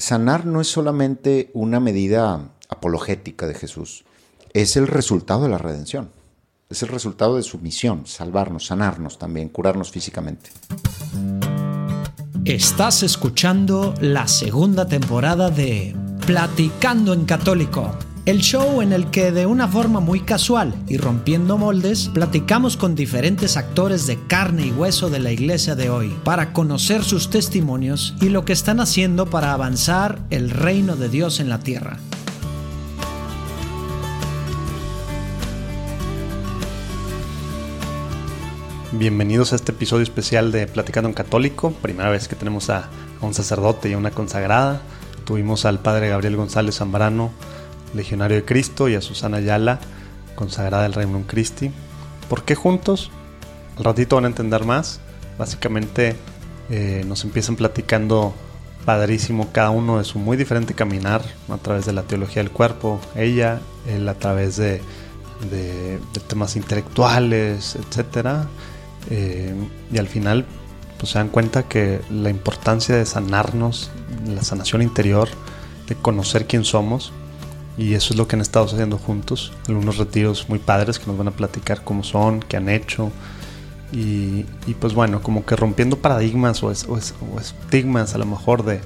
sanar no es solamente una medida apologética de Jesús, es el resultado de la redención. Es el resultado de su misión, salvarnos, sanarnos también, curarnos físicamente. Estás escuchando la segunda temporada de Platicando en Católico, el show en el que de una forma muy casual y rompiendo moldes, platicamos con diferentes actores de carne y hueso de la iglesia de hoy para conocer sus testimonios y lo que están haciendo para avanzar el reino de Dios en la tierra. Bienvenidos a este episodio especial de Platicando en Católico. Primera vez que tenemos a, un sacerdote y a una consagrada. Tuvimos al padre Gabriel González Zambrano, legionario de Cristo, y a Susana Ayala, consagrada del Reino Christi. ¿Por qué juntos? Al ratito van a entender más. Básicamente eh, nos empiezan platicando padrísimo cada uno de su muy diferente caminar a través de la teología del cuerpo. Ella, él a través de, temas intelectuales, etcétera eh, y al final pues, se dan cuenta que la importancia de sanarnos, la sanación interior, de conocer quién somos, y eso es lo que han estado haciendo juntos. Algunos retiros muy padres que nos van a platicar cómo son, qué han hecho. Y, pues bueno, como que rompiendo paradigmas o, estigmas a lo mejor de,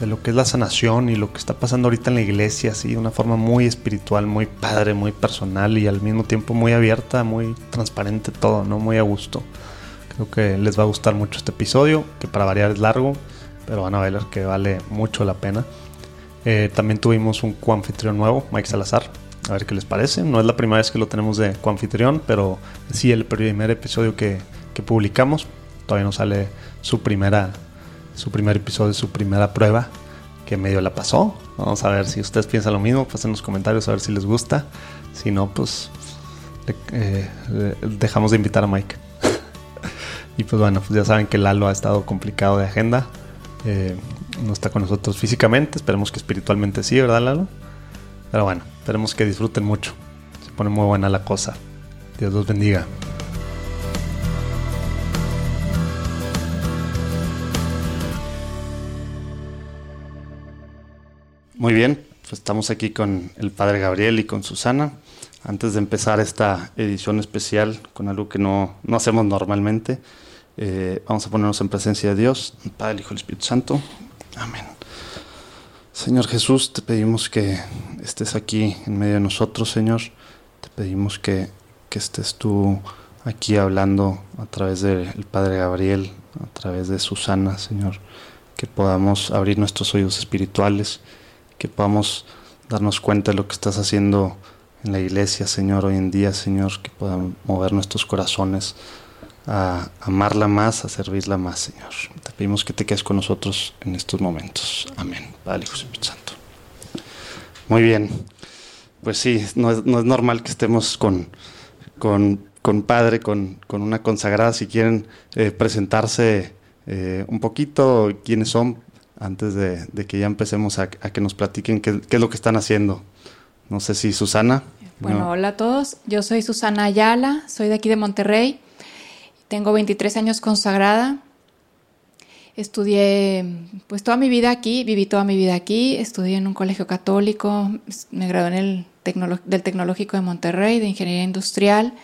de, lo que es la sanación y lo que está pasando ahorita en la iglesia, así de una forma muy espiritual, muy padre, muy personal y al mismo tiempo muy abierta, muy transparente todo, ¿no? Muy a gusto. Creo que les va a gustar mucho este episodio, que para variar es largo, pero van a ver que vale mucho la pena. Eh, también tuvimos un coanfitrión nuevo, Mike Salazar. A ver qué les parece. No es la primera vez que lo tenemos de coanfitrión, pero sí el primer episodio que, que publicamos. Todavía no sale su primera, su primer episodio, su primera prueba, que medio la pasó. Vamos a ver si ustedes piensan lo mismo. Pasen en los comentarios a ver si les gusta. Si no, pues eh, dejamos de invitar a Mike. Y pues bueno, pues ya saben que Lalo ha estado complicado de agenda. Eh, no está con nosotros físicamente, esperemos que espiritualmente sí, ¿verdad Lalo? Pero bueno, esperemos que disfruten mucho. Se pone muy buena la cosa. Dios los bendiga. Muy bien, pues estamos aquí con el padre Gabriel y con Susana. Antes de empezar esta edición especial con algo que no, no hacemos normalmente, eh, vamos a ponernos en presencia de Dios, Padre, Hijo y Espíritu Santo. Amén. Señor Jesús, te pedimos que estés aquí en medio de nosotros, Señor. Te pedimos que, que estés tú aquí hablando a través del Padre Gabriel, a través de Susana, Señor. Que podamos abrir nuestros oídos espirituales, que podamos darnos cuenta de lo que estás haciendo en la iglesia, Señor, hoy en día, Señor, que podamos mover nuestros corazones a amarla más, a servirla más, Señor. Te pedimos que te quedes con nosotros en estos momentos. Amén. Padre, Hijo Espíritu Santo. Muy bien. Pues sí, no es, normal que estemos con, con, Padre, con, una consagrada. Si quieren eh, presentarse eh, un poquito, quiénes son, antes de, que ya empecemos a, que nos platiquen qué, es lo que están haciendo. No sé si Susana. Bueno, hola a todos. Yo soy Susana Ayala, soy de aquí de Monterrey. Tengo 23 años consagrada. Estudié pues toda mi vida aquí, viví toda mi vida aquí, estudié en un colegio católico, me gradué en el del Tecnológico de Monterrey de Ingeniería Industrial.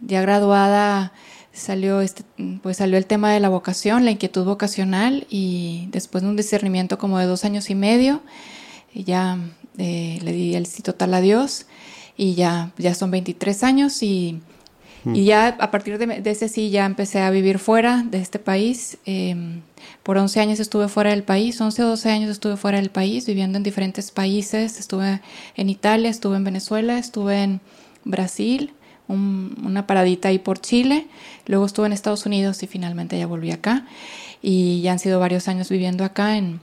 Ya graduada salió este pues salió el tema de la vocación, la inquietud vocacional y después de un discernimiento como de dos años y medio, ya eh, le di el sí total a Dios y ya, ya son 23 años y y ya a partir de, ese sí ya empecé a vivir fuera de este país. Em, por 11 años estuve fuera del país, 11 o 12 años estuve fuera del país, viviendo en diferentes países. Estuve en Italia, estuve en Venezuela, estuve en Brasil, una paradita ahí por Chile. Luego estuve en Estados Unidos y finalmente ya volví acá. Y ya han sido varios años viviendo acá en,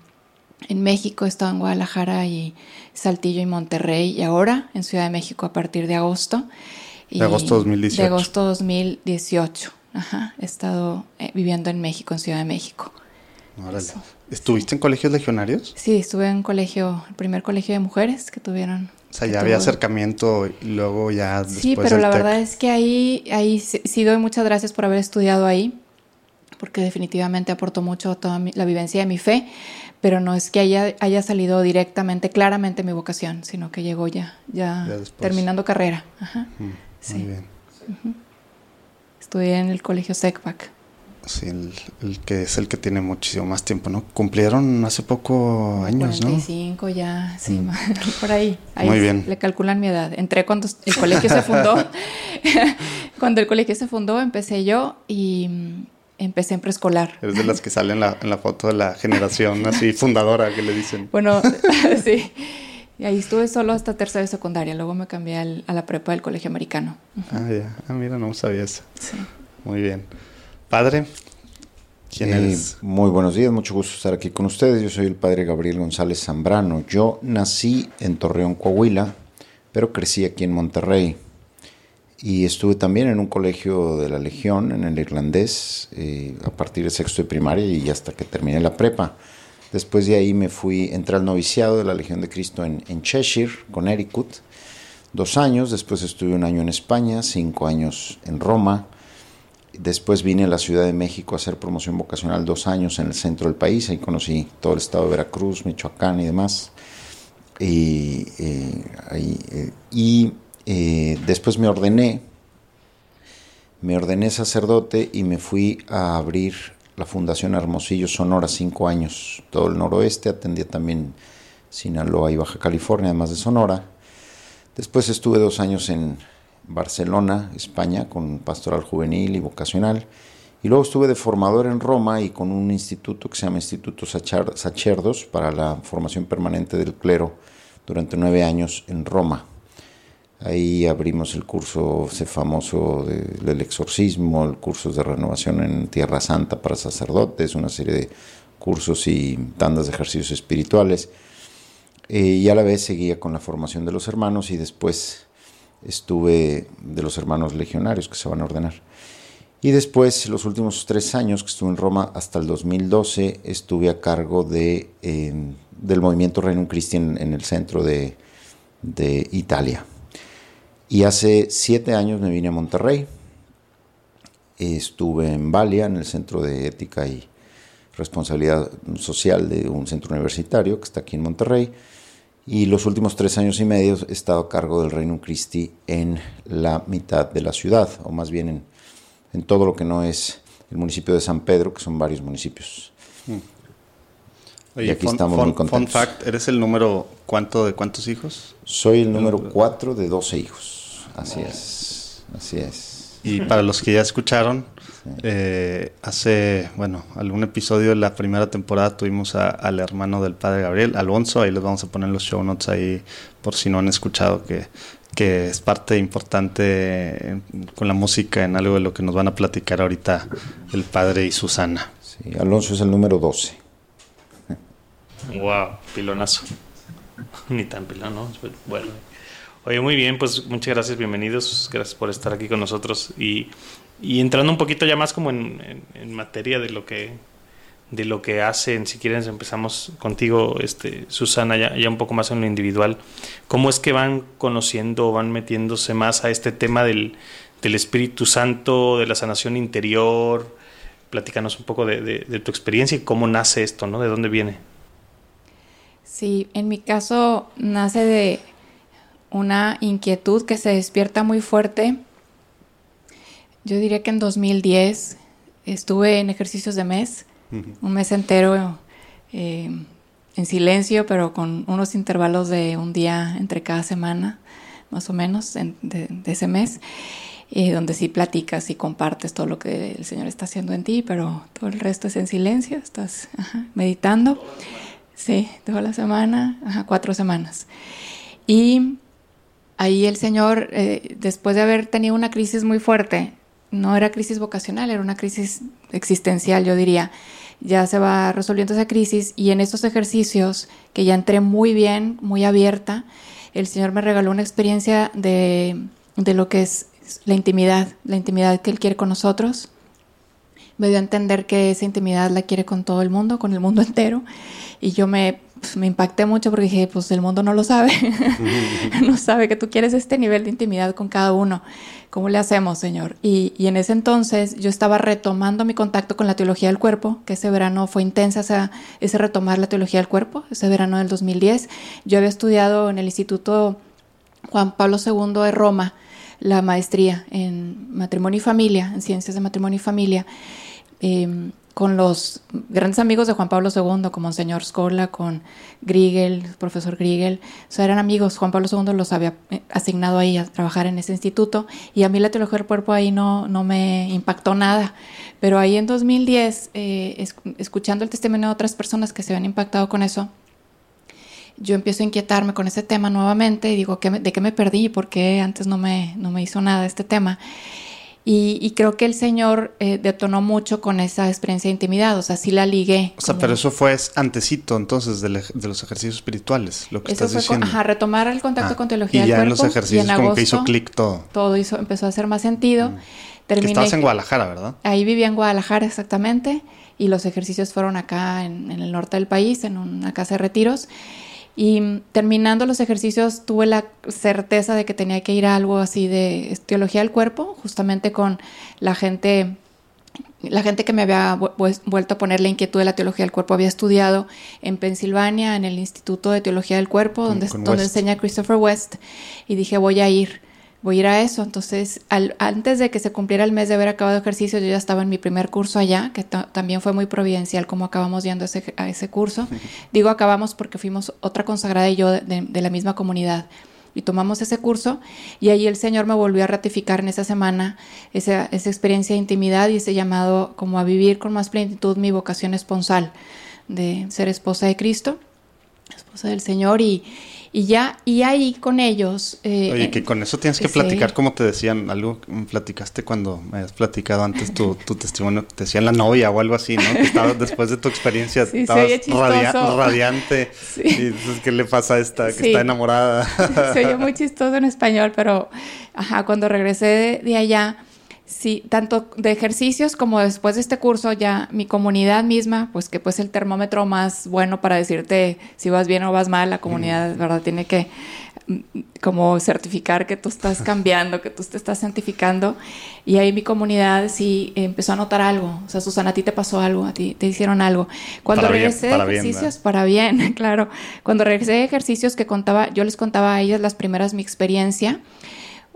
en México, he en Guadalajara y Saltillo y Monterrey y ahora en Ciudad de México a partir de agosto de agosto 2018. De agosto 2018. Ajá. He estado eh, viviendo en México, en Ciudad de México. ¿Estuviste en colegios legionarios? Sí, estuve en colegio, el primer colegio de mujeres que tuvieron. O sea, ya había acercamiento y luego ya Sí, pero la verdad es que ahí, ahí sí, doy muchas gracias por haber estudiado ahí, porque definitivamente aportó mucho toda la vivencia de mi fe, pero no es que haya, haya salido directamente, claramente mi vocación, sino que llegó ya, ya, terminando carrera. Mm, sí. Muy bien. Estudié en el colegio SECPAC. Sí, el, que es el que tiene muchísimo más tiempo, ¿no? Cumplieron hace poco años, 45 ya, sí, mm. por ahí. ahí Muy bien. Le calculan mi edad. Entré cuando el colegio se fundó. cuando el colegio se fundó, empecé yo y mm, empecé en preescolar. Es de las que salen en la, foto de la generación así fundadora que le dicen. Bueno, sí. Y ahí estuve solo hasta tercera de secundaria. Luego me cambié a la prepa del colegio americano. Ah, ya. Ah, mira, no sabía eso. Sí. Muy bien. Padre, ¿quién eh, eres? Muy buenos días, mucho gusto estar aquí con ustedes. Yo soy el padre Gabriel González Zambrano. Yo nací en Torreón, Coahuila, pero crecí aquí en Monterrey. Y estuve también en un colegio de la Legión, en el irlandés, eh, a partir de sexto de primaria y hasta que terminé la prepa. Después de ahí me fui, entré al noviciado de la Legión de Cristo en, en Cheshire, Connecticut, dos años. Después estuve un año en España, cinco años en Roma Después vine a la Ciudad de México a hacer promoción vocacional dos años en el centro del país. Ahí conocí todo el estado de Veracruz, Michoacán y demás. Y, eh, eh, eh, después me ordené, me ordené sacerdote y me fui a abrir la Fundación Hermosillo Sonora cinco años. Todo el noroeste, atendía también Sinaloa y Baja California, además de Sonora. Después estuve dos años en Barcelona, España, con pastoral juvenil y vocacional. Y luego estuve de formador en Roma y con un instituto que se llama Instituto Sacerdos para la formación permanente del clero durante nueve años en Roma. Ahí abrimos el curso famoso del exorcismo, el curso de renovación en Tierra Santa para sacerdotes, una serie de cursos y tandas de ejercicios espirituales. Eh, y a la vez seguía con la formación de los hermanos y después estuve de los hermanos legionarios que se van a ordenar. Y después, los últimos tres años que estuve en Roma, hasta el 2012, estuve a cargo de, del movimiento Reino Christian en el centro de, Italia. Y hace siete años me vine a Monterrey. Estuve en Valia, en el centro de ética y responsabilidad social de un centro universitario que está aquí en Monterrey y los últimos tres años y medio he estado a cargo del Reino Christi en la mitad de la ciudad, o más bien en, todo lo que no es el municipio de San Pedro, que son varios municipios. Mm. y aquí estamos muy contentos. Fun fact, ¿eres el número cuánto de cuántos hijos? Soy el número cuatro de doce hijos. Así es, así es. Y para los que ya escucharon, eh, hace, bueno, algún episodio de la primera temporada tuvimos al hermano del padre Gabriel, Alonso, ahí les vamos a poner los show notes ahí por si no han escuchado, que, que es parte importante con la música en algo de lo que nos van a platicar ahorita el padre y Susana. Sí, Alonso es el número 12. Wow, pilonazo. Ni tan pilón, ¿no? Bueno. Oye, muy bien, pues muchas gracias, bienvenidos, gracias por estar aquí con nosotros y y entrando un poquito ya más como en, materia de lo que de lo que hacen, si quieres empezamos contigo, este, Susana, ya, ya, un poco más en lo individual. ¿Cómo es que van conociendo, van metiéndose más a este tema del, del Espíritu Santo, de la sanación interior? Platícanos un poco de, de, tu experiencia y cómo nace esto, ¿no? ¿De dónde viene? Sí, en mi caso nace de una inquietud que se despierta muy fuerte yo diría que en 2010 estuve en ejercicios de mes, un mes entero eh, en silencio, pero con unos intervalos de un día entre cada semana, más o menos, de, ese mes, eh, donde sí platicas y compartes todo lo que el Señor está haciendo en ti, pero todo el resto es en silencio, estás meditando. Sí, toda la semana, cuatro semanas. Y ahí el Señor, eh, después de haber tenido una crisis muy fuerte, no era crisis vocacional, era una crisis existencial, yo diría. Ya se va resolviendo esa crisis y en estos ejercicios, que ya entré muy bien, muy abierta, el Señor me regaló una experiencia de, de lo que es la intimidad, la intimidad que Él quiere con nosotros. Me dio a entender que esa intimidad la quiere con todo el mundo, con el mundo entero. Y yo me me impacté mucho porque dije, pues el mundo no lo sabe, no sabe que tú quieres este nivel de intimidad con cada uno. ¿Cómo le hacemos, Señor? Y, y, en ese entonces yo estaba retomando mi contacto con la teología del cuerpo, que ese verano fue intensa, ese retomar la teología del cuerpo, ese verano del 2010. Yo había estudiado en el Instituto Juan Pablo II de Roma la maestría en matrimonio y familia, en ciencias de matrimonio y familia. Eh, con los grandes amigos de Juan Pablo II, como el señor Scola, con Griegel, el profesor Griegel. O sea, eran amigos. Juan Pablo II los había eh, asignado ahí a trabajar en ese instituto. Y a mí la teología del cuerpo ahí no, no me impactó nada. Pero ahí en 2010, eh, escuchando el testimonio de otras personas que se habían impactado con eso, yo empiezo a inquietarme con ese tema nuevamente y digo, ¿de qué me perdí? ¿Por qué antes no me, no me hizo nada este tema? Y, creo que el Señor eh, detonó mucho con esa experiencia de intimidad, o sea, sí la ligué. O sea, pero eso fue antecito entonces de, los ejercicios espirituales, lo que estás fue diciendo. ajá, retomar el contacto ah, con teología y ya en los ejercicios como que hizo clic todo. Todo hizo, empezó a hacer más sentido. Mm. Terminé, estabas en Guadalajara, ¿verdad? Ahí vivía en Guadalajara exactamente y los ejercicios fueron acá en, en el norte del país, en una casa de retiros. Y terminando los ejercicios tuve la certeza de que tenía que ir a algo así de teología del cuerpo, justamente con la gente la gente que me había vuelto a poner la inquietud de la teología del cuerpo. Había estudiado en Pensilvania, en el Instituto de Teología del Cuerpo, donde, donde enseña Christopher West, y dije, voy a ir voy a ir a eso. Entonces, antes de que se cumpliera el mes de haber acabado ejercicio, yo ya estaba en mi primer curso allá, que también fue muy providencial como acabamos yendo a ese, a ese curso. Digo acabamos porque fuimos otra consagrada y yo de, la misma comunidad. Y tomamos ese curso y ahí el Señor me volvió a ratificar en esa semana esa, esa experiencia de intimidad y ese llamado como a vivir con más plenitud mi vocación esponsal de ser esposa de Cristo, esposa del Señor y, y ya, y ahí con ellos... Eh, Oye, que con eso tienes que platicar, como te decían, algo platicaste cuando me has platicado antes tu, tu testimonio, te decían la novia o algo así, ¿no? Que estabas después de tu experiencia, estabas radiante. Y dices, ¿qué le pasa a esta que está enamorada? Se oye muy chistoso en español, pero, ajá, cuando regresé de allá Sí, tanto de ejercicios como después de este curso ya mi comunidad misma, pues que pues el termómetro más bueno para decirte si vas bien o vas mal, la comunidad, ¿verdad? Tiene que mm, como certificar que tú estás cambiando, que tú te estás santificando. Y ahí mi comunidad sí empezó a notar algo. O sea, Susana, a ti te pasó algo, a ti te hicieron algo. Cuando regresé de ejercicios, para bien, claro. Cuando regresé de ejercicios que contaba, yo les contaba a ellas las primeras mi experiencia.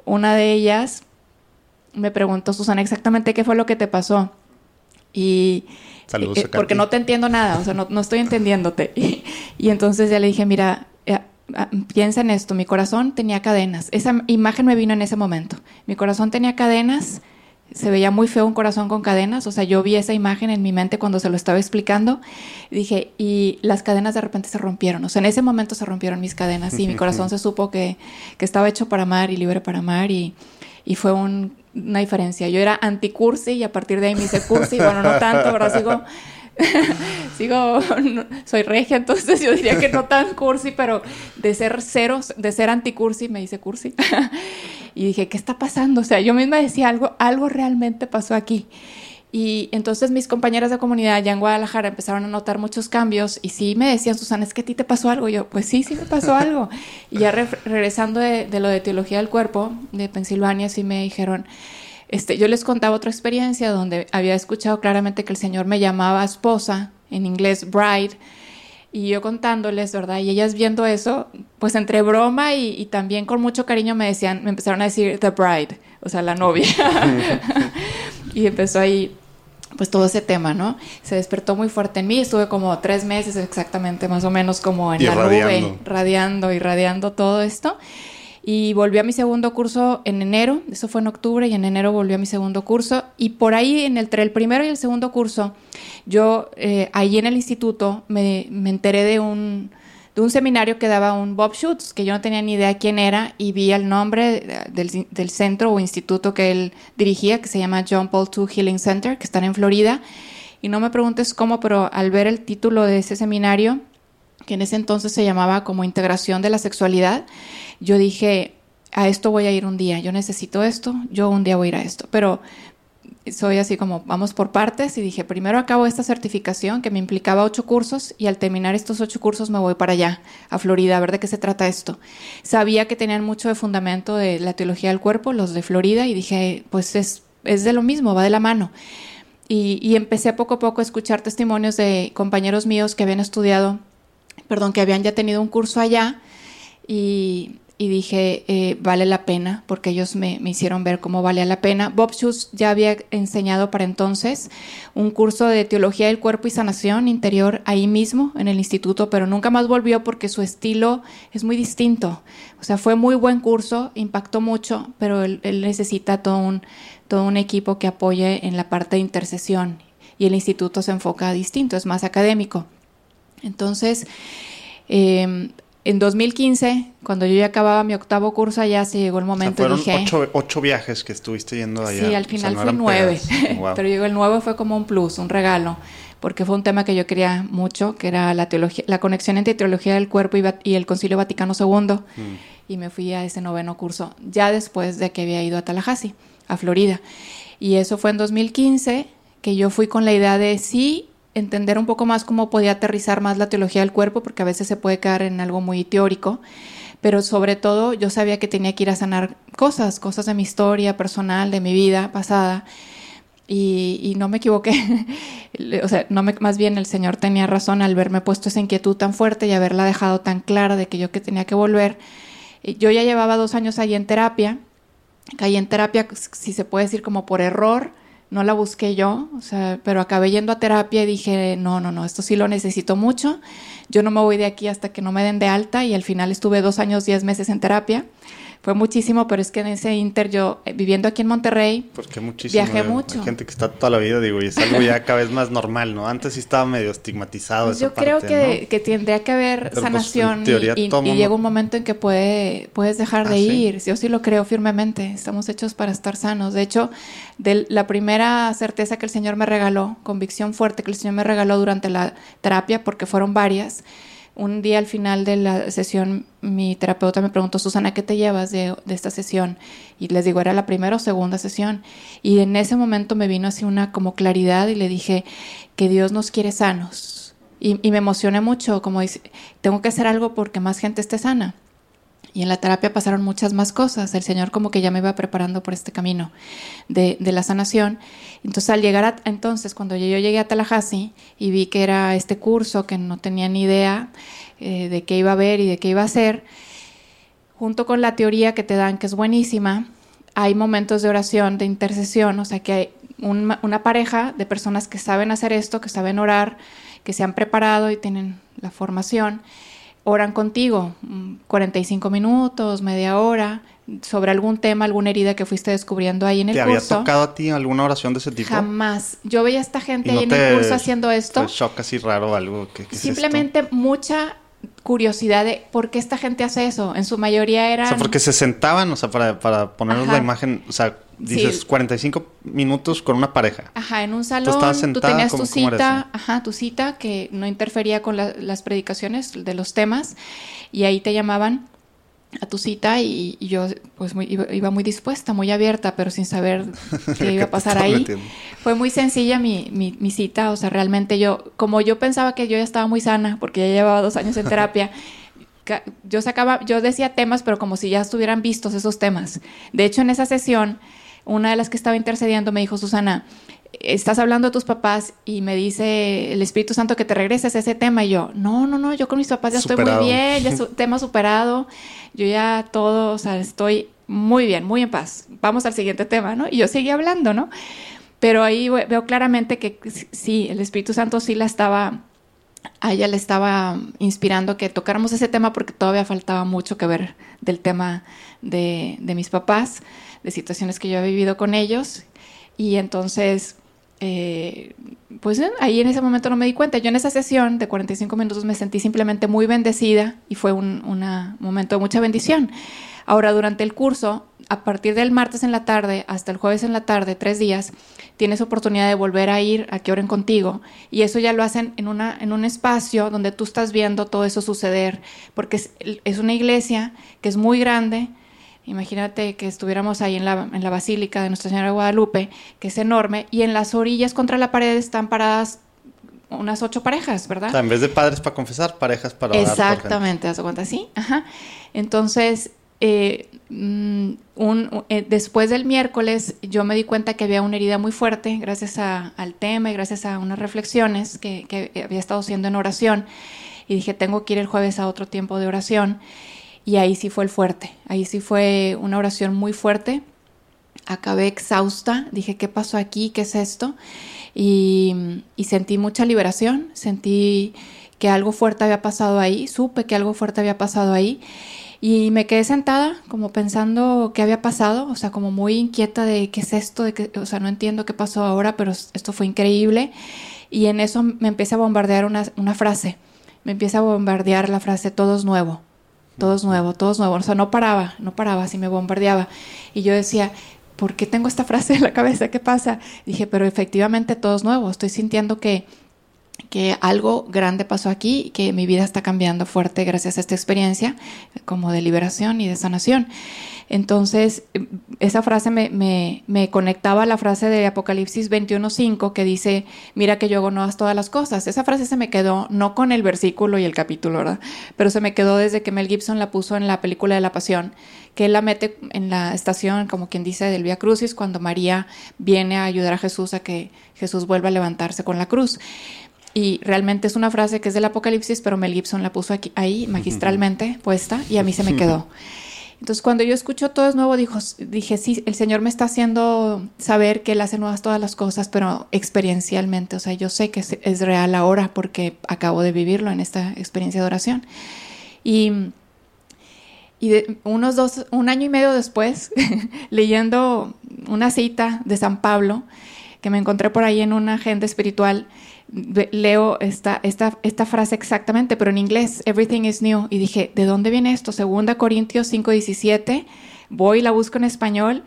Una de ellas me preguntó Susana exactamente qué fue lo que te pasó. Y Saludos eh, porque no te entiendo nada, o sea, no, estoy entendiéndote. Y, entonces ya le dije, mira, eh, ah, piensa en esto, mi corazón tenía cadenas. Esa imagen me vino en ese momento. Mi corazón tenía cadenas, se veía muy feo un corazón con cadenas, o sea, yo vi esa imagen en mi mente cuando se lo estaba explicando. Y dije, y las cadenas de repente se rompieron, o sea, en ese momento se rompieron mis cadenas y mi corazón se supo que, que estaba hecho para amar y libre para amar y, y fue un una diferencia. Yo era anti-cursi y a partir de ahí me hice cursi. Bueno, no tanto, ahora sigo, sigo, soy regia, entonces yo diría que no tan cursi, pero de ser cero, de ser anti-cursi, me hice cursi. y dije, ¿qué está pasando? O sea, yo misma decía, algo, algo realmente pasó aquí. Y entonces mis compañeras de comunidad allá en Guadalajara empezaron a notar muchos cambios y sí me decían, Susana, es que a ti te pasó algo. Y yo, pues sí, sí me pasó algo. y ya regresando de, lo de teología del cuerpo de Pensilvania, sí me dijeron, este, yo les contaba otra experiencia donde había escuchado claramente que el Señor me llamaba esposa, en inglés bride, y yo contándoles, ¿verdad? Y ellas viendo eso, pues entre broma y, y también con mucho cariño me decían, me empezaron a decir the bride, o sea, la novia. y empezó ahí pues todo ese tema, ¿no? Se despertó muy fuerte en mí, estuve como tres meses exactamente, más o menos como en la nube, radiando y radiando todo esto. Y volví a mi segundo curso en enero, eso fue en octubre, y en enero volví a mi segundo curso. Y por ahí, en el, entre el primero y el segundo curso, yo eh, ahí en el instituto me, me enteré de un, de un seminario que daba un Bob Schutz, que yo no tenía ni idea quién era, y vi el nombre del, del, centro o instituto que él dirigía, que se llama John Paul II Healing Center, que está en Florida. Y no me preguntes cómo, pero al ver el título de ese seminario, que en ese entonces se llamaba como Integración de la Sexualidad, yo dije, a esto voy a ir un día, yo necesito esto, yo un día voy a ir a esto. Pero soy así como vamos por partes y dije, primero acabo esta certificación que me implicaba ocho cursos y al terminar estos ocho cursos me voy para allá, a Florida, a ver de qué se trata esto. Sabía que tenían mucho de fundamento de la teología del cuerpo, los de Florida, y dije, pues es, es de lo mismo, va de la mano. Y, y empecé poco a poco a escuchar testimonios de compañeros míos que habían estudiado, perdón, que habían ya tenido un curso allá y, y dije, eh, vale la pena, porque ellos me, me, hicieron ver cómo valía la pena. Bob Schutz ya había enseñado para entonces un curso de teología del cuerpo y sanación interior ahí mismo, en el instituto, pero nunca más volvió porque su estilo es muy distinto. O sea, fue muy buen curso, impactó mucho, pero él, él necesita todo un, todo un equipo que apoye en la parte de intercesión y el instituto se enfoca distinto, es más académico. Entonces, eh, en 2015, cuando yo ya acababa mi octavo curso allá, se llegó el momento o sea, fueron dije... Ocho, ocho, viajes que estuviste yendo allá. Sí, al final o sea, no fue nueve. Wow. Pero llegó el nueve fue como un plus, un regalo, porque fue un tema que yo quería mucho, que era la teología, la conexión entre teología del cuerpo y, y el Concilio Vaticano II. Mm. Y me fui a ese noveno curso, ya después de que había ido a Tallahassee, a Florida. Y eso fue en 2015, que yo fui con la idea de sí entender un poco más cómo podía aterrizar más la teología del cuerpo, porque a veces se puede quedar en algo muy teórico, pero sobre todo yo sabía que tenía que ir a sanar cosas, cosas de mi historia personal, de mi vida pasada, y, y no me equivoqué, o sea, no me, más bien el Señor tenía razón al verme puesto esa inquietud tan fuerte y haberla dejado tan clara de que yo que tenía que volver. Yo ya llevaba dos años ahí en terapia, caí en terapia, si se puede decir como por error, no la busqué yo, o sea, pero acabé yendo a terapia y dije, no, no, no, esto sí lo necesito mucho, yo no me voy de aquí hasta que no me den de alta y al final estuve dos años, diez meses en terapia. Fue muchísimo, pero es que en ese inter yo, eh, viviendo aquí en Monterrey, Porque muchísimo, viajé mucho. Hay gente que está toda la vida, digo, y es algo ya cada vez más normal, ¿no? Antes sí estaba medio estigmatizado Pues esa yo creo parte, que, ¿no? que tendría que haber Pero, pues, sanación teoría, y, y- y llega un momento en que puede, puedes dejar Ah, de ¿sí? ir. Yo sí lo creo firmemente. Estamos hechos para estar sanos. De hecho, de la primera certeza que el Señor me regaló, convicción fuerte que el Señor me regaló durante la terapia, porque fueron varias. Un día al final de la sesión, mi terapeuta me preguntó, Susana, ¿qué te llevas de, esta sesión? Y les digo, era la primera o segunda sesión. Y en ese momento me vino así una como claridad y le dije que Dios nos quiere sanos. Y, y me emocioné mucho, como dice, tengo que hacer algo porque más gente esté sana. Y en la terapia pasaron muchas más cosas. El Señor como que ya me iba preparando por este camino de, de la sanación. Entonces al llegar a, entonces, cuando yo llegué a Tallahassee y vi que era este curso que no tenía ni idea eh, de qué iba a ver y de qué iba a hacer, junto con la teoría que te dan, que es buenísima, hay momentos de oración, de intercesión, o sea que hay un- una pareja de personas que saben hacer esto, que saben orar, que se han preparado y tienen la formación, oran contigo mm, 45 minutos, media hora, sobre algún tema, alguna herida que fuiste descubriendo ahí en el ¿Te había curso. tocado a ti alguna oración de ese tipo? Jamás. Yo veía a esta gente ¿Y no ahí en te- el curso haciendo esto. ¿Te shock así raro algo? ¿Qué, qué es Simplemente mucha curiosidad de por qué esta gente hace eso. En su mayoría esto? eran... O sea, porque se sentaban, o sea, para, para ponernos Ajá. la imagen, o sea, dices Sí. 45 minutos con una pareja. Ajá, en un salón, tú sentada, tenías tu ¿cómo- cómo era cita, ajá, tu cita que no interfería con la- las predicaciones de los temas y ahí te llamaban a tu cita y, y yo pues muy- iba, muy dispuesta, muy abierta, pero sin saber qué iba a pasar ahí. metiendo? Fue muy sencilla mi, mi, mi cita, o sea, realmente yo, como yo pensaba que yo ya estaba muy sana, porque ya llevaba dos años en terapia, yo sacaba, yo decía temas, pero como si ya estuvieran vistos esos temas. De hecho, en esa sesión, una de las que estaba intercediendo me dijo, Susana, estás hablando de tus papás y me dice el Espíritu Santo que te regreses a ese tema. Y yo, no, no, no, yo con mis papás ya estoy muy bien, ya su tema superado, yo ya todo, o sea, estoy muy bien, muy en paz. Vamos al siguiente tema, ¿no? Y yo seguí hablando, ¿no? Pero ahí ve- veo claramente que sí, el Espíritu Santo sí la estaba, a ella le estaba inspirando que tocáramos ese tema porque todavía faltaba mucho que ver del tema de, de mis papás, de situaciones que yo he vivido con ellos. Y entonces, eh, pues eh, ahí en ese momento no me di cuenta. Yo en esa sesión de 45 minutos me sentí simplemente muy bendecida y fue un una momento de mucha bendición. Ahora, durante el curso, a partir del martes en la tarde hasta el jueves en la tarde, tres días, tienes oportunidad de volver a ir a que oren contigo. Y eso ya lo hacen en, una, en un espacio donde tú estás viendo todo eso suceder, porque es, es una iglesia que es muy grande, Imagínate que estuviéramos ahí en la, en la Basílica de Nuestra Señora de Guadalupe, que es enorme, y en las orillas contra la pared están paradas unas ocho parejas, ¿verdad? O sea, en vez de padres para confesar, parejas para orar. Exactamente, ¿te das cuenta? Sí, ajá. Entonces, eh, mm, un, eh, después del miércoles yo me di cuenta que había una herida muy fuerte gracias a, al tema y gracias a unas reflexiones que, que había estado haciendo en oración. Y dije, tengo que ir el jueves a otro tiempo de oración. Y ahí sí fue el fuerte, ahí sí fue una oración muy fuerte. Acabé exhausta, dije, ¿qué pasó aquí? ¿Qué es esto? Y, sentí mucha liberación, sentí que algo fuerte había pasado ahí, supe que algo fuerte había pasado ahí. Y me quedé sentada como pensando qué había pasado, o sea, como muy inquieta de qué es esto, de que, o sea, no entiendo qué pasó ahora, pero esto fue increíble. Y en eso me empieza a bombardear una, una frase, me empieza a bombardear la frase, todo es nuevo todo es nuevo, todo es nuevo. O sea, no paraba, no paraba, así me bombardeaba. Y yo decía, ¿por qué tengo esta frase en la cabeza? ¿Qué pasa? Dije, pero efectivamente todo es nuevo. Estoy sintiendo que, que algo grande pasó aquí, que mi vida está cambiando fuerte gracias a esta experiencia, como de liberación y de sanación. Entonces, esa frase me, me, me, conectaba a la frase de Apocalipsis 21.5 que dice, mira que yo hago nuevas todas las cosas. Esa frase se me quedó, no con el versículo y el capítulo, ¿verdad? Pero se me quedó desde que Mel Gibson la puso en la película de la Pasión, que él la mete en la estación, como quien dice, del Via Crucis, cuando María viene a ayudar a Jesús a que Jesús vuelva a levantarse con la cruz. Y realmente es una frase que es del Apocalipsis, pero Mel Gibson la puso aquí, ahí magistralmente puesta y a mí se me quedó. Entonces, cuando yo escucho todo es nuevo, dijo, dije, sí, el Señor me está haciendo saber que Él hace nuevas todas las cosas, pero experiencialmente, o sea, yo sé que es, real ahora porque acabo de vivirlo en esta experiencia de oración. Y, y unos dos, un año y medio después, leyendo una cita de San Pablo, que me encontré por ahí en una agenda espiritual, leo esta, esta, esta frase exactamente, pero en inglés, everything is new. Y dije, ¿de dónde viene esto? Segunda Corintios 5:17, voy y la busco en español.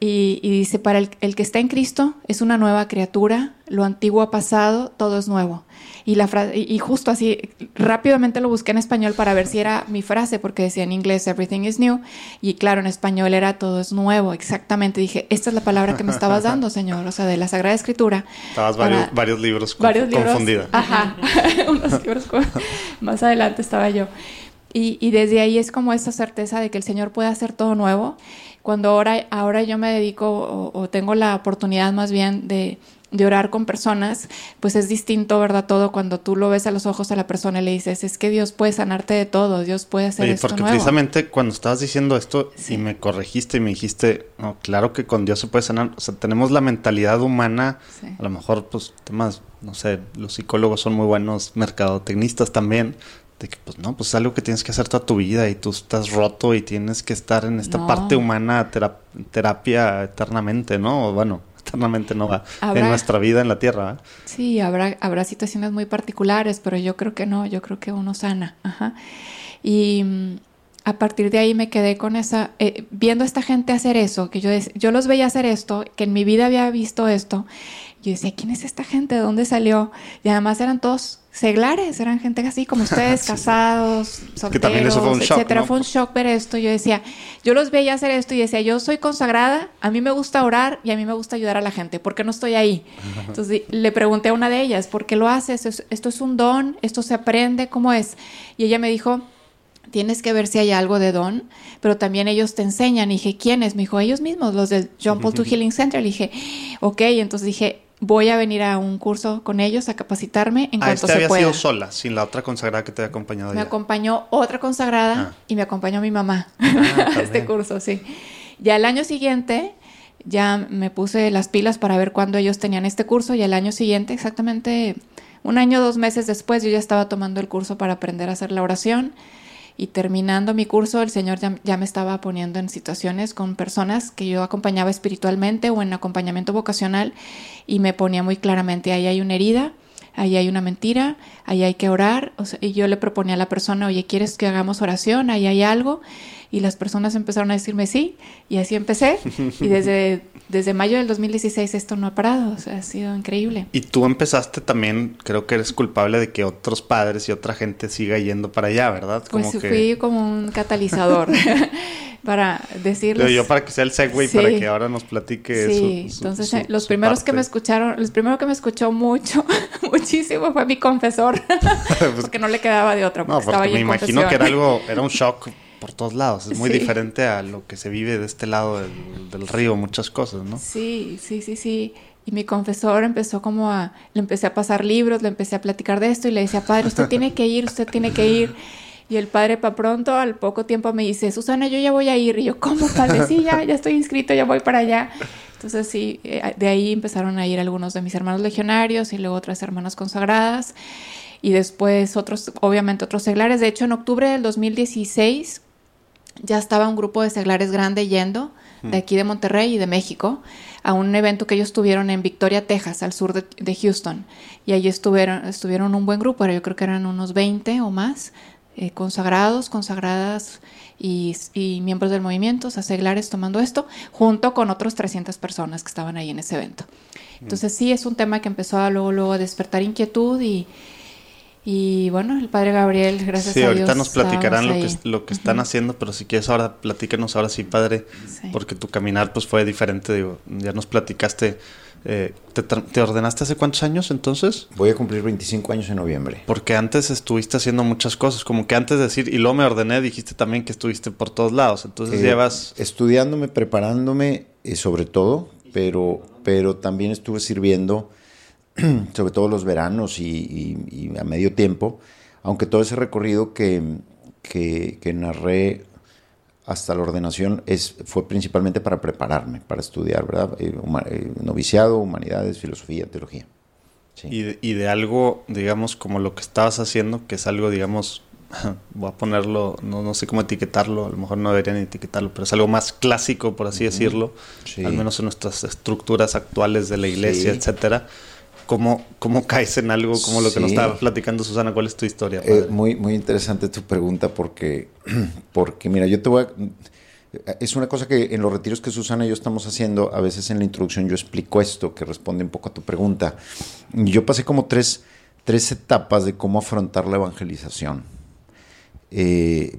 Y, dice, para el, el, que está en Cristo es una nueva criatura, lo antiguo ha pasado, todo es nuevo. Y, la frase, y justo así, rápidamente lo busqué en español para ver si era mi frase, porque decía en inglés, everything is new. Y claro, en español era todo es nuevo, exactamente. Dije, esta es la palabra que me estabas dando, Señor, o sea, de la Sagrada Escritura. Estabas varios, varios, libros, varios libros confundida. Ajá, unos libros más adelante estaba yo. Y, y, desde ahí es como esa certeza de que el Señor puede hacer todo nuevo. Cuando ahora, ahora yo me dedico o, o tengo la oportunidad más bien de, de orar con personas, pues es distinto, ¿verdad? Todo cuando tú lo ves a los ojos a la persona y le dices, es que Dios puede sanarte de todo, Dios puede hacer Oye, esto porque nuevo. precisamente cuando estabas diciendo esto sí. y me corregiste y me dijiste, no, claro que con Dios se puede sanar, o sea, tenemos la mentalidad humana, sí. a lo mejor pues temas, no sé, los psicólogos son muy buenos, mercadotecnistas también, de que pues no, pues es algo que tienes que hacer toda tu vida y tú estás roto y tienes que estar en esta No. parte humana, terap- terapia eternamente, ¿no? O bueno, eternamente no va, en nuestra vida en la tierra. ¿eh? Sí, habrá, habrá situaciones muy particulares, pero yo creo que no, yo creo que uno sana. Ajá. Y mm, a partir de ahí me quedé con esa, eh, viendo a esta gente hacer eso, que yo, yo los veía hacer esto, que en mi vida había visto esto. Yo decía, ¿quién es esta gente? ¿De dónde salió? Y además eran todos seglares, eran gente así como ustedes, Sí. casados, solteros, Que también eso fue un shock, etcétera. ¿no? Fue un shock ver esto. Yo decía, yo los veía hacer esto y decía, yo soy consagrada, a mí me gusta orar y a mí me gusta ayudar a la gente. ¿Por qué no estoy ahí? Entonces le pregunté a una de ellas, ¿por qué lo haces? ¿Es- ¿Esto es un don? ¿Esto se aprende? ¿Cómo es? Y ella me dijo, tienes que ver si hay algo de don, pero también ellos te enseñan. Y dije, ¿quiénes? Me dijo, ellos mismos, los del John Paul II Healing Center. Le dije, ok, entonces dije, voy a venir a un curso con ellos a capacitarme en Ah, cuanto este se había pueda. sido sola, sin la otra consagrada que te había acompañado Me ya. acompañó otra consagrada Ah. y me acompañó mi mamá Ah, a este curso, sí. Ya el año siguiente ya me puse las pilas para ver cuándo ellos tenían este curso y el año siguiente, exactamente un año, dos meses después, yo ya estaba tomando el curso para aprender a hacer la oración y terminando mi curso, el Señor ya, ya me estaba poniendo en situaciones con personas que yo acompañaba espiritualmente o en acompañamiento vocacional y me ponía muy claramente, ahí hay una herida, ahí hay una mentira, ahí hay que orar. O sea, y yo le proponía a la persona, oye, ¿quieres que hagamos oración? Ahí hay algo. Y las personas empezaron a decirme sí, y así empecé. Y desde, desde mayo del 2016 esto no ha parado, o sea, ha sido increíble. Y tú empezaste también, creo que eres culpable de que otros padres y otra gente siga yendo para allá, ¿verdad? Pues que... fui como un catalizador. para decirles. Yo para que sea el segue para que ahora nos platique. Sí, entonces eh, los primeros que me escucharon, los primeros que me escuchó mucho, muchísimo fue mi confesor, pues porque no le quedaba de otra. Porque no, porque me imagino que era algo, era un shock por todos lados. Es muy diferente a lo que se vive de este lado del, río, muchas cosas, ¿no? Sí, sí, sí, sí. Y mi confesor empezó como a, le empecé a pasar libros, le empecé a platicar de esto y le decía, padre, usted tiene que ir, usted tiene que ir. Y el padre para pronto, al poco tiempo me dice, Susana, yo ya voy a ir. Y yo, ¿cómo, padre? Sí, ya, ya estoy inscrito, ya voy para allá. Entonces sí, eh, de ahí empezaron a ir algunos de mis hermanos legionarios y luego otras hermanas consagradas. Y después otros, obviamente otros seglares. De hecho, en octubre del 2016 ya estaba un grupo de seglares grande yendo de aquí de Monterrey y de México a un evento que ellos tuvieron en Victoria, Texas, al sur de, Houston. Y allí estuvieron, estuvieron un buen grupo, yo creo que eran unos 20 o más, eh, consagrados, consagradas y, miembros del movimiento, o sea, seglares tomando esto, junto con otros 300 personas que estaban ahí en ese evento. Entonces sí, es un tema que empezó a luego, luego a despertar inquietud y, y bueno, el padre Gabriel, gracias a Dios. Sí, ahorita nos platicarán lo que, lo que están haciendo, pero si quieres ahora platícanos ahora sí, padre, porque tu caminar pues fue diferente, digo, ya nos platicaste. Eh, ¿te, ordenaste hace cuántos años entonces? Voy a cumplir 25 años en noviembre. Porque antes estuviste haciendo muchas cosas, como que antes de decir, y luego me ordené, dijiste también que estuviste por todos lados, entonces eh, llevas... Estudiándome, preparándome, eh, sobre todo, pero, pero también estuve sirviendo sobre todo los veranos y, a medio tiempo, aunque todo ese recorrido que, que, narré hasta la ordenación es, fue principalmente para prepararme, para estudiar, ¿verdad? Eh, eh, noviciado, humanidades, filosofía, teología. Y, de, y, de, algo, digamos, como lo que estabas haciendo, que es algo, digamos, voy a ponerlo, no, no sé cómo etiquetarlo, a lo mejor no deberían etiquetarlo, pero es algo más clásico, por así decirlo, al menos en nuestras estructuras actuales de la iglesia, etcétera ¿Cómo, ¿Cómo caes en algo como lo que nos estaba platicando Susana? ¿Cuál es tu historia? Eh, muy, muy interesante tu pregunta porque, porque, mira, yo te voy a... Es una cosa que en los retiros que Susana y yo estamos haciendo, a veces en la introducción yo explico esto, que responde un poco a tu pregunta. Yo pasé como tres, tres etapas de cómo afrontar la evangelización. Eh,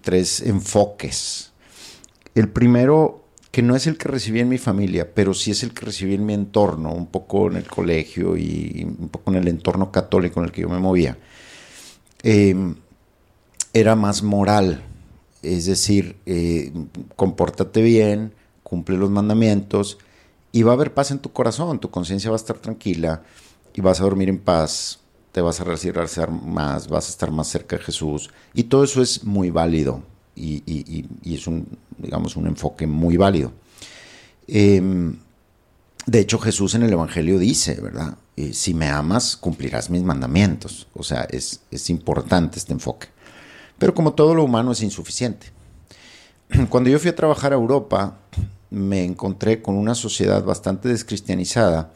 tres enfoques. El primero que no es el que recibí en mi familia, pero sí es el que recibí en mi entorno, un poco en el colegio y un poco en el entorno católico en el que yo me movía, em, era más moral, es decir, eh, compórtate bien, cumple los mandamientos y va a haber paz en tu corazón, tu conciencia va a estar tranquila y vas a dormir en paz, te vas a relacionar más, vas a estar más cerca de Jesús y todo eso es muy válido y, es un, digamos, un enfoque muy válido. Em, de hecho, Jesús en el Evangelio dice, ¿verdad? Eh, si me amas, cumplirás mis mandamientos. O sea, es, es importante este enfoque. Pero como todo lo humano es insuficiente. Cuando yo fui a trabajar a Europa, me encontré con una sociedad bastante descristianizada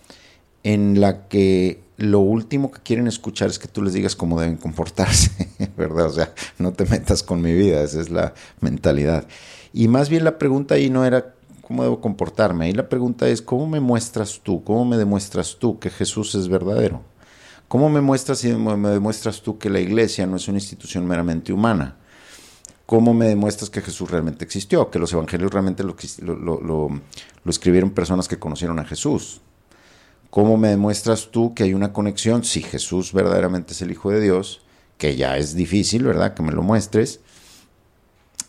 en la que lo último que quieren escuchar es que tú les digas cómo deben comportarse, ¿verdad? O sea, no te metas con mi vida, esa es la mentalidad. Y más bien la pregunta ahí no era cómo debo comportarme, ahí la pregunta es cómo me muestras tú, cómo me demuestras tú que Jesús es verdadero. ¿Cómo me muestras y me demuestras tú que la iglesia no es una institución meramente humana? ¿Cómo me demuestras que Jesús realmente existió? Que los evangelios realmente lo, lo, lo escribieron personas que conocieron a Jesús. ¿Cómo me demuestras tú que hay una conexión? Si Jesús verdaderamente es el Hijo de Dios, que ya es difícil, ¿verdad? Que me lo muestres.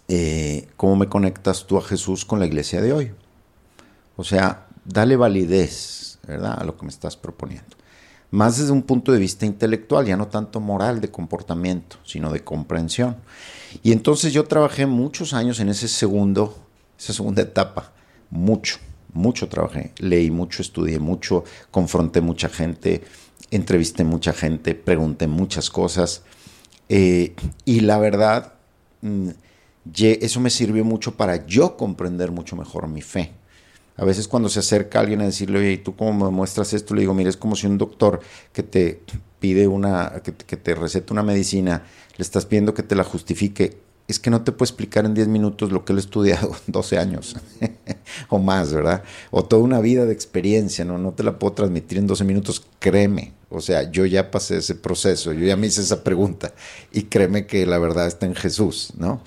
Eh, ¿Cómo me conectas tú a Jesús con la iglesia de hoy? O sea, dale validez, ¿verdad? A lo que me estás proponiendo. Más desde un punto de vista intelectual, ya no tanto moral de comportamiento, sino de comprensión. Y entonces yo trabajé muchos años en ese segundo, esa segunda etapa, mucho mucho trabajé, leí mucho, estudié mucho, confronté mucha gente, entrevisté mucha gente, pregunté muchas cosas. Eh, y la verdad, mm, eso me sirvió mucho para yo comprender mucho mejor mi fe. A veces cuando se acerca alguien a decirle, oye, ¿y tú cómo me muestras esto? Le digo, mira, es como si un doctor que te pide una, que, que te receta una medicina, le estás pidiendo que te la justifique es que no te puedo explicar en 10 minutos lo que él ha estudiado 12 años o más, ¿verdad? O toda una vida de experiencia, ¿no? No te la puedo transmitir en 12 minutos, créeme. O sea, yo ya pasé ese proceso, yo ya me hice esa pregunta y créeme que la verdad está en Jesús, ¿no?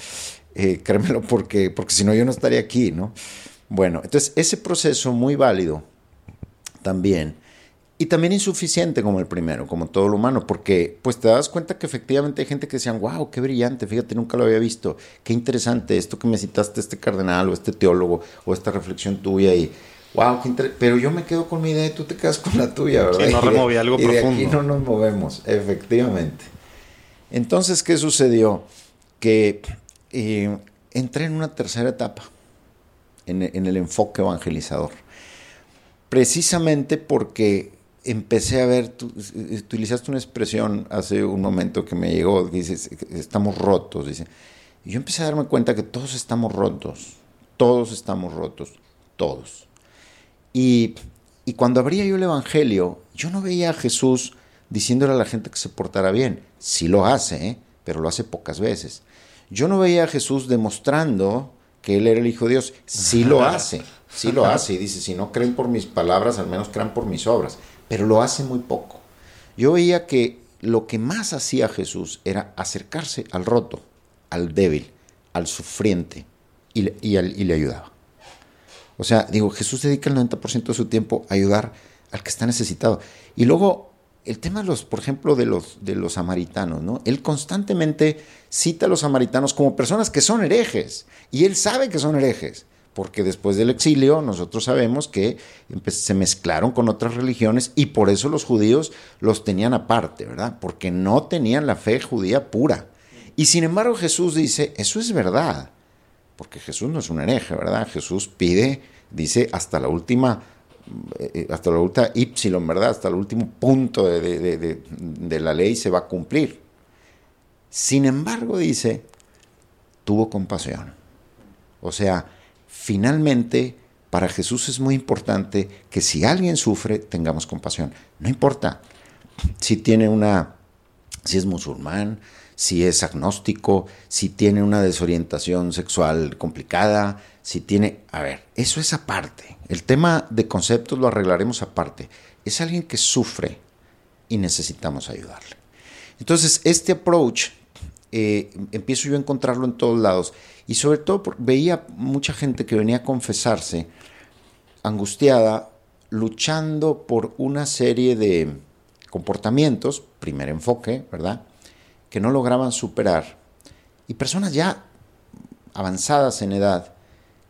eh, créemelo porque, porque si no yo no estaría aquí, ¿no? Bueno, entonces ese proceso muy válido también y también insuficiente como el primero, como todo lo humano, porque pues te das cuenta que efectivamente hay gente que decían, wow, qué brillante, fíjate, nunca lo había visto, qué interesante esto que me citaste, este cardenal o este teólogo o esta reflexión tuya y wow, qué interesante, pero yo me quedo con mi idea y tú te quedas con la tuya, ¿verdad? Sí, no removí algo y de profundo. aquí no nos movemos, efectivamente. Entonces, ¿qué sucedió? Que eh, entré en una tercera etapa, en, en el enfoque evangelizador, precisamente porque empecé a ver, tú, utilizaste una expresión hace un momento que me llegó, dices, estamos rotos, dice. Y yo empecé a darme cuenta que todos estamos rotos, todos estamos rotos, todos. Y, y cuando abría yo el Evangelio, yo no veía a Jesús diciéndole a la gente que se portara bien. Sí lo hace, ¿eh? pero lo hace pocas veces. Yo no veía a Jesús demostrando que Él era el Hijo de Dios. Sí lo hace, sí lo hace. Y dice, si no creen por mis palabras, al menos crean por mis obras pero lo hace muy poco. Yo veía que lo que más hacía Jesús era acercarse al roto, al débil, al sufriente, y le, y, y le ayudaba. O sea, digo, Jesús dedica el 90% de su tiempo a ayudar al que está necesitado. Y luego, el tema de los, por ejemplo, de los, de los samaritanos, ¿no? Él constantemente cita a los samaritanos como personas que son herejes, y él sabe que son herejes porque después del exilio nosotros sabemos que se mezclaron con otras religiones y por eso los judíos los tenían aparte, ¿verdad? Porque no tenían la fe judía pura. Y sin embargo Jesús dice, eso es verdad, porque Jesús no es un hereje, ¿verdad? Jesús pide, dice, hasta la última, eh, hasta la última ypsilon, ¿verdad? Hasta el último punto de, de, de la ley se va a cumplir. Sin embargo, dice, tuvo compasión. O sea, finalmente para Jesús es muy importante que si alguien sufre, tengamos compasión. No importa si tiene una, si es musulmán, si es agnóstico, si tiene una desorientación sexual complicada, si tiene, a ver, eso es aparte. El tema de conceptos lo arreglaremos aparte. Es alguien que sufre y necesitamos ayudarle. Entonces, este approach eh, empiezo yo a encontrarlo en todos lados. Y sobre todo veía mucha gente que venía a confesarse angustiada, luchando por una serie de comportamientos, primer enfoque, ¿verdad? Que no lograban superar. Y personas ya avanzadas en edad,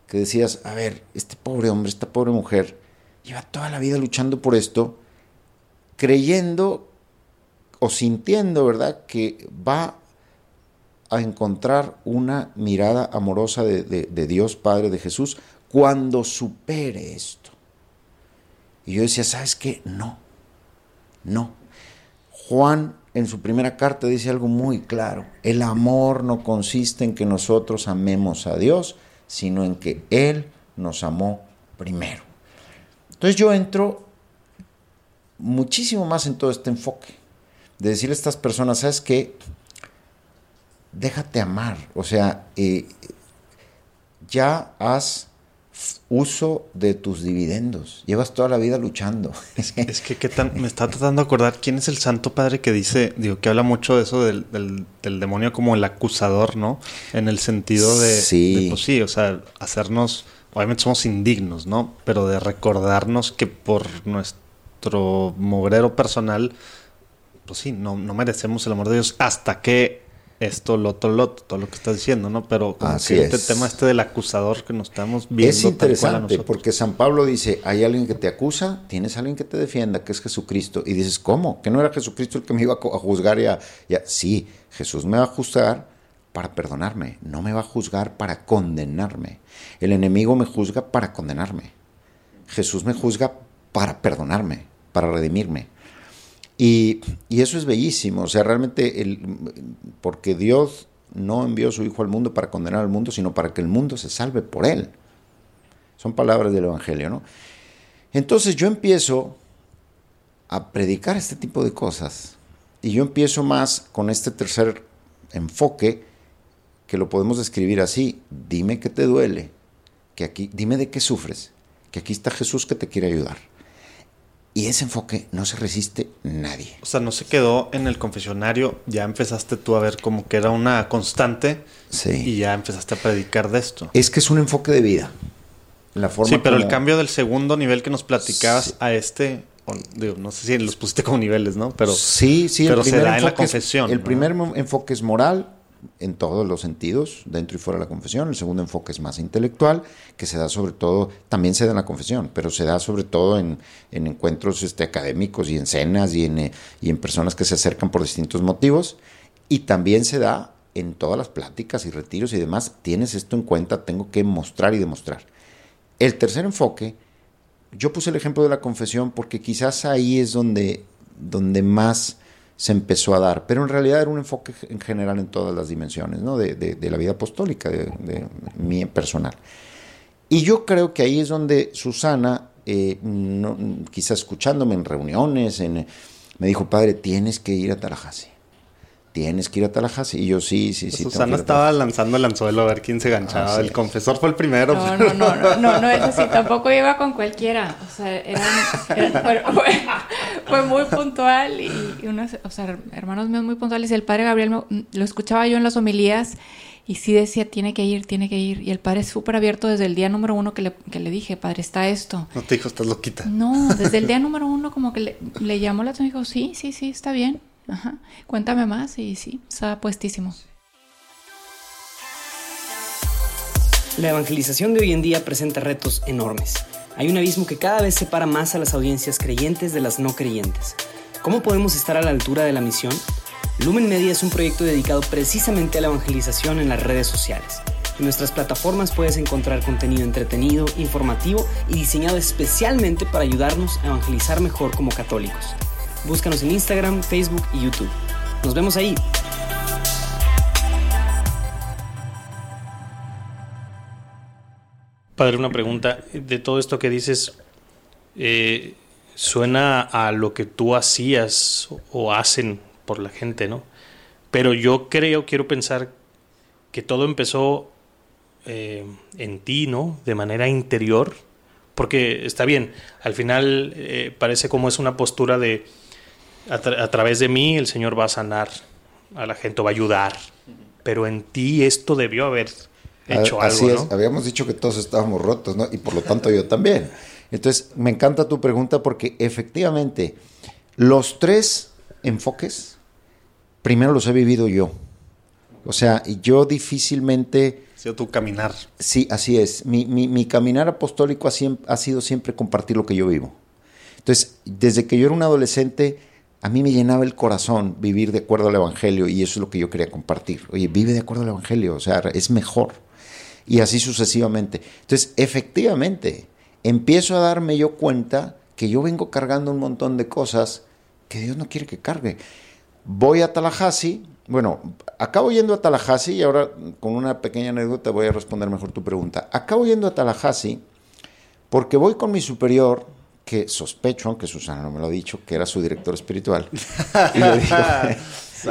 que decías, a ver, este pobre hombre, esta pobre mujer, lleva toda la vida luchando por esto, creyendo o sintiendo, ¿verdad?, que va a encontrar una mirada amorosa de, de, Dios Padre, de Jesús, cuando supere esto. Y yo decía, ¿sabes qué? No, no. Juan en su primera carta dice algo muy claro. El amor no consiste en que nosotros amemos a Dios, sino en que Él nos amó primero. Entonces yo entro muchísimo más en todo este enfoque. De decirle a estas personas, ¿sabes qué? Déjate amar. O sea, eh, ya haz uso de tus dividendos. Llevas toda la vida luchando. Es que, ¿qué tan? me está tratando de acordar quién es el Santo Padre que dice, digo, que habla mucho de eso del, del, del demonio como el acusador, ¿no? En el sentido de, sí. de, pues sí, o sea, hacernos, obviamente somos indignos, ¿no? Pero de recordarnos que por nuestro mugrero personal, pues sí, no, no merecemos el amor de Dios hasta que esto, lo otro, lo otro, todo lo que estás diciendo, ¿no? Pero como Así que es. este tema este del acusador que nos estamos viendo. Es interesante porque San Pablo dice, hay alguien que te acusa, tienes alguien que te defienda, que es Jesucristo. Y dices, ¿cómo? ¿Que no era Jesucristo el que me iba a juzgar ya? ya? Sí, Jesús me va a juzgar para perdonarme, no me va a juzgar para condenarme. El enemigo me juzga para condenarme. Jesús me juzga para perdonarme, para redimirme. Y, eso es bellísimo, o sea, realmente, el, porque Dios no envió a su Hijo al mundo para condenar al mundo, sino para que el mundo se salve por él. Son palabras del Evangelio, ¿no? Entonces yo empiezo a predicar este tipo de cosas y yo empiezo más con este tercer enfoque que lo podemos describir así, dime qué te duele, que aquí, dime de qué sufres, que aquí está Jesús que te quiere ayudar. Y ese enfoque no se resiste nadie. O sea, no se quedó en el confesionario, ya empezaste tú a ver como que era una constante Sí. y ya empezaste a predicar de esto. Es que es un enfoque de vida. La forma Sí, pero el cambio del segundo nivel que nos platicabas Sí. a este, o- digo, no sé si los pusiste como niveles, ¿no? Pero sí, sí, pero el se da en la es- confesión, el ¿no? primer enfoque es moral en todos los sentidos, dentro y fuera de la confesión. El segundo enfoque es más intelectual, que se da sobre todo, también se da en la confesión, pero se da sobre todo en, en encuentros este, académicos y en cenas y en, eh, y en personas que se acercan por distintos motivos. Y también se da en todas las pláticas y retiros y demás. Tienes esto en cuenta, tengo que mostrar y demostrar. El tercer enfoque, yo puse el ejemplo de la confesión porque quizás ahí es donde, donde más se empezó a dar, pero en realidad era un enfoque en general en todas las dimensiones, ¿no? de, de- de la vida apostólica, de, mi personal. Y yo creo que ahí es donde Susana, eh, quizás escuchándome en reuniones, me dijo, padre, tienes que ir a Tallahassee. Tienes que ir a Tallahassee. Y yo, sí, sí, sí. Susana estaba lanzando el anzuelo a ver quién se ganchaba. Ah. El confesor fue el primero. No, no, no, no, no, no es así, tampoco iba con cualquiera, o sea, eran, eran- fue, fue- fue muy puntual y, y unos, o sea, hermanos míos muy puntuales y el padre Gabriel me- lo escuchaba yo en las homilías y sí decía, tiene que ir, tiene que ir, y el padre es súper abierto desde el día número uno que le, que le dije, padre, está esto. No te dijo, estás loquita. No, desde el día número uno como que le, le llamó la atención y dijo, sí, sí, sí, está bien, ajá, cuéntame más y sí, está puestísimo. La evangelización de hoy en día presenta retos enormes. Hay un abismo que cada vez separa más a las audiencias creyentes de las no creyentes. ¿Cómo podemos estar a la altura de la misión? Lumen Media es un proyecto dedicado precisamente a la evangelización en las redes sociales. En nuestras plataformas puedes encontrar contenido entretenido, informativo y diseñado especialmente para ayudarnos a evangelizar mejor como católicos. Búscanos en Instagram, Facebook y YouTube. Nos vemos ahí. Padre, una pregunta. De todo esto que dices, eh, suena a lo que tú hacías o hacen por la gente, ¿no? Pero yo creo, quiero pensar que todo empezó eh, en ti, ¿no? De manera interior. Porque está bien, al final eh, parece como es una postura de a, tra- a través de mí el Señor va a sanar a la gente, o va a ayudar. Pero en ti esto debió haber hecho A- Así algo, es, ¿no? habíamos dicho que todos estábamos rotos, ¿no? Y por lo tanto yo también. Entonces, me encanta tu pregunta porque efectivamente los tres enfoques, primero los he vivido yo. O sea, yo difícilmente, Ha sido tu caminar. sí, así es, mi, mi- mi caminar apostólico ha, ha sido siempre compartir lo que yo vivo. Entonces, desde que yo era un adolescente, a mí me llenaba el corazón vivir de acuerdo al Evangelio y eso es lo que yo quería compartir. Oye, vive de acuerdo al Evangelio, o sea, es mejor. Y así sucesivamente. Entonces, efectivamente, empiezo a darme yo cuenta que yo vengo cargando un montón de cosas que Dios no quiere que cargue. Voy a Tallahassee, bueno, acabo yendo a Tallahassee y ahora con una pequeña anécdota voy a responder mejor tu pregunta. Acabo yendo a Tallahassee porque voy con mi superior, que sospecho, aunque Susana no me lo ha dicho, que era su director espiritual. Y le digo,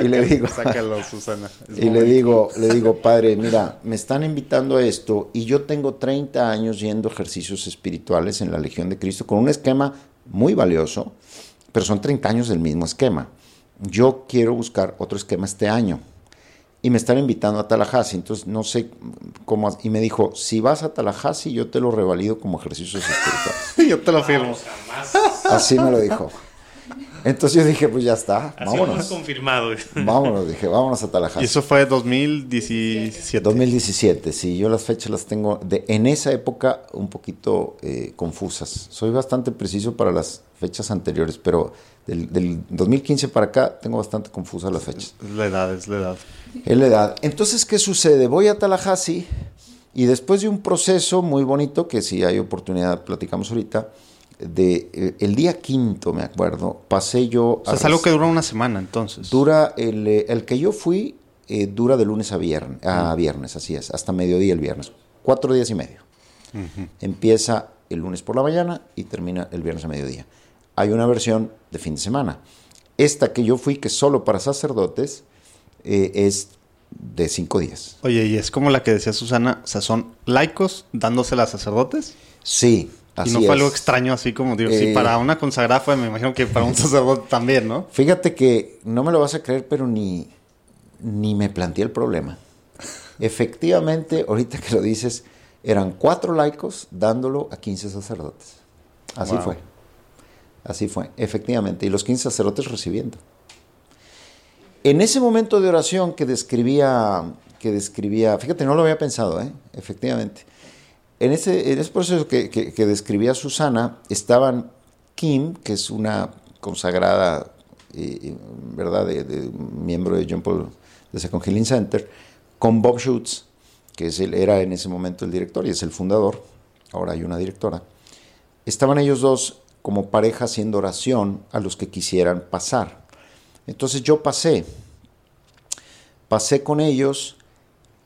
y le digo, Sácalo, Susana. Es y le digo, le digo, padre, mira, me están invitando a esto y yo tengo 30 años yendo ejercicios espirituales en la Legión de Cristo con un esquema muy valioso, pero son 30 años del mismo esquema. Yo quiero buscar otro esquema este año y me están invitando a Tallahassee, entonces no sé cómo. Y me dijo, si vas a Tallahassee, yo te lo revalido como ejercicios espirituales. Yo te lo firmo. Así me lo dijo. Entonces yo dije, pues ya está, Así vámonos. confirmado. Vámonos, dije, vámonos a Y Tallahassee. eso fue 2017. 2017, sí, yo las fechas las tengo de, en esa época un poquito eh, confusas. Soy bastante preciso para las fechas anteriores, pero del, del 2015 para acá tengo bastante confusas las fechas. Es la edad, es la edad. Es la edad. Entonces, ¿qué sucede? Voy a Tallahassee y después de un proceso muy bonito, que si hay oportunidad platicamos ahorita, de eh, el día quinto, me acuerdo, pasé yo... O sea, a es algo que dura una semana, entonces. Dura, el, eh, el que yo fui, eh, dura de lunes a viernes, a viernes, así es, hasta mediodía el viernes. Cuatro días y medio. Empieza el lunes por la mañana y termina el viernes a mediodía. Hay una versión de fin de semana. Esta que yo fui, que solo para sacerdotes, eh, es de cinco días. Oye, y es como la que decía Susana, o sea, son laicos dándosela a sacerdotes. Sí, y no fue algo extraño así como, digo, sí, para una consagrada fue, me imagino que para un sacerdote también, ¿no? Fíjate que no me lo vas a creer, pero ni, ni me planteé el problema. Efectivamente, ahorita que lo dices, eran cuatro laicos dándolo a 15 sacerdotes. Así fue. Así fue, efectivamente. Y los 15 sacerdotes recibiendo. En ese momento de oración que describía, que describía, fíjate, no lo había pensado, ¿eh? efectivamente. En ese, en ese proceso que, que, describía Susana, estaban Kim, que es una consagrada, eh, ¿verdad?, de, miembro de John Paul de Second Healing Center, con Bob Schutz, que es el, era en ese momento el director y es el fundador, ahora hay una directora. Estaban ellos dos como pareja haciendo oración a los que quisieran pasar. Entonces yo pasé, pasé con ellos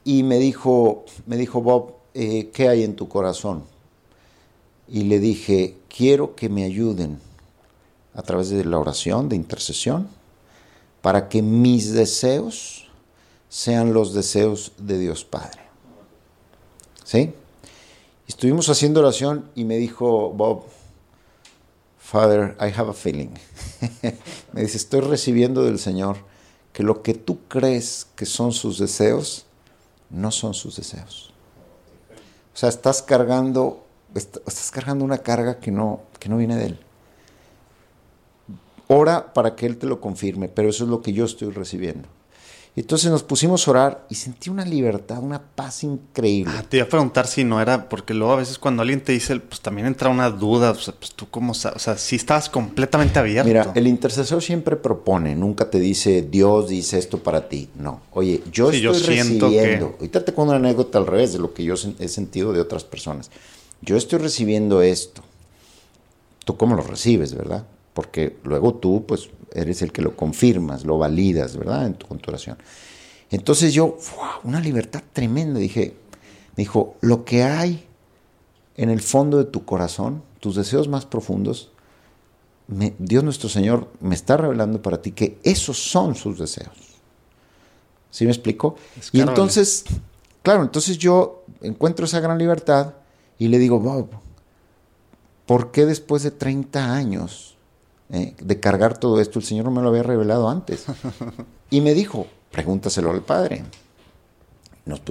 y me dijo, me dijo Bob, eh, ¿qué hay en tu corazón? Y le dije, quiero que me ayuden a través de la oración, de intercesión, para que mis deseos sean los deseos de Dios Padre. ¿Sí? Estuvimos haciendo oración y me dijo Bob, Father, I have a feeling. me dice, estoy recibiendo del Señor que lo que tú crees que son sus deseos, no son sus deseos. O sea, estás cargando, estás cargando una carga que no, que no viene de Él. Ora para que Él te lo confirme, pero eso es lo que yo estoy recibiendo. Entonces nos pusimos a orar y sentí una libertad, una paz increíble. Ah, te iba a preguntar si no era, porque luego a veces cuando alguien te dice, pues también entra una duda, o sea, pues tú cómo, o sea, si estabas completamente abierto. Mira, el intercesor siempre propone, nunca te dice, Dios dice esto para ti. No, oye, yo estoy recibiendo, que... ahorita te cuento una anécdota al revés de lo que yo he sentido de otras personas. Yo estoy recibiendo esto. ¿Tú cómo lo recibes, verdad? Porque luego tú, pues, eres el que lo confirmas, lo validas, ¿verdad? En tu, con oración. Entonces yo, una libertad tremenda, dije, me dijo, lo que hay en el fondo de tu corazón, tus deseos más profundos, Dios nuestro Señor me está revelando para ti que esos son sus deseos. ¿Sí me explico? Y entonces, claro, entonces yo encuentro esa gran libertad y le digo, Bob, ¿por qué después de 30 años eh, de cargar todo esto, el Señor no me lo había revelado antes. Y me dijo, pregúntaselo al Padre.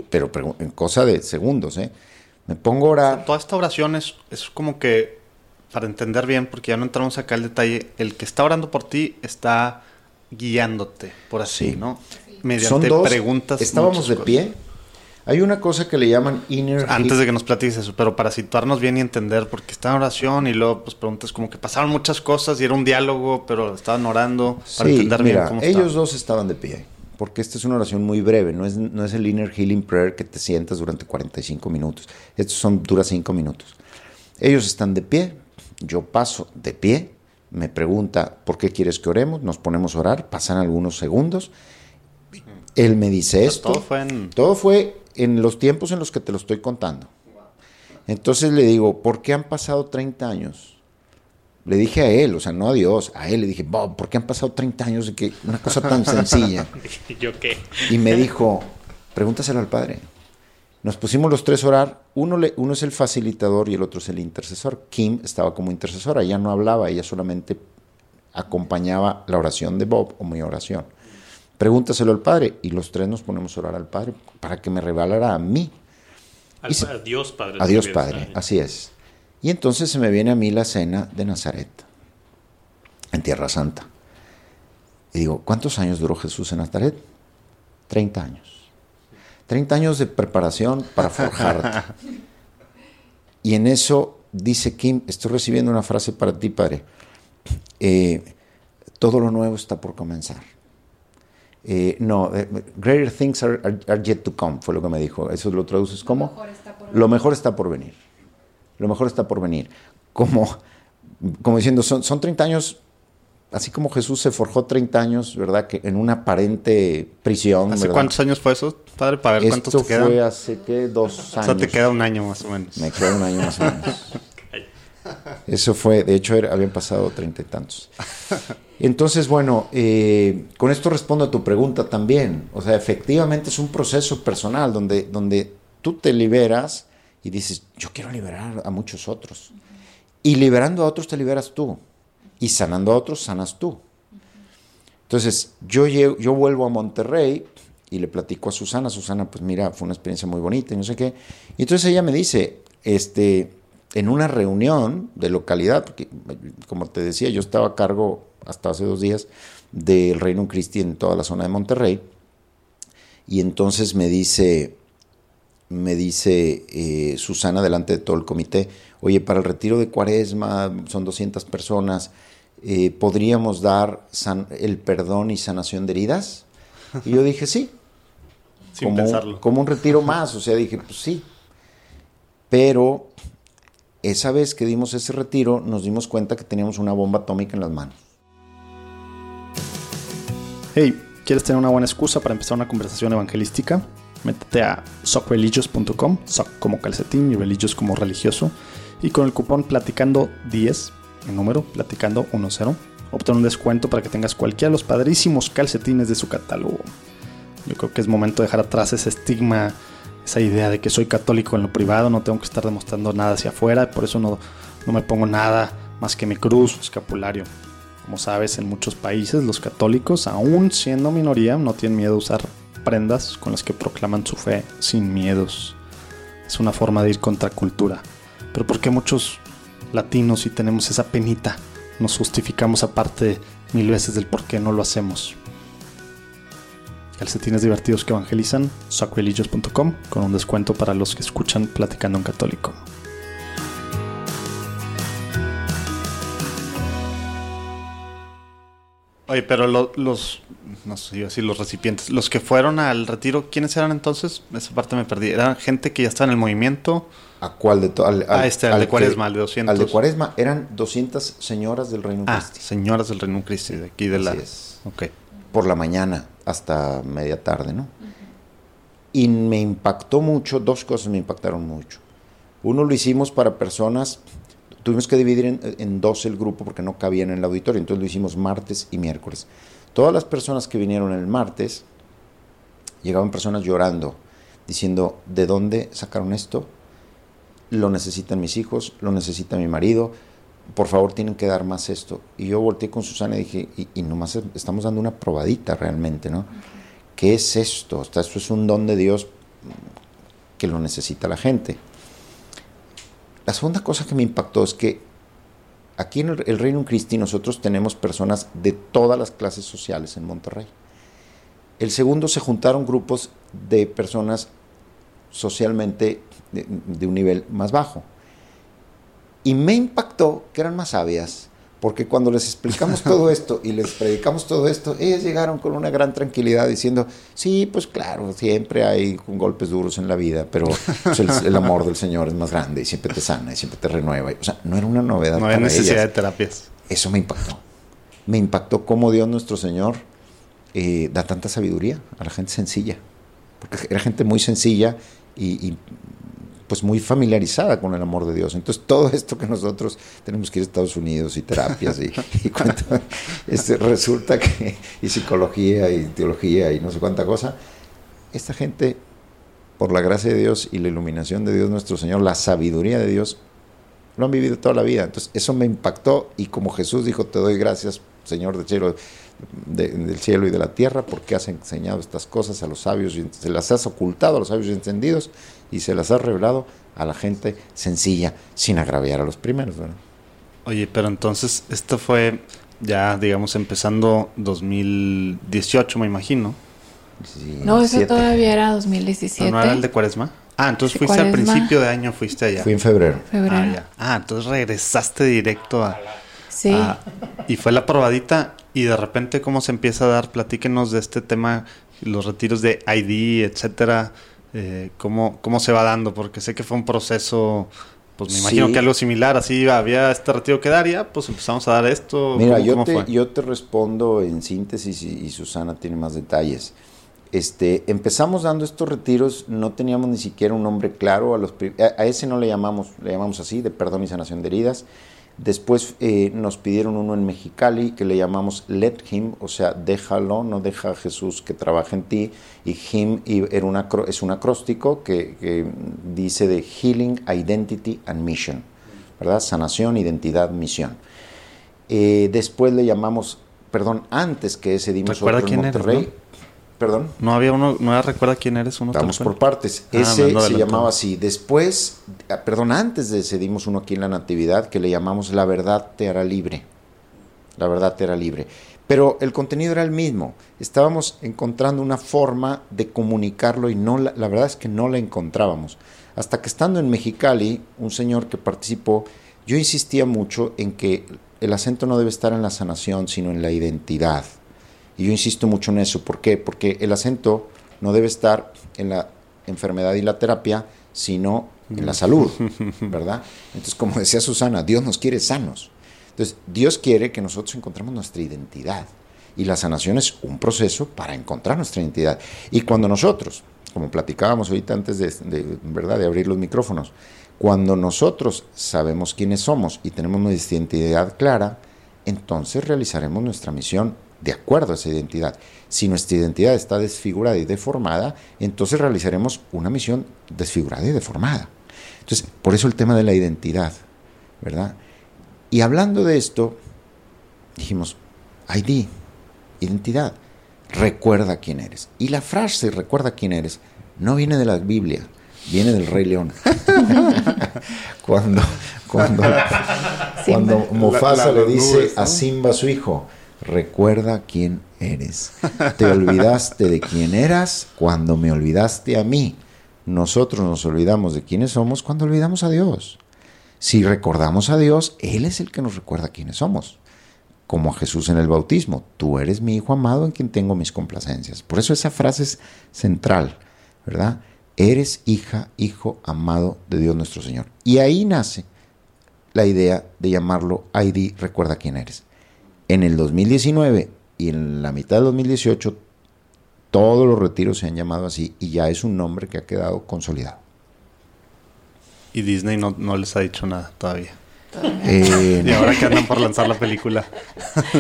pero en cosa de segundos, ¿eh? Me pongo a orar. Toda esta oración es, como que, para entender bien, porque ya no entramos acá al detalle, el que está orando por ti está guiándote, por así, ¿no? Mediante preguntas. Estábamos de pie hay una cosa que le llaman inner Antes de que nos platiques eso, pero para situarnos bien y entender, porque está en oración y luego pues preguntas como que pasaron muchas cosas y era un diálogo, pero estaban orando para entender bien cómo ellos dos estaban de pie, porque esta es una oración muy breve, no es, no es el inner healing prayer que te sientas durante 45 minutos. Estos son dura 5 minutos. Ellos están de pie, yo paso de pie, me pregunta, ¿por qué quieres que oremos? Nos ponemos a orar, pasan algunos segundos. Él me dice esto. Todo fue en... Todo fue en los tiempos en los que te lo estoy contando. Entonces le digo, ¿por qué han pasado 30 años? Le dije a él, o sea, no a Dios, a él le dije, Bob, ¿por qué han pasado 30 años de que una cosa tan sencilla? ¿Yo qué? Y me dijo, pregúntaselo al Padre. Nos pusimos los tres a orar, uno, le, uno es el facilitador y el otro es el intercesor. Kim estaba como intercesora, ella no hablaba, ella solamente acompañaba la oración de Bob o mi oración pregúntaselo al Padre. Y los tres nos ponemos a orar al Padre para que me revelara a mí. Al, a Dios Padre. A Dios Padre, así es. Y entonces se me viene a mí la cena de Nazaret, en Tierra Santa. Y digo, ¿cuántos años duró Jesús en Nazaret? Treinta años. Treinta años de preparación para forjarte. y en eso dice Kim, estoy recibiendo una frase para ti, Padre. Eh, todo lo nuevo está por comenzar. Eh, no, eh, greater things are, yet to come, fue lo que me dijo. Eso lo traduces como lo mejor está por venir. Lo mejor está por venir. Como, como diciendo, son, son 30 años, así como Jesús se forjó 30 años, ¿verdad? Que en una aparente prisión. ¿Hace cuántos años fue eso, padre? Para ver cuántos te quedan. fue hace, ¿qué? Dos años. O sea, te queda un año más o menos. Me queda un año más o menos. Eso fue, de hecho, habían pasado treinta y tantos. Entonces, bueno, eh, con esto respondo a tu pregunta también. O sea, efectivamente es un proceso personal donde, donde tú te liberas y dices, yo quiero liberar a muchos otros. Y liberando a otros te liberas tú. Y sanando a otros sanas tú. Entonces, yo, yo vuelvo a Monterrey y le platico a Susana. Susana, pues mira, fue una experiencia muy bonita y no sé qué. Y entonces ella me dice, este, en una reunión de localidad, porque como te decía, yo estaba a cargo hasta hace dos días del Reino Cristi en toda la zona de Monterrey. Y entonces me dice, me dice eh, Susana delante de todo el comité, oye, para el retiro de Cuaresma son 200 personas, eh, ¿podríamos dar el perdón y sanación de heridas? Y yo dije, sí. Sin pensarlo. Como un retiro más, o sea, dije, pues sí. Pero esa vez que dimos ese retiro, nos dimos cuenta que teníamos una bomba atómica en las manos. Hey, ¿quieres tener una buena excusa para empezar una conversación evangelística? Métete a socreligious.com, soc como calcetín y religious como religioso, y con el cupón platicando 10, en número, platicando 10, obtén un descuento para que tengas cualquiera de los padrísimos calcetines de su catálogo. Yo creo que es momento de dejar atrás ese estigma, esa idea de que soy católico en lo privado, no tengo que estar demostrando nada hacia afuera, por eso no, no me pongo nada más que mi cruz escapulario. Como sabes, en muchos países los católicos, aún siendo minoría, no tienen miedo a usar prendas con las que proclaman su fe sin miedos. Es una forma de ir contra cultura. Pero ¿por qué muchos latinos, si tenemos esa penita, nos justificamos aparte mil veces del por qué no lo hacemos? Calcetines divertidos que evangelizan, sacreligious.com con un descuento para los que escuchan Platicando en Católico. Oye, pero los, no sé si los recipientes, los que fueron al retiro, ¿quiénes eran entonces? Esa parte me perdí. ¿Eran gente que ya estaba en el movimiento? ¿A cuál de todos? Ah, este, al, de Cuaresma, al de 200. Al de Cuaresma eran 200 señoras del Reino ah, señoras del Reino Cristi, de aquí de la... Es. Por la mañana hasta media tarde, ¿no? Y me impactó mucho, dos cosas me impactaron mucho. Uno lo hicimos para personas tuvimos que dividir en, dos el grupo porque no cabían en el auditorio, entonces lo hicimos martes y miércoles. Todas las personas que vinieron el martes, llegaban personas llorando, diciendo, ¿de dónde sacaron esto? Lo necesitan mis hijos, lo necesita mi marido, por favor tienen que dar más esto. Y yo volteé con Susana y dije, y, y nomás estamos dando una probadita realmente, ¿no? ¿Qué es esto? esto es un don de Dios que lo necesita la gente. La segunda cosa que me impactó es que aquí en el, Reino Cristi nosotros tenemos personas de todas las clases sociales en Monterrey. El segundo se juntaron grupos de personas socialmente de un nivel más bajo. Y me impactó que eran más sabias porque cuando les explicamos todo esto y les predicamos todo esto, ellas llegaron con una gran tranquilidad diciendo, sí, pues claro, siempre hay golpes duros en la vida, pero pues, el, amor del Señor es más grande y siempre te sana y siempre te renueva. O sea, no era una novedad. No hay necesidad de terapias. Eso me impactó. Me impactó cómo Dios nuestro Señor eh, da tanta sabiduría a la gente sencilla. Porque era gente muy sencilla y, y pues muy familiarizada con el amor de Dios. Entonces todo esto que nosotros tenemos que ir a Estados Unidos y terapias y, este, resulta que y psicología y teología y no sé cuánta cosa, esta gente por la gracia de Dios y la iluminación de Dios nuestro Señor, la sabiduría de Dios, lo han vivido toda la vida. Entonces eso me impactó y como Jesús dijo, te doy gracias, Señor del cielo, del cielo y de la tierra, porque has enseñado estas cosas a los sabios y se las has ocultado a los sabios entendidos y se las has revelado a la gente sencilla, sin agraviar a los primeros. Oye, pero entonces esto fue ya, digamos, empezando 2018, me imagino. no, eso todavía era 2017. ¿No, era el de Cuaresma? Ah, entonces fuiste al principio de año, fuiste allá. Fui en febrero. febrero. Ah, ah, entonces regresaste directo a... Sí. y fue la probadita y de repente cómo se empieza a dar, platíquenos de este tema, los retiros de ID, etcétera, eh, cómo, cómo se va dando, porque sé que fue un proceso, pues me imagino que algo similar, así había este retiro que daría, pues empezamos a dar esto. Mira, yo, te, yo te respondo en síntesis y, Susana tiene más detalles. Este, empezamos dando estos retiros, no teníamos ni siquiera un nombre claro, a, los, a ese no le llamamos, le llamamos así, de perdón y sanación de heridas. Después eh, nos pidieron uno en Mexicali que le llamamos Let Him, o sea, déjalo, no deja a Jesús que trabaje en ti. Y Him era una, es un acróstico que, dice de Healing, Identity and Mission. ¿verdad? Sanación, identidad, misión. Eh, después le llamamos, perdón, antes que ese dimos otro en Monterrey. Perdón. No había uno, no recuerda quién eres uno. Vamos por partes. Ah, ese se llamaba así. Después, ah, perdón, antes de ese dimos uno aquí en la Natividad que le llamamos La verdad te hará libre. La verdad te hará libre. Pero el contenido era el mismo. Estábamos encontrando una forma de comunicarlo y no la, la verdad es que no la encontrábamos. Hasta que estando en Mexicali, un señor que participó, yo insistía mucho en que el acento no debe estar en la sanación, sino en la identidad. Y yo insisto mucho en eso. ¿Por qué? Porque el acento no debe estar en la enfermedad y la terapia, sino en la salud, ¿verdad? Entonces, como decía Susana, Dios nos quiere sanos. Entonces, Dios quiere que nosotros encontremos nuestra identidad. Y la sanación es un proceso para encontrar nuestra identidad. Y cuando nosotros, como platicábamos ahorita antes de, ¿verdad? de abrir los micrófonos, cuando nosotros sabemos quiénes somos y tenemos nuestra identidad clara, entonces realizaremos nuestra misión de acuerdo a esa identidad. Si nuestra identidad está desfigurada y deformada, entonces realizaremos una misión desfigurada y deformada. Entonces, por eso el tema de la identidad, ¿verdad? Y hablando de esto, dijimos, ID, identidad, recuerda quién eres. Y la frase recuerda quién eres no viene de la Biblia, viene del Rey León. cuando cuando, cuando Mufasa le dice a Simba su hijo, recuerda quién eres. Te olvidaste de quién eras cuando me olvidaste a mí. Nosotros nos olvidamos de quiénes somos cuando olvidamos a Dios. Si recordamos a Dios, Él es el que nos recuerda quiénes somos. Como a Jesús en el bautismo, tú eres mi Hijo amado en quien tengo mis complacencias. Por eso esa frase es central, ¿verdad? Eres hija, hijo amado de Dios nuestro Señor. Y ahí nace la idea de llamarlo ID, recuerda quién eres. En el 2019 y en la mitad del 2018, todos los retiros se han llamado así y ya es un nombre que ha quedado consolidado. Y Disney no, les ha dicho nada todavía. Eh, y ahora que andan por lanzar la película.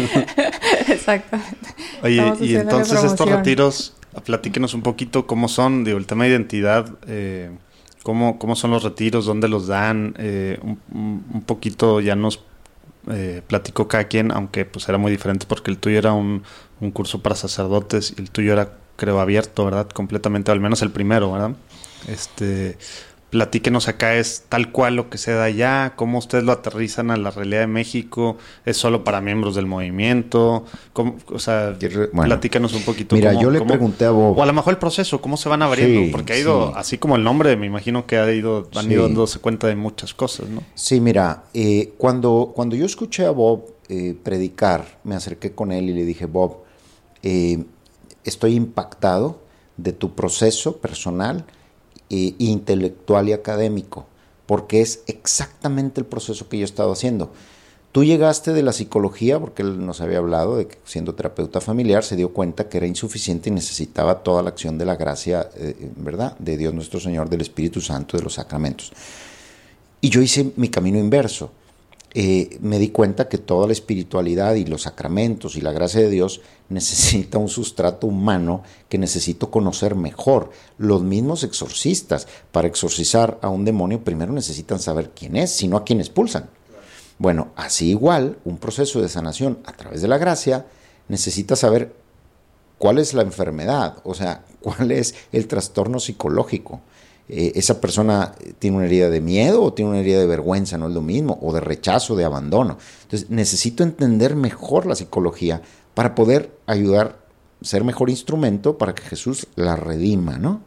Exactamente. Oye, y entonces estos retiros, platíquenos un poquito cómo son, digo, el tema de identidad, eh, cómo, cómo son los retiros, dónde los dan, eh, un, un, poquito ya nos eh, platicó cada quien, aunque pues era muy diferente porque el tuyo era un, un, curso para sacerdotes y el tuyo era, creo, abierto, ¿verdad? Completamente, al menos el primero, ¿verdad? Este, platíquenos acá, ¿es tal cual lo que se da allá? ¿Cómo ustedes lo aterrizan a la realidad de México? ¿Es solo para miembros del movimiento? ¿Cómo, o sea, platícanos un poquito. Mira, yo le pregunté a Bob. O a lo mejor el proceso, ¿cómo se van abriendo? Porque ha ido, así como el nombre, me imagino que ha ido, han ido dándose cuenta de muchas cosas, ¿no? Sí, mira, eh, cuando, cuando yo escuché a Bob eh, predicar, me acerqué con él y le dije, Bob, eh, estoy impactado de tu proceso personal intelectual y académico, porque es exactamente el proceso que yo he estado haciendo. Tú llegaste de la psicología, porque él nos había hablado de que siendo terapeuta familiar se dio cuenta que era insuficiente y necesitaba toda la acción de la gracia, eh, ¿verdad? De Dios nuestro Señor, del Espíritu Santo, de los sacramentos. Y yo hice mi camino inverso. Eh, me di cuenta que toda la espiritualidad y los sacramentos y la gracia de Dios necesita un sustrato humano que necesito conocer mejor. Los mismos exorcistas, para exorcizar a un demonio, primero necesitan saber quién es, sino a quién expulsan. Bueno, así igual, un proceso de sanación a través de la gracia necesita saber cuál es la enfermedad, o sea, cuál es el trastorno psicológico. Eh, esa persona tiene una herida de miedo o tiene una herida de vergüenza, no es lo mismo, o de rechazo, de abandono. Entonces necesito entender mejor la psicología para poder ayudar, ser mejor instrumento para que Jesús la redima, ¿no?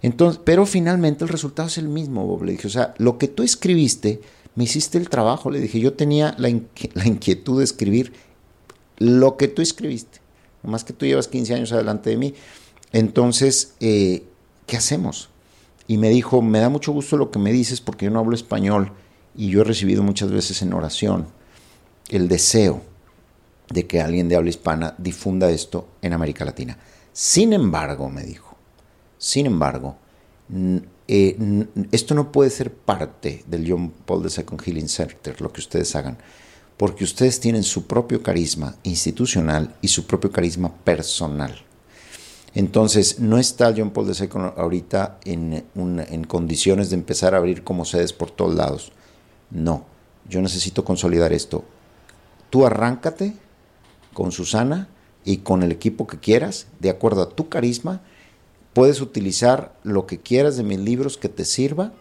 Entonces, pero finalmente el resultado es el mismo, Bob. Le dije, o sea, lo que tú escribiste, me hiciste el trabajo. Le dije, yo tenía la, inquietud de escribir lo que tú escribiste. Más que tú llevas 15 años adelante de mí. Entonces, eh, ¿qué hacemos? Y me dijo, me da mucho gusto lo que me dices porque yo no hablo español y yo he recibido muchas veces en oración el deseo de que alguien de habla hispana difunda esto en América Latina. Sin embargo, me dijo, sin embargo, eh, esto no puede ser parte del John Paul II Healing Center, lo que ustedes hagan, porque ustedes tienen su propio carisma institucional y su propio carisma personal. Entonces, no está John Paul II ahorita en, en condiciones de empezar a abrir como sedes por todos lados. No. yo necesito consolidar esto. Tú arráncate con Susana y con el equipo que quieras, de acuerdo a tu carisma. Puedes utilizar lo que quieras de mis libros que te sirva,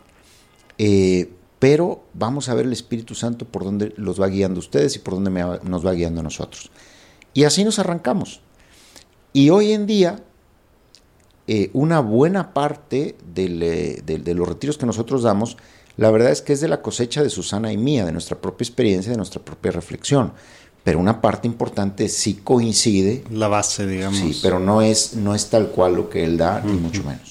eh, pero vamos a ver el Espíritu Santo por dónde los va guiando ustedes y por dónde nos va guiando nosotros. Y así nos arrancamos. Y hoy en día, eh, una buena parte eh, de los retiros que nosotros damos, la verdad es que es de la cosecha de Susana y mía, de nuestra propia experiencia, de nuestra propia reflexión pero una parte importante sí coincide. La base, digamos. Sí, pero no es, no es tal cual lo que él da, ni mucho menos.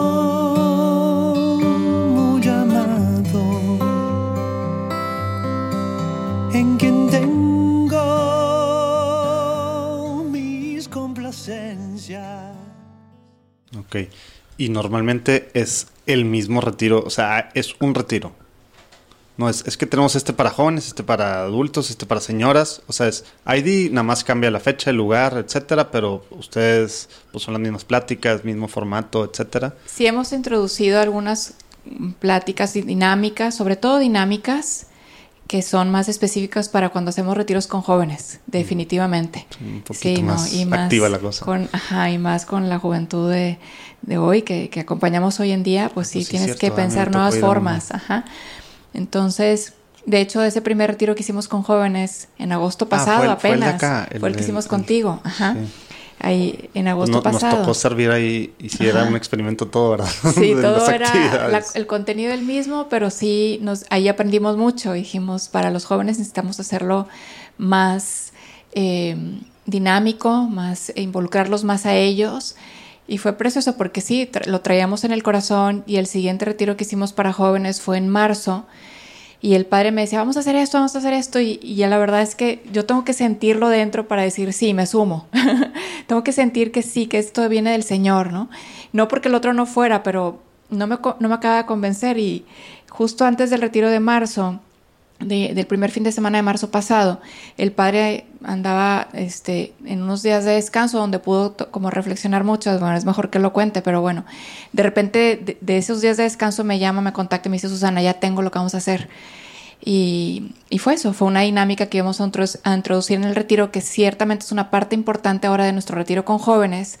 Ok, y normalmente es el mismo retiro, o sea, es un retiro. No, es, es que tenemos este para jóvenes, este para adultos, este para señoras. O sea, es ID, nada más cambia la fecha, el lugar, etcétera, pero ustedes pues, son las mismas pláticas, mismo formato, etcétera. Sí, hemos introducido algunas pláticas dinámicas, sobre todo dinámicas, que son más específicas para cuando hacemos retiros con jóvenes, mm. definitivamente. un poquito más, y más activa la cosa. Con, ajá, y más con la juventud de, de hoy, que, que, acompañamos hoy en día, pues sí, pues tienes que pensar nuevas formas. Ajá. Entonces, de hecho, ese primer retiro que hicimos con jóvenes en agosto ah, pasado apenas, fue el, que hicimos contigo. Ajá ahí en agosto pasado. Nos tocó servir ahí y si era un experimento todo, ¿verdad? Sí, todo era el contenido el mismo, pero sí nos, ahí aprendimos mucho. Dijimos, para los jóvenes necesitamos hacerlo más eh, dinámico, más e involucrarlos más a ellos. Y fue precioso porque sí, lo traíamos en el corazón y el siguiente retiro que hicimos para jóvenes fue en marzo y el padre me decía, vamos a hacer esto, vamos a hacer esto. Y, la verdad es que yo tengo que sentirlo dentro para decir, sí, me sumo. tengo que sentir que sí, que esto viene del Señor, ¿no? No porque el otro no fuera, pero no me, no me acaba de convencer. Y justo antes del retiro de marzo, del primer fin de semana de marzo pasado, el padre andaba este, en unos días de descanso donde pudo como reflexionar mucho, bueno, es mejor que lo cuente, pero bueno, de repente de, esos días de descanso me llama, me contacta y me dice, Susana, ya tengo lo que vamos a hacer. Y, y fue eso, fue una dinámica que íbamos a, introducir en el retiro, que ciertamente es una parte importante ahora de nuestro retiro con jóvenes,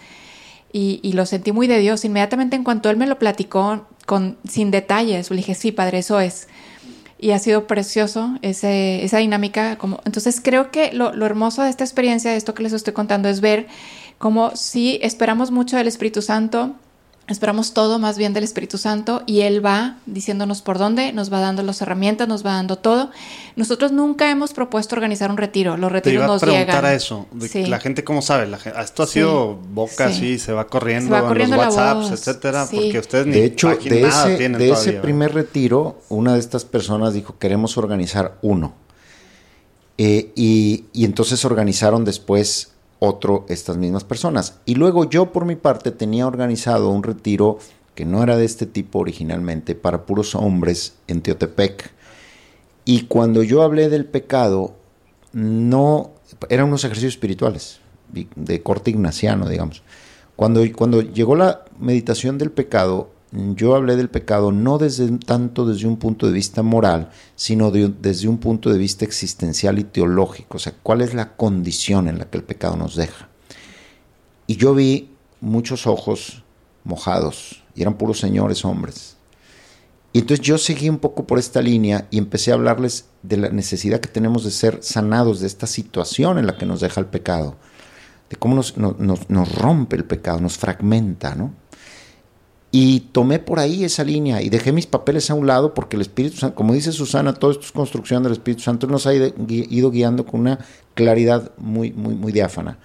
y, y, lo sentí muy de Dios. Inmediatamente en cuanto él me lo platicó, con, sin detalles, le dije, sí, padre, eso es y ha sido precioso ese, esa dinámica. Como, entonces creo que lo, lo, hermoso de esta experiencia, de esto que les estoy contando, es ver cómo sí esperamos mucho del Espíritu Santo, Esperamos todo más bien del Espíritu Santo y Él va diciéndonos por dónde, nos va dando las herramientas, nos va dando todo. Nosotros nunca hemos propuesto organizar un retiro, los retiros Te iba nos a preguntar a eso, la gente cómo sabe, la esto ha sido boca así, se va corriendo, en los WhatsApps, etcétera, porque ustedes ni De hecho, de ese, de ese primer retiro, una de estas personas dijo, queremos organizar uno. Eh, y, y entonces organizaron después otro estas mismas personas. Y luego yo por mi parte tenía organizado un retiro que no era de este tipo originalmente para puros hombres en Teotepec. Y cuando yo hablé del pecado, no eran unos ejercicios espirituales de corte ignaciano, digamos. Cuando, cuando llegó la meditación del pecado, yo hablé del pecado no desde tanto desde un punto de vista moral, sino desde un punto de vista existencial y teológico, o sea, cuál es la condición en la que el pecado nos deja. Y yo vi muchos ojos mojados, y eran puros señores hombres. Y entonces yo seguí un poco por esta línea y empecé a hablarles de la necesidad que tenemos de ser sanados de esta situación en la que nos deja el pecado, de cómo nos, nos rompe el pecado, nos fragmenta, ¿no? Y tomé por ahí esa línea y dejé mis papeles a un lado porque el Espíritu Santo, como dice Susana, todo esto es construcción del Espíritu Santo, nos ha ido guiando con una claridad muy, muy, muy diáfana.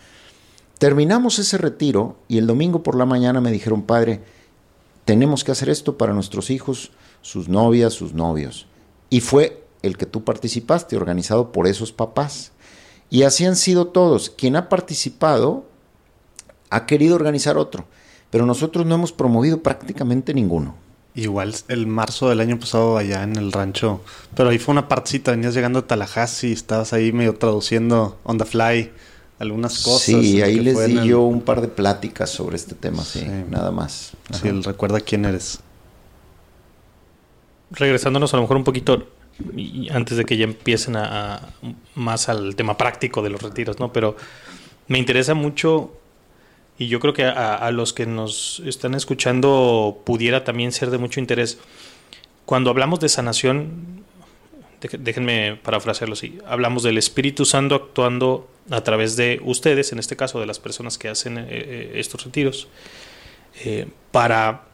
Terminamos ese retiro y el domingo por la mañana me dijeron, Padre, tenemos que hacer esto para nuestros hijos, sus novias, sus novios. Y fue el que tú participaste, organizado por esos papás. Y así han sido todos. Quien ha participado ha querido organizar otro, pero nosotros no hemos promovido prácticamente ninguno. Igual el marzo del año pasado allá en el rancho, pero ahí fue una partecita, venías llegando a Tallahassee, estabas ahí medio traduciendo on the fly algunas cosas. Sí, ahí les di yo un par de pláticas sobre este tema, sí, nada más. Sí, él recuerda quién eres. Regresándonos a lo mejor un poquito y antes de que ya empiecen a, más al tema práctico de los retiros, ¿no? Pero me interesa mucho y yo creo que a, los que nos están escuchando pudiera también ser de mucho interés. Cuando hablamos de sanación, déjenme parafrasearlo así, hablamos del Espíritu Santo actuando a través de ustedes, en este caso de las personas que hacen eh, eh, estos retiros, eh, para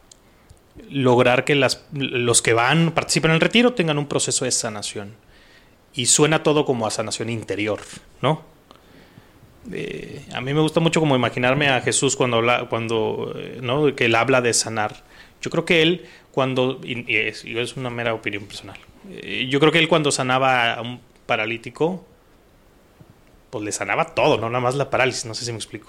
lograr que las, los que van, participan en el retiro, tengan un proceso de sanación. Y suena todo como a sanación interior, ¿no? A mí me gusta mucho como imaginarme a Jesús cuando habla, cuando, ¿no? Que él habla de sanar. Yo creo que él cuando, y es, es una mera opinión personal, yo creo que él cuando sanaba a un paralítico, pues le sanaba todo, no nada más la parálisis, no sé si me explico.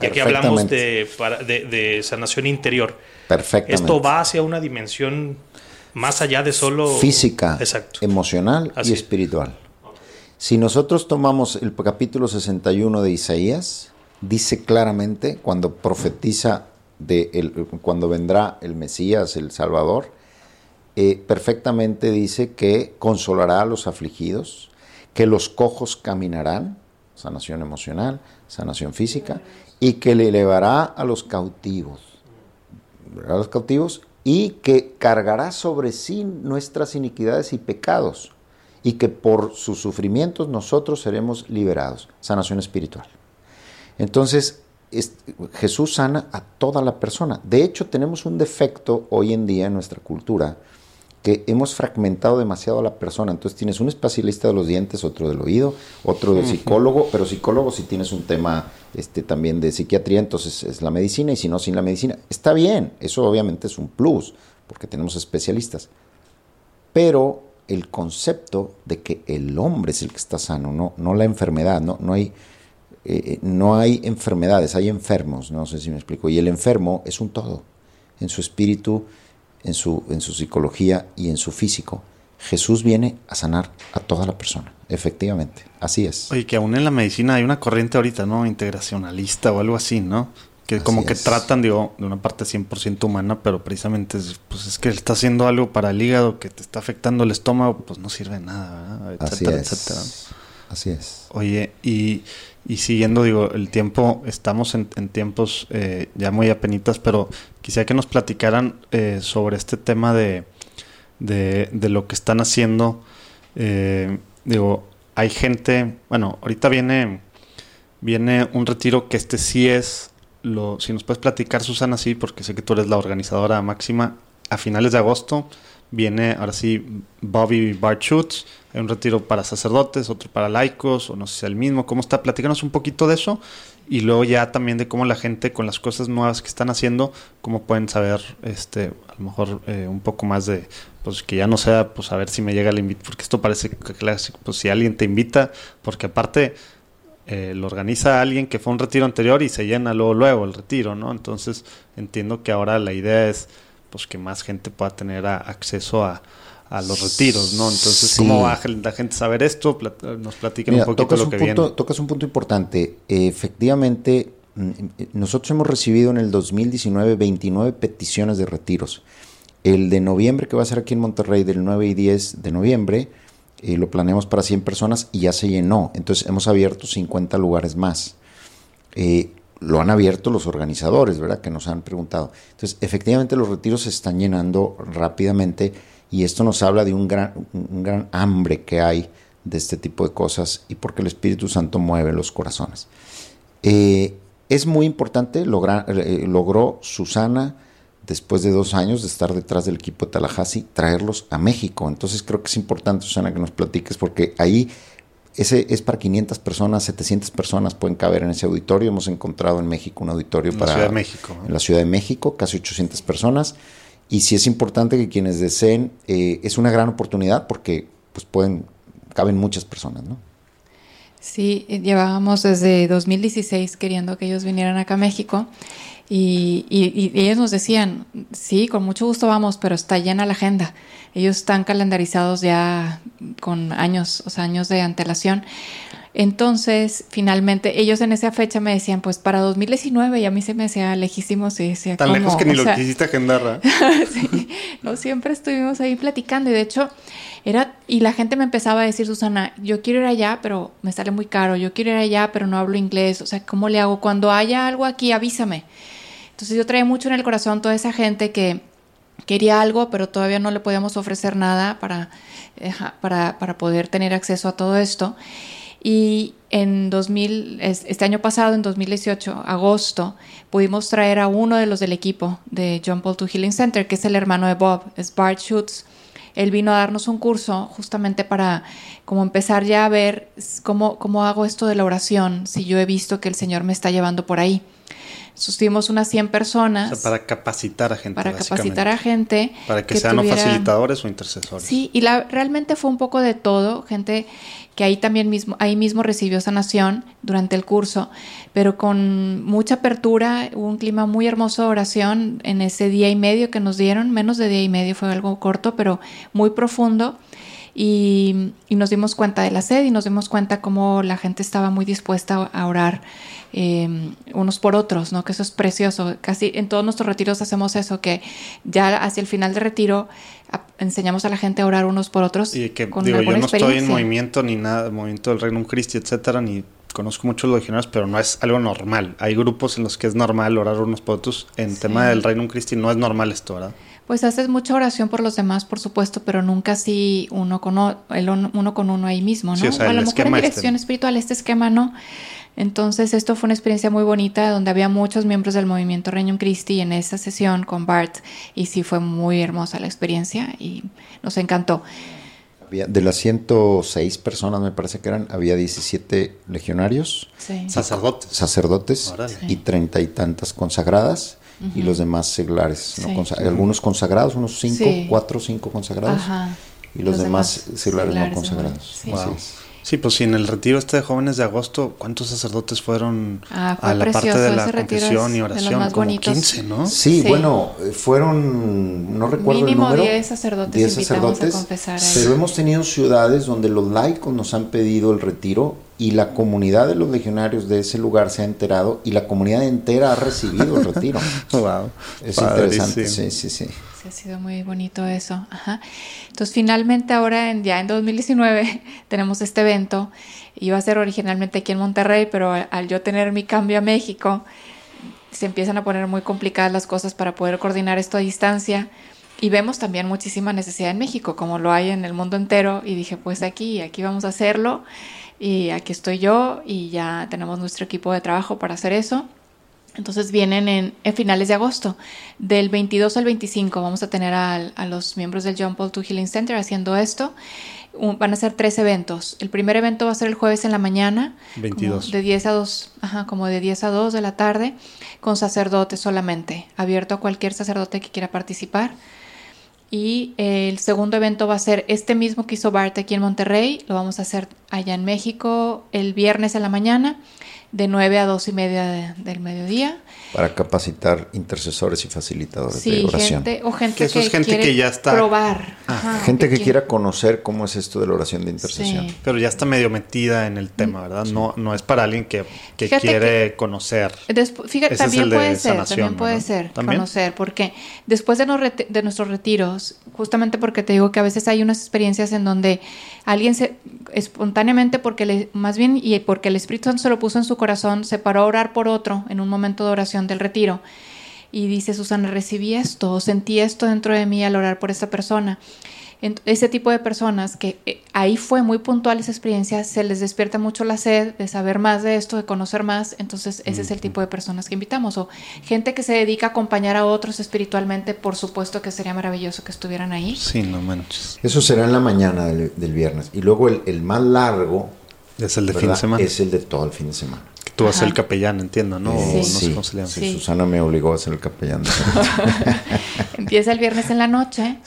Y aquí hablamos de, de, sanación interior. Perfectamente. Esto va hacia una dimensión más allá de solo... Física, emocional y espiritual. Si nosotros tomamos el capítulo 61 de Isaías, dice claramente, cuando profetiza de cuando vendrá el Mesías, el Salvador, eh, perfectamente dice que consolará a los afligidos, que los cojos caminarán, sanación emocional, sanación física, y que le elevará a los cautivos, a los cautivos, y que cargará sobre sí nuestras iniquidades y pecados, y que por sus sufrimientos nosotros seremos liberados, sanación espiritual. Entonces, Jesús sana a toda la persona. De hecho, tenemos un defecto hoy en día en nuestra cultura, que hemos fragmentado demasiado a la persona. Entonces tienes un especialista de los dientes, otro del oído, otro de psicólogo, pero psicólogo si tienes un tema este, también de psiquiatría, entonces es la medicina y si no, sin la medicina. Está bien, eso obviamente es un plus, porque tenemos especialistas. Pero el concepto de que el hombre es el que está sano, no, no la enfermedad, no, no, hay, eh, no hay enfermedades, hay enfermos, no sé si me explico. Y el enfermo es un todo, en su espíritu, en su, en su psicología y en su físico. Jesús viene a sanar a toda la persona, efectivamente, así es. Oye, que aún en la medicina hay una corriente ahorita, ¿no? Integracionalista o algo así, ¿no? Que como que tratan, digo, de una parte 100% humana, pero precisamente es, pues es que está haciendo algo para el hígado que te está afectando el estómago, pues no sirve nada, ¿verdad? Etcétera, así es. etcétera. Así es. Oye, y, y siguiendo, digo, el tiempo, estamos en, tiempos eh, ya muy apenitas, pero quisiera que nos platicaran eh, sobre este tema de, de, lo que están haciendo. Eh, digo, hay gente, bueno, ahorita viene, viene un retiro que este sí es, lo, si nos puedes platicar, Susana, sí, porque sé que tú eres la organizadora máxima, a finales de agosto viene ahora sí Bobby Barchutz, hay un retiro para sacerdotes, otro para laicos, o no sé si el mismo. ¿Cómo está? Platícanos un poquito de eso y luego ya también de cómo la gente con las cosas nuevas que están haciendo, cómo pueden saber, este, a lo mejor eh, un poco más de, pues que ya no sea, pues a ver si me llega el invito, porque esto parece que pues si alguien te invita, porque aparte eh, lo organiza alguien que fue un retiro anterior y se llena luego, luego el retiro, ¿no? Entonces entiendo que ahora la idea es pues que más gente pueda tener acceso a, los retiros, ¿no? Entonces, ¿cómo va la gente a saber esto? nos platiquen un poquito lo que punto, Tocas un punto importante. efectivamente, mm, nosotros hemos recibido en el 2019 29 peticiones de retiros. El de noviembre, que va a ser aquí en Monterrey, del 9 y 10 de noviembre, lo planeamos para 100 personas y ya se llenó. Entonces, hemos abierto 50 lugares más. Eh, lo han abierto los organizadores, ¿verdad? Que nos han preguntado. Entonces, efectivamente los retiros se están llenando rápidamente y esto nos habla de un gran, un gran hambre que hay de este tipo de cosas y porque el Espíritu Santo mueve los corazones. Eh, es muy importante, lograr, eh, logró Susana, después de dos años de estar detrás del equipo de Tallahassee, traerlos a México. Entonces creo que es importante, Susana, que nos platiques porque ahí ese es para 500 personas, 700 personas pueden caber en ese auditorio. Hemos encontrado en México un auditorio para... La Ciudad de México. En la Ciudad de México, casi 800 personas. Y sí es importante que quienes deseen, eh, es una gran oportunidad porque pues pueden, caben muchas personas, ¿no? Sí, llevábamos desde 2016 queriendo que ellos vinieran acá a México y, y, ellos nos decían, sí, con mucho gusto vamos, pero está llena la agenda. Ellos están calendarizados ya con años, o sea, años de antelación. Entonces, finalmente, ellos en esa fecha me decían, pues para 2019, y a mí se me hacía lejísimo, y decía, Tan lejos que ni lo quisiste agendar, sí, no, siempre estuvimos ahí platicando, y de hecho, era, y la gente me empezaba a decir, Susana, yo quiero ir allá, pero me sale muy caro, yo quiero ir allá, pero no hablo inglés, o sea, ¿cómo le hago? Cuando haya algo aquí, avísame. Entonces yo traía mucho en el corazón toda esa gente que quería algo, pero todavía no le podíamos ofrecer nada para, para, para poder tener acceso a todo esto. Y en 2000, este año pasado, en 2018, agosto, pudimos traer a uno de los del equipo de John Paul to Healing Center, que es el hermano de Bob, es Bart Schutz. Él vino a darnos un curso justamente para como empezar ya a ver cómo, cómo hago esto de la oración, si yo he visto que el Señor me está llevando por ahí. Sustuvimos unas 100 personas. para capacitar a gente. Para capacitar a gente. Para que, sean facilitadores o intercesores. Sí, y la, realmente fue un poco de todo. Gente que ahí también mismo, ahí mismo recibió sanación durante el curso, pero con mucha apertura, un clima muy hermoso de oración en ese día y medio que nos dieron, menos de día y medio, fue algo corto, pero muy profundo. Y, nos dimos cuenta de la sed y nos dimos cuenta cómo la gente estaba muy dispuesta a orar eh, unos por otros, ¿no? Que eso es precioso. Casi en todos nuestros retiros hacemos eso, que ya hacia el final del retiro enseñamos a la gente a orar unos por otros. Y que digo, yo no estoy en movimiento ni nada, movimiento del Reino Cristi, etcétera, ni conozco muchos los legionarios, pero no es algo normal. Hay grupos en los que es normal orar unos por otros. En tema del Reino Christi no es normal esto, ¿verdad? Pues haces mucha oración por los demás, por supuesto, pero nunca así uno con, uno, con uno ahí mismo, ¿no? a lo mejor en este, dirección espiritual, este esquema no. Entonces esto fue una experiencia muy bonita donde había muchos miembros del movimiento Regnum Christi en esa sesión con Bart y sí fue muy hermosa la experiencia y nos encantó. De las 106 personas, me parece que eran, había 17 legionarios, sacerdotes, sacerdotes y treinta y tantas consagradas y los demás seglares. algunos consagrados, unos 5, 4 o 5 consagrados y los, demás, seglares, no consagrados. Sí, pues sí, en el retiro este de jóvenes de agosto, ¿cuántos sacerdotes fueron ah, a la parte de la confesión y oración? Como 15, ¿no? Sí, bueno, eh, fueron, no recuerdo Mínimo el número. 10 sacerdotes 10 sacerdotes, a confesar Pero hemos tenido ciudades donde los laicos nos han pedido el retiro y la comunidad de los legionarios de ese lugar se ha enterado y la comunidad entera ha recibido el retiro. wow. Es interesante, sí, sí, sí ha sido muy bonito eso. Entonces, finalmente ahora, en, ya en 2019, tenemos este evento. Iba a ser originalmente aquí en Monterrey, pero al, yo tener mi cambio a México, se empiezan a poner muy complicadas las cosas para poder coordinar esto a distancia. Y vemos también muchísima necesidad en México, como lo hay en el mundo entero. Y dije, pues aquí, aquí vamos a hacerlo. Y aquí estoy yo y ya tenemos nuestro equipo de trabajo para hacer eso. Entonces vienen en, finales de agosto. Del 22 al 25 vamos a tener a, los miembros del John Paul II Healing Center haciendo esto. van a ser tres eventos. El primer evento va a ser el jueves en la mañana. 22. De 10 a 2, ajá, como de 10 a 2 de la tarde, con sacerdotes solamente. Abierto a cualquier sacerdote que quiera participar. Y el segundo evento va a ser este mismo que hizo Bart aquí en Monterrey. Lo vamos a hacer allá en México el viernes en la mañana de 9 a 2 y media del mediodía. Para capacitar intercesores y facilitadores de oración. Gente, o gente que, eso es gente que ya está. Probar. Ah, gente que, quiera conocer cómo es esto de la oración de intercesión. Pero ya está medio metida en el tema, ¿verdad? No, no es para alguien que, que quiere conocer. fíjate, también puede ser, también puede ser conocer, porque después de, de nuestros retiros, justamente porque te digo que a veces hay unas experiencias en donde alguien se espontáneamente, porque le, más bien, y porque el Espíritu Santo se lo puso en su corazón, se paró a orar por otro en un momento de oración del retiro. Y dice Susana, recibí esto, sentí esto dentro de mí al orar por esta persona ese tipo de personas que eh, ahí fue muy puntual esa experiencia, se les despierta mucho la sed de saber más de esto, de conocer más, entonces ese es el tipo de personas que invitamos. O gente que se dedica a acompañar a otros espiritualmente, por supuesto que sería maravilloso que estuvieran ahí. Sí, no manches. Eso será en la mañana del, viernes. Y luego el, más largo es el de fin de semana. Es el de todo el fin de semana. tú vas a ser el capellán, entiendo, ¿no? Sí, Susana me obligó a ser el capellán. Empieza el viernes en la noche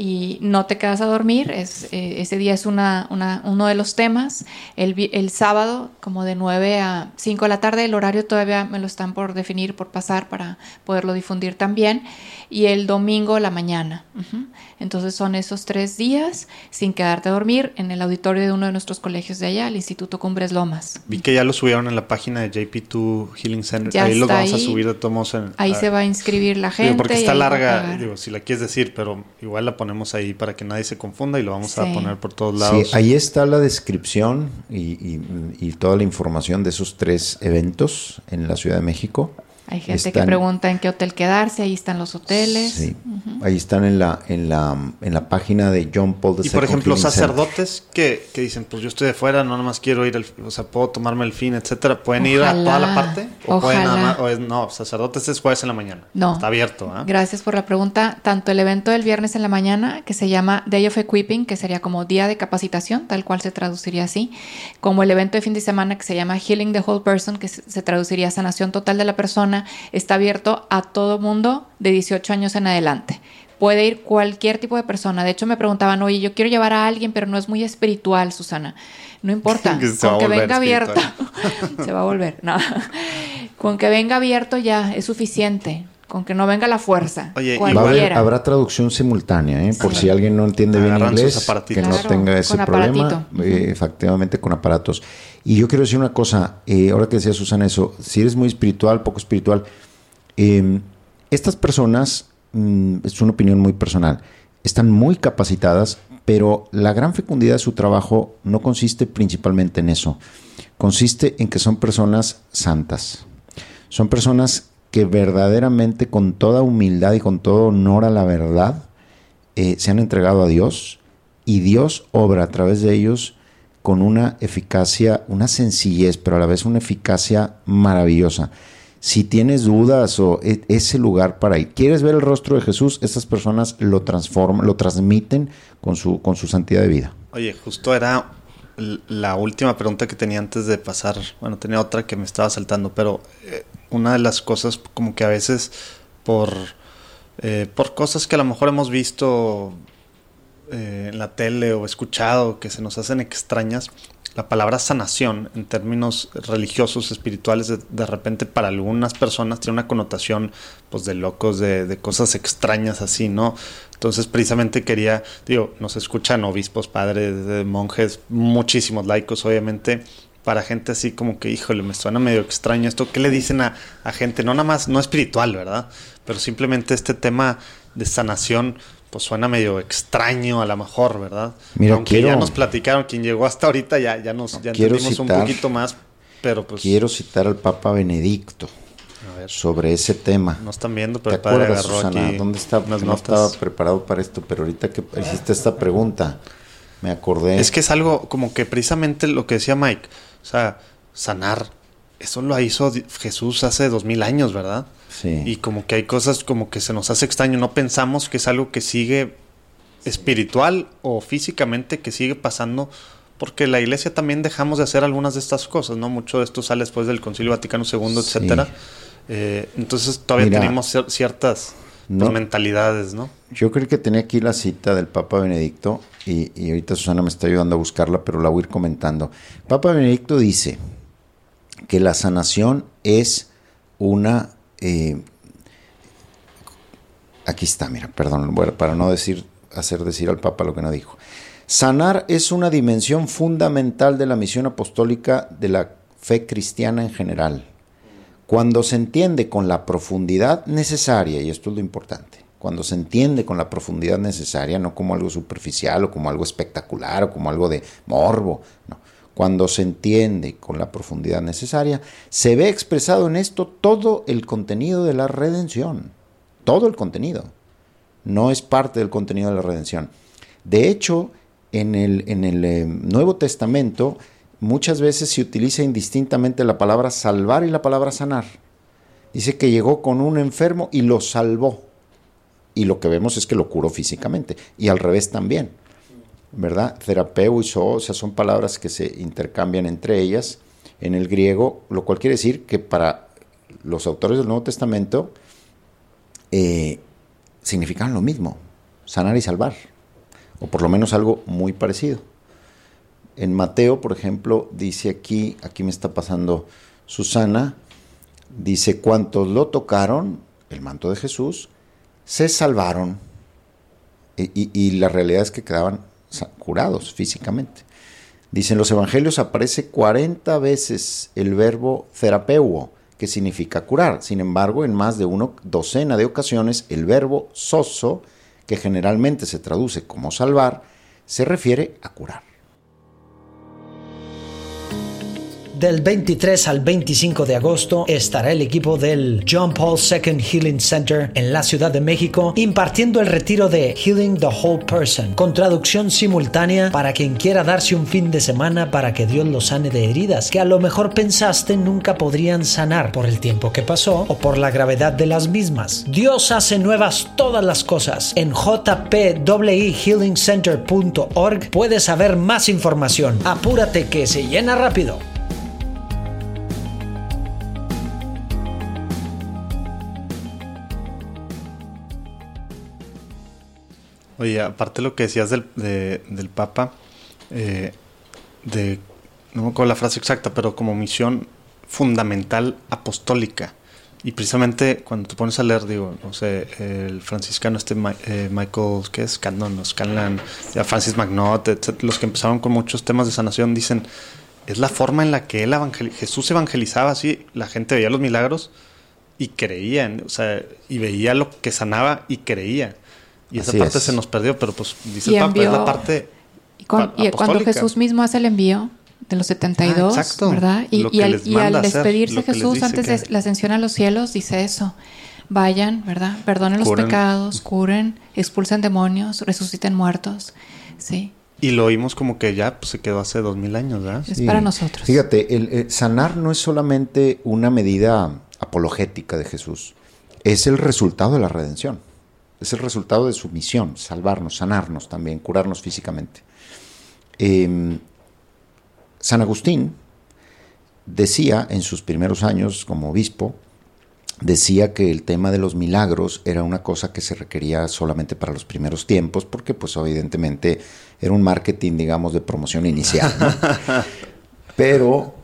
y no te quedas a dormir. Es, eh, ese día es una, una, uno de los temas. El, el sábado, como de 9 a 5 de la tarde, el horario todavía me lo están por definir, por pasar para poderlo difundir también. Y el domingo, la mañana. Ujú. Entonces son esos tres días sin quedarte a dormir en el auditorio de uno de nuestros colegios de allá, el Instituto Cumbres Lomas. Vi que ya lo subieron en la página de JP2 Healing Center. Ya ahí está vamos a subir de en- Ahí a- se va a inscribir la gente. Digo, porque está larga, digo, si la quieres decir, pero igual la ponemos ahí para que nadie se confunda y lo vamos a poner por todos Sí, lados. ahí está la descripción y, y- y toda la información de esos tres eventos en la Ciudad de México. Hay gente que pregunta en qué hotel quedarse, ahí están los hoteles. Sí, ahí están en la, en la, en la página de John Paul II. Y por ejemplo, Healing sacerdotes que, que dicen, pues yo estoy de fuera, no nomás quiero ir, al, o sea, puedo tomarme el fin, etcétera. ¿Pueden ir a toda la parte? ¿O pueden nada más- o es- no, sacerdotes es jueves en la mañana. No. Está abierto, ¿ah? Gracias por la pregunta. Tanto el evento del viernes en la mañana, que se llama Day of Equipping, que sería como día de capacitación, tal cual se traduciría así, como el evento de fin de semana que se llama Healing the Whole Person, que se se traduciría sanación total de la persona, está abierto a todo mundo de 18 años en adelante. Puede ir cualquier tipo de persona. De hecho, me preguntaban, oye, yo quiero llevar a alguien, pero no es muy espiritual, Susana. No importa, Que con que venga abierto. se va a volver, no. Con que venga abierto ya es suficiente. Con que no venga la fuerza. Oye, y- Va a haber- habrá traducción simultánea, ¿eh? por Sí. si alguien no entiende bien Agarran inglés, que no tenga ese con problema, eh, efectivamente con aparatos. Y yo quiero decir una cosa, eh, ahora que decía Susana eso, si eres muy espiritual, poco espiritual, eh, estas personas, mm, es una opinión muy personal, están muy capacitadas, pero la gran fecundidad de su trabajo no consiste principalmente en eso, consiste en que son personas santas. Son personas que verdaderamente con toda humildad y con todo honor a la verdad eh, se han entregado a Dios y Dios obra a través de ellos con una eficacia, una sencillez, pero a la vez una eficacia maravillosa. Si tienes dudas o e- ese lugar para ir, quieres ver el rostro de Jesús, estas personas lo transforman, lo transmiten con su, con su santidad de vida. Oye, justo era la última pregunta que tenía antes de pasar. Bueno, tenía otra que me estaba saltando, pero eh, una de las cosas como que a veces por, eh, por cosas que a lo mejor hemos visto eh, en la tele o escuchado que se nos hacen extrañas, la palabra sanación en términos religiosos, espirituales, de, de repente para algunas personas tiene una connotación pues de locos, de, de cosas extrañas así, ¿no? Entonces precisamente quería, digo, nos escuchan obispos, padres, de monjes, muchísimos laicos, obviamente, para gente así como que, híjole, me suena medio extraño esto. ¿Qué le dicen a, a gente? No nada más, no espiritual, ¿verdad? Pero simplemente este tema de sanación, pues suena medio extraño a lo mejor, ¿verdad? Mira, Aunque quiero- ya nos platicaron, quien llegó hasta ahorita ya, ya nos ya entendimos citar- un poquito más, pero pues Quiero citar al Papa Benedicto a ver, sobre ese tema. no están viendo, ¿Te pero el padre acuerdas, Susana? aquí ¿Dónde está? no notas. estaba preparado para esto, pero ahorita que hiciste esta pregunta, me acordé. Es que es algo como que precisamente lo que decía Mike, o sea, sanar, eso lo hizo Jesús hace dos mil años, ¿verdad? Sí. Y como que hay cosas como que se nos hace extraño, no pensamos que es algo que sigue espiritual o físicamente que sigue pasando, porque la iglesia también dejamos de hacer algunas de estas cosas, ¿no? Mucho de esto sale después del Concilio Vaticano II, Sí. etcétera. Eh, entonces todavía Mira, tenemos cier- ciertas pues, mentalidades, ¿no? Yo creo que tenía aquí la cita del Papa Benedicto y, y ahorita Susana me está ayudando a buscarla, pero la voy a ir comentando. Papa Benedicto dice que la sanación es una... eh, aquí está, mira, perdón, para no decir, hacer decir al Papa lo que no dijo. Sanar es una dimensión fundamental de la misión apostólica de la fe cristiana en general cuando se entiende con la profundidad necesaria, y esto es lo importante, cuando se entiende con la profundidad necesaria, no como algo superficial o como algo espectacular o como algo de morbo, no. Cuando se entiende con la profundidad necesaria, se ve expresado en esto todo el contenido de la redención, todo el contenido. No es parte del contenido de la redención. De hecho, en el, en el eh, Nuevo Testamento, muchas veces se utiliza indistintamente la palabra salvar y la palabra sanar. Dice que llegó con un enfermo y lo salvó. Y lo que vemos es que lo curó físicamente. Y al revés también. ¿Verdad? Terapeu y so, o sea, son palabras que se intercambian entre ellas en el griego, lo cual quiere decir que para los autores del Nuevo Testamento eh, significan lo mismo. sanar y salvar, o por lo menos algo muy parecido. En Mateo, por ejemplo, dice aquí, aquí me está pasando Susana, dice, cuantos lo tocaron, el manto de Jesús, se salvaron. Y, y la realidad es que quedaban curados físicamente. Dice, en los evangelios aparece 40 veces el verbo terapeuo, que significa curar. Sin embargo, en más de una docena de ocasiones, el verbo soso, que generalmente se traduce como salvar, se refiere a curar. Del 23 al 25 de agosto estará el equipo del John Paul II Healing Center en la Ciudad de México impartiendo el retiro de Healing the Whole Person con traducción simultánea para quien quiera darse un fin de semana para que Dios lo sane de heridas que a lo mejor pensaste nunca podrían sanar por el tiempo que pasó o por la gravedad de las mismas. Dios hace nuevas todas las cosas. En jpehealingcenter.org puedes saber más información. Apúrate que se llena rápido. Oye, aparte lo que decías del, del Papa, eh, de, no me acuerdo la frase exacta, pero como misión fundamental apostólica. Y precisamente cuando te pones a leer, digo, no sé, el franciscano este eh, Michael, ¿qué es? Cannon, Scanlan, Francis Magnot, los que empezaron con muchos temas de sanación, dicen, es la forma en la que él Jesús evangelizaba así, la gente veía los milagros y creían, o sea, y veía lo que sanaba y creía. Y esa parte se nos perdió, pero pues dice el Papa, es la parte. Y, cuando Jesús mismo hace el envío de los 72, ah, ¿verdad? Y, al, despedirse Jesús antes de la ascensión a los cielos, dice eso. Vayan, ¿verdad? Perdonen los pecados, curen, expulsen demonios, resuciten muertos. Sí. Y lo oímos como que ya pues, se quedó hace dos mil años, ¿verdad? Es para nosotros. Fíjate, el, sanar no es solamente una medida apologética de Jesús, es el resultado de la redención. Es el resultado de su misión, salvarnos, sanarnos también, curarnos físicamente. Em, San Agustín decía en sus primeros años como obispo, decía que el tema de los milagros era una cosa que se requería solamente para los primeros tiempos, porque pues evidentemente era un marketing, digamos, de promoción inicial. Pero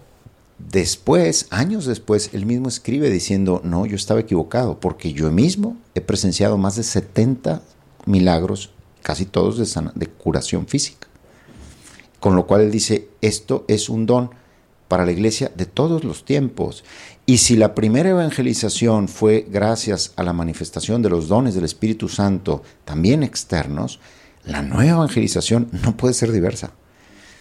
Después, años después, él mismo escribe diciendo, no, yo estaba equivocado, porque yo mismo he presenciado más de 70 milagros, casi todos de, de curación física. Con lo cual él dice, esto es un don para la iglesia de todos los tiempos. Y si la primera evangelización fue gracias a la manifestación de los dones del Espíritu Santo, también externos, la nueva evangelización no puede ser diversa.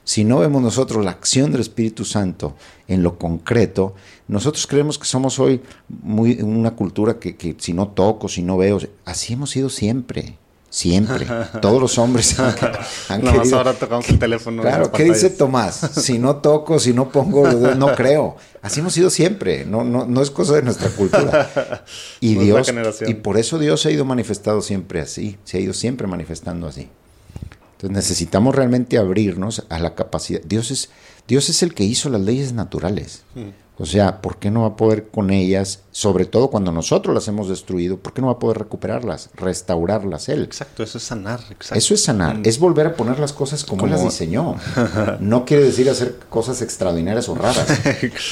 Si no vemos nosotros la acción del Espíritu Santo en lo concreto, nosotros creemos que somos hoy muy una cultura que, si no toco, si no veo, así hemos sido siempre. Siempre. Todos los hombres han, han ahora tocamos el teléfono. Claro, ¿qué dice Tomás? Si no toco, si no pongo, no creo. Así hemos sido siempre. No, no, no es cosa de nuestra cultura. Y Dios, y por eso Dios se ha ido manifestado siempre así. Se ha ido siempre manifestando así necesitamos realmente abrirnos a la capacidad. Dios es, Dios es el que hizo las leyes naturales. Mm. O sea, ¿por qué no va a poder con ellas, sobre todo cuando nosotros las hemos destruido, por qué no va a poder recuperarlas, restaurarlas él? Exacto, eso es sanar. Eso es sanar, mm. es volver a poner las cosas como, las diseñó. no quiere decir hacer cosas extraordinarias o raras.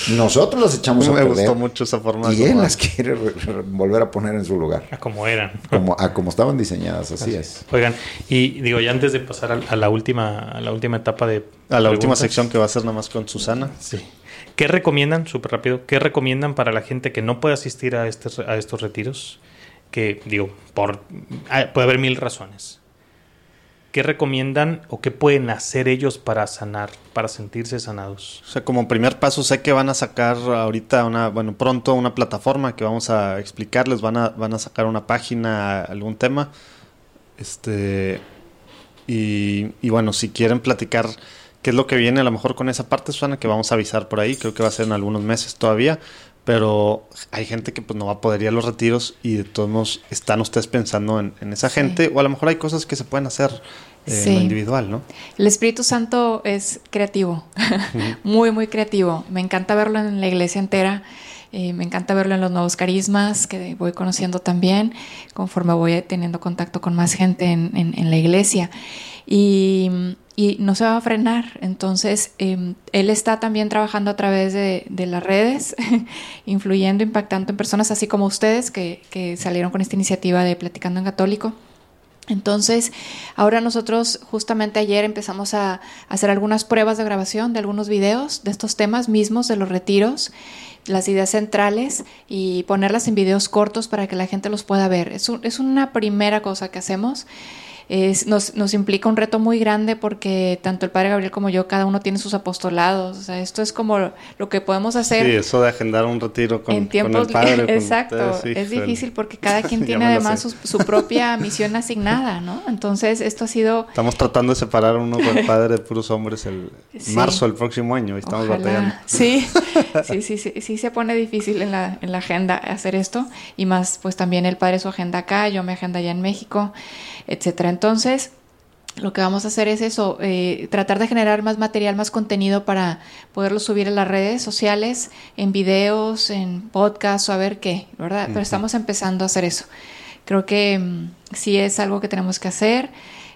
Nosotros las echamos a perder. Me gustó mucho esa forma. Y él las quiere volver a poner en su lugar. A como eran. Como, a como estaban diseñadas, así, es. Oigan, y digo, ya antes de pasar a, la última, a la última etapa de... A la última sección que va a ser nada más con Susana. Sí. ¿Qué recomiendan, súper rápido, qué recomiendan para la gente que no puede asistir a estos, a estos retiros? Que, digo, por, ah, puede haber mil razones. ¿Qué recomiendan o qué pueden hacer ellos para sanar, para sentirse sanados? O sea, como primer paso, sé que van a sacar ahorita una, bueno, pronto una plataforma que vamos a explicarles, van a, van a sacar una página, algún tema. Este, y, y bueno, si quieren platicar qué es lo que viene a lo mejor con esa parte, Susana, que vamos a avisar por ahí, creo que va a ser en algunos meses todavía, pero hay gente que pues no va a poder ir a los retiros y de todos modos están ustedes pensando en, esa gente, o a lo mejor hay cosas que se pueden hacer eh, en lo individual, ¿no? El Espíritu Santo es creativo, muy, muy creativo. Me encanta verlo en la iglesia entera. Eh, me encanta verlo en los nuevos carismas que voy conociendo también, conforme voy teniendo contacto con más gente en, en, la iglesia. Y, y, no se va a frenar. Entonces, em, él está también trabajando a través de, de las redes, influyendo, impactando en personas así como ustedes que, que salieron con esta iniciativa de Platicando en Católico. Entonces, ahora nosotros justamente ayer empezamos a hacer algunas pruebas de grabación de algunos videos de estos temas mismos, de los retiros, las ideas centrales y ponerlas en videos cortos para que la gente los pueda ver. Es, es una primera cosa que hacemos nos, nos, implica un reto muy grande porque tanto el padre Gabriel como yo, cada uno tiene sus apostolados. O sea, esto es como lo que podemos hacer. Sí, eso de agendar un retiro con, el padre. Exacto, es difícil porque cada quien tiene además su, propia misión asignada, ¿no? Entonces, esto ha sido... Estamos tratando de separar uno con el padre de puros hombres el marzo del próximo año y estamos batallando. Sí, sí, sí, sí, sí, se pone difícil en la, en la agenda hacer esto y más, pues también el padre su agenda acá, yo mi agenda allá en México etcétera. Entonces, lo que vamos a hacer es eso, eh, tratar de generar más material, más contenido para poderlo subir en las redes sociales, en videos, en podcasts o a ver qué, ¿verdad? Pero estamos empezando a hacer eso. Creo que mm, sí es algo que tenemos que hacer.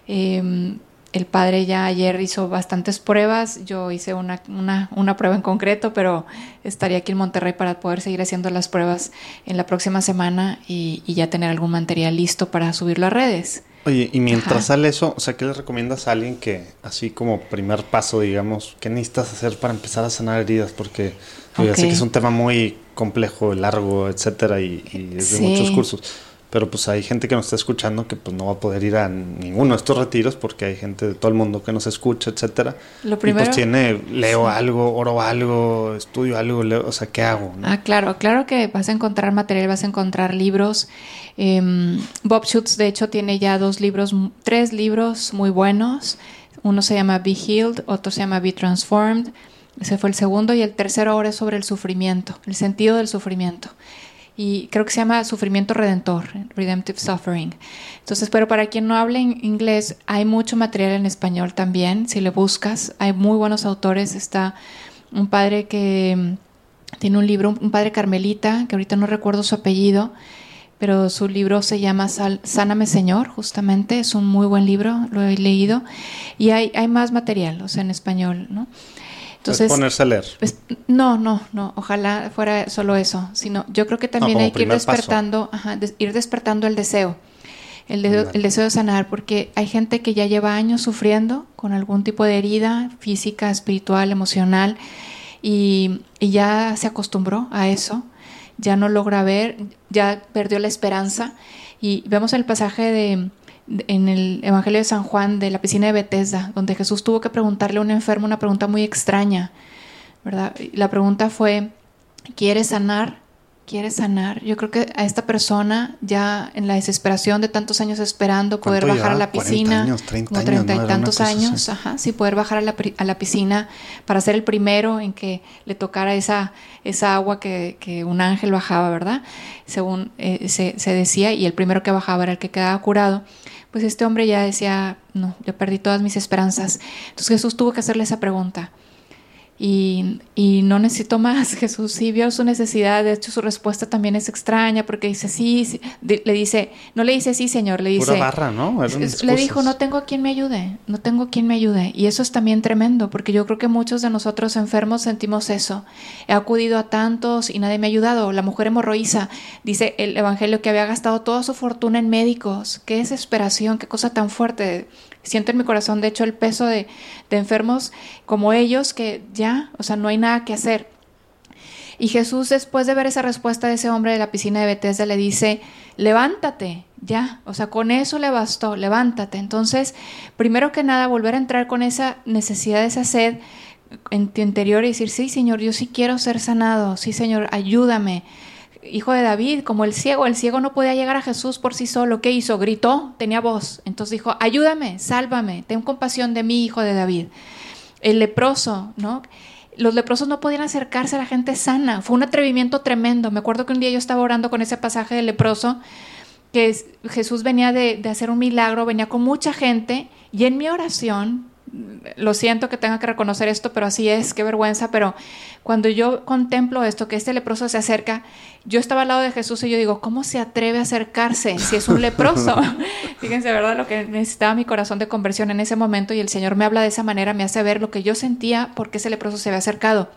Em, el padre ya ayer hizo bastantes pruebas, yo hice una, una, prueba en concreto, pero estaría aquí en Monterrey para poder seguir haciendo las pruebas en la próxima semana y, y ya tener algún material listo para subirlo a redes. Oye, y mientras sale eso, o sea, ¿qué le recomiendas a alguien que, así como primer paso, digamos, qué necesitas hacer para empezar a sanar heridas? Porque yo sé que es un tema muy complejo, largo, etcétera, y, es de muchos cursos. Pero pues hay gente que nos está escuchando que pues no va a poder ir a ninguno de estos retiros porque hay gente de todo el mundo que nos escucha, etcétera. Lo primero, y pues tiene, leo algo, oro algo, estudio algo, leo, o sea, ¿qué hago? Ah, claro, claro que vas a encontrar material, vas a encontrar libros. Em, Bob Schutz, de hecho, tiene ya dos libros, tres libros muy buenos. Uno se llama Be Healed, otro se llama Be Transformed. Ese fue el segundo y el tercero ahora es sobre el sufrimiento, el sentido del sufrimiento y creo que se llama Sufrimiento Redentor, Redemptive Suffering. Entonces, pero para quien no hable inglés, hay mucho material en español también, si le buscas, hay muy buenos autores, está un padre que mm, tiene un libro, un padre carmelita, que ahorita no recuerdo su apellido, pero su libro se llama Sáname Señor, justamente, es un muy buen libro, lo he leído, y hay, hay más material, o sea, en español, ¿no? Entonces, ponerse a leer. Pues, no, no, no, ojalá fuera solo eso, sino yo creo que también hay que ir despertando, ir despertando el deseo, el, el, deseo de sanar, porque hay gente que ya lleva años sufriendo con algún tipo de herida física, espiritual, emocional, y, y ya se acostumbró a eso, ya no logra ver, ya perdió la esperanza, y vemos el pasaje de en el Evangelio de San Juan de la piscina de Bethesda, donde Jesús tuvo que preguntarle a un enfermo una pregunta muy extraña, ¿verdad? La pregunta fue, ¿quieres sanar? ¿Quieres sanar? Yo creo que a esta persona ya en la desesperación de tantos años esperando poder bajar a la piscina, años, 30 como treinta y tantos años, ajá, sí, poder bajar a la, a la, piscina para ser el primero en que le tocara esa, esa agua que, que un ángel bajaba, ¿verdad? Según eh, se, se decía, y el primero que bajaba era el que quedaba curado pues este hombre ya decía, no, yo perdí todas mis esperanzas. Entonces Jesús tuvo que hacerle esa pregunta. Y, y, no necesito más. Jesús sí vio su necesidad, de hecho su respuesta también es extraña porque dice sí, le dice, no le dice sí, Señor, le dice... barra, ¿no? le dijo, no tengo quien me ayude, no tengo quien me ayude. Y eso es también tremendo porque yo creo que muchos de nosotros enfermos sentimos eso. He acudido a tantos y nadie me ha ayudado. La mujer hemorroísa, dice el Evangelio que había gastado toda su fortuna en médicos. Qué desesperación, qué cosa tan fuerte siento en mi corazón, de hecho, el peso de, enfermos como ellos que ya, o sea, no hay nada que hacer. Y Jesús, después de ver esa respuesta de ese hombre de la piscina de Bethesda, le dice, levántate, ya, o sea, con eso le bastó, levántate. Entonces, primero que nada, volver a entrar con esa necesidad, esa sed en tu interior y decir, sí, Señor, yo sí quiero ser sanado, sí, Señor, ayúdame hijo de David, como el ciego. El ciego no podía llegar a Jesús por sí solo. ¿Qué hizo? Gritó, tenía voz. Entonces dijo, ayúdame, sálvame, ten compasión de mí, hijo de David. El leproso, ¿no? Los leprosos no podían acercarse a la gente sana. Fue un atrevimiento tremendo. Me acuerdo que un día yo estaba orando con ese pasaje del leproso, que Jesús venía de, de hacer un milagro, venía con mucha gente, y en mi oración lo siento que tenga que reconocer esto, pero así es, qué vergüenza, pero cuando yo contemplo esto, que este leproso se acerca, yo estaba al lado de Jesús y yo digo, ¿cómo se atreve a acercarse si es un leproso? Fíjense, ¿verdad? Lo que necesitaba mi corazón de conversión en ese momento y el Señor me habla de esa manera, me hace ver lo que yo sentía porque ese leproso se había acercado.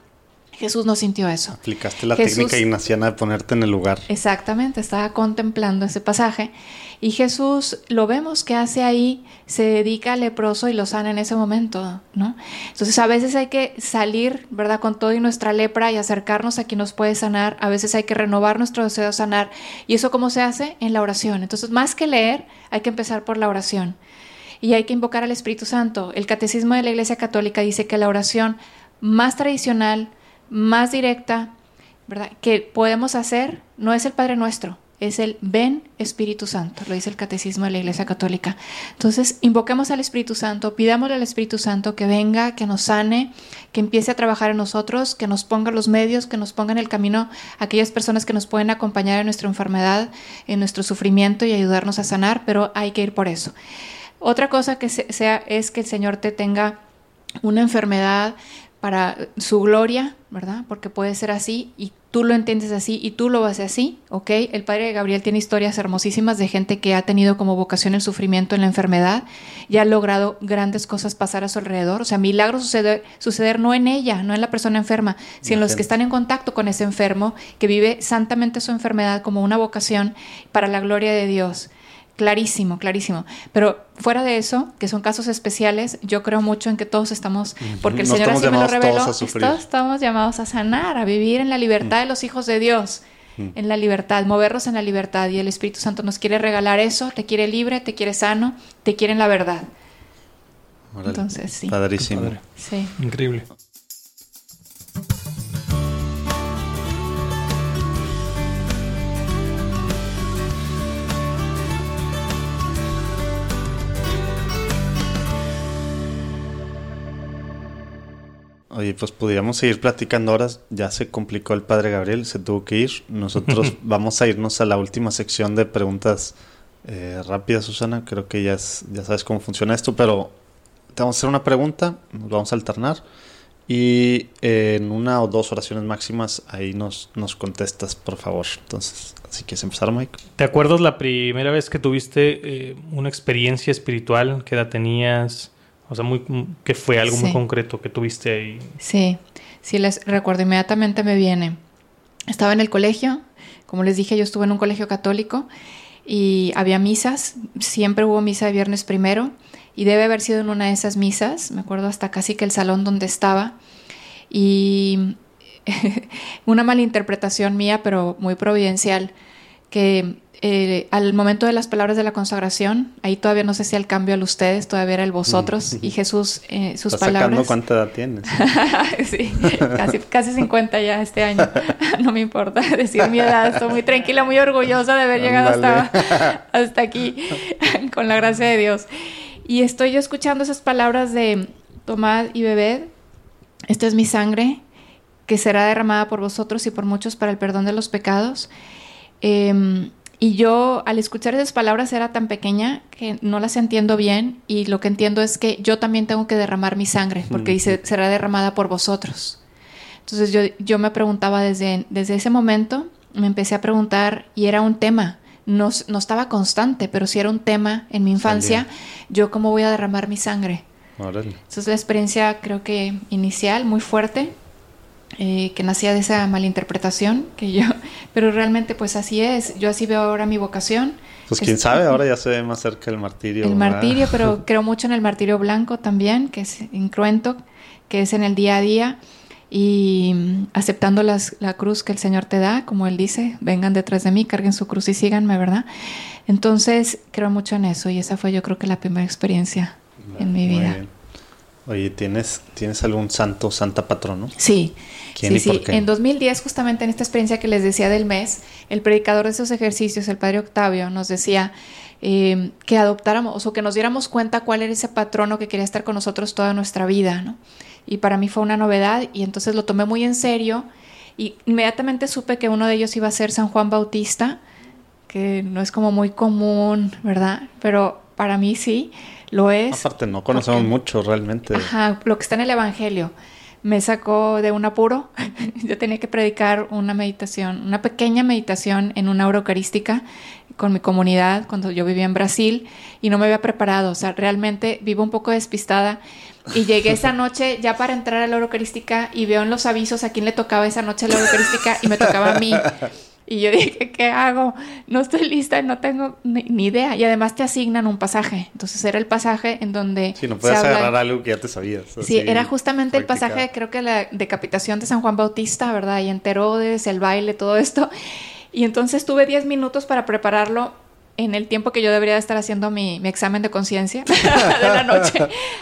Jesús no sintió eso. Aplicaste la técnica ignaciana de ponerte en el lugar. Exactamente, estaba contemplando ese pasaje. Y Jesús, lo vemos que hace ahí, se dedica al leproso y lo sana en ese momento, ¿no? Entonces a veces hay que salir, ¿verdad? Con todo y nuestra lepra y acercarnos a quien nos puede sanar. A veces hay que renovar nuestro deseo de sanar. ¿Y eso cómo se hace? En la oración. Entonces, más que leer, hay que empezar por la oración. Y hay que invocar al Espíritu Santo. El Catecismo de la Iglesia Católica dice que la oración más tradicional, más directa, ¿verdad? Que podemos hacer no es el Padre Nuestro, es el ven Espíritu Santo, lo dice el Catecismo de la Iglesia Católica. Entonces, invoquemos al Espíritu Santo, pidámosle al Espíritu Santo que venga, que nos sane, que empiece a trabajar en nosotros, que nos ponga los medios, que nos ponga en el camino aquellas personas que nos pueden acompañar en nuestra enfermedad, en nuestro sufrimiento y ayudarnos a sanar, pero hay que ir por eso. Otra cosa que sea es que el Señor te tenga una enfermedad para su gloria, ¿verdad? Porque puede ser así y tú lo entiendes así y tú lo vas así, ¿ok? El padre Gabriel tiene historias hermosísimas de gente que ha tenido como vocación el sufrimiento en la enfermedad y ha logrado grandes cosas pasar a su alrededor. O sea, milagros suceder, suceder no en ella, no en la persona enferma, sino en los que están en contacto con ese enfermo que vive santamente su enfermedad como una vocación para la gloria de Dios. Clarísimo, clarísimo. Pero fuera de eso, que son casos especiales, yo creo mucho en que todos estamos, porque el Señor así me lo reveló, todos, estamos llamados a sanar, a vivir en la libertad de los hijos de Dios, en la libertad, movernos en la libertad. Y el Espíritu Santo nos quiere regalar eso, te quiere libre, te quiere sano, te quiere en la verdad. Entonces, sí. Padrísimo. Sí. Increíble. Oye, pues podríamos seguir platicando horas. Ya se complicó el padre Gabriel, se tuvo que ir. Nosotros vamos a irnos a la última sección de preguntas eh, rápidas, Susana. Creo que ya, ya sabes cómo funciona esto, pero te vamos a hacer una pregunta, nos vamos a alternar. Y en una o dos oraciones máximas, ahí nos, nos contestas, por favor. Entonces, si quieres empezar, Mike. ¿Te acuerdas la primera vez que tuviste eh, una experiencia espiritual? ¿Qué edad tenías? O sea, muy, que fue algo muy concreto que tuviste ahí. Sí, sí, les recuerdo, inmediatamente me viene. Estaba en el colegio, como les dije, yo estuve en un colegio católico y había misas, siempre hubo misa de viernes primero y debe haber sido en una de esas misas, me acuerdo hasta casi que el salón donde estaba y una malinterpretación mía, pero muy providencial, que eh, al momento de las palabras de la consagración, ahí todavía no sé si al cambio al ustedes, todavía era el vosotros y Jesús, eh, sus ¿Estás palabras. Sacando cuánta edad tienes? sí, casi, casi 50 ya este año. no me importa decir mi edad, estoy muy tranquila, muy orgullosa de haber llegado hasta, hasta aquí, con la gracia de Dios. Y estoy yo escuchando esas palabras de tomad y bebed, esta es mi sangre, que será derramada por vosotros y por muchos para el perdón de los pecados. Eh, y yo al escuchar esas palabras era tan pequeña que no las entiendo bien y lo que entiendo es que yo también tengo que derramar mi sangre porque dice será derramada por vosotros. Entonces yo, yo me preguntaba desde, desde ese momento, me empecé a preguntar y era un tema, no, no estaba constante, pero sí era un tema en mi infancia, yo cómo voy a derramar mi sangre. Órale. Entonces la experiencia creo que inicial, muy fuerte, eh, que nacía de esa malinterpretación que yo, pero realmente pues así es, yo así veo ahora mi vocación. Pues quién sabe, ahora ya se ve más cerca el martirio. El martirio, pero creo mucho en el martirio blanco también, que es incruento, que es en el día a día y mm, aceptando las, la cruz que el Señor te da, como Él dice, vengan detrás de mí, carguen su cruz y síganme, ¿verdad? Entonces creo mucho en eso y esa fue yo creo que la primera experiencia en mi vida. Oye, ¿tienes, ¿tienes algún santo, santa patrono? Sí. ¿Quién sí, y por qué? En 2010, justamente en esta experiencia que les decía del mes, el predicador de esos ejercicios, el padre Octavio, nos decía eh, que adoptáramos o que nos diéramos cuenta cuál era ese patrono que quería estar con nosotros toda nuestra vida, ¿no? Y para mí fue una novedad y entonces lo tomé muy en serio y inmediatamente supe que uno de ellos iba a ser San Juan Bautista, que no es como muy común, ¿verdad? Pero para mí sí lo es. Aparte, no conocemos mucho realmente. Ajá, lo que está en el Evangelio. Me sacó de un apuro. Yo tenía que predicar una meditación, una pequeña meditación en una hora eucarística con mi comunidad cuando yo vivía en Brasil y no me había preparado. O sea, realmente vivo un poco despistada. Y llegué esa noche ya para entrar a la eucarística y veo en los avisos a quién le tocaba esa noche la eucarística y me tocaba a mí. Y yo dije, ¿qué hago? No estoy lista, no tengo ni, idea. Y además te asignan un pasaje. Entonces era el pasaje en donde... Sí, no puedes agarrar algo que ya te sabías. Sí, era justamente el pasaje, creo que la decapitación de San Juan Bautista, ¿verdad? Y en Herodes, el baile, todo esto. Y entonces tuve 10 minutos para prepararlo en el tiempo que yo debería estar haciendo mi, examen de conciencia de la noche.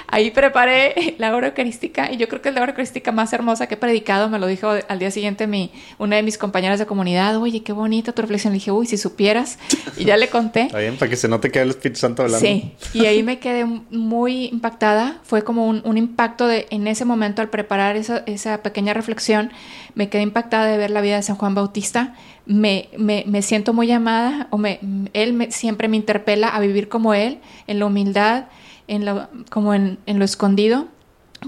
Ahí preparé la hora eucarística y yo creo que es la hora eucarística más hermosa que he predicado. Me lo dijo al día siguiente mi, una de mis compañeras de comunidad. Oye, qué bonita tu reflexión. Le dije, uy, si supieras. Y ya le conté. Está bien, para que se note que el Espíritu Santo hablando. Sí, y ahí me quedé muy impactada. Fue como un, un impacto de, en ese momento al preparar esa, esa pequeña reflexión, me quedé impactada de ver la vida de San Juan Bautista me, me, me siento muy amada o me, él me, siempre me interpela a vivir como él, en la humildad, en lo, como en, en lo escondido.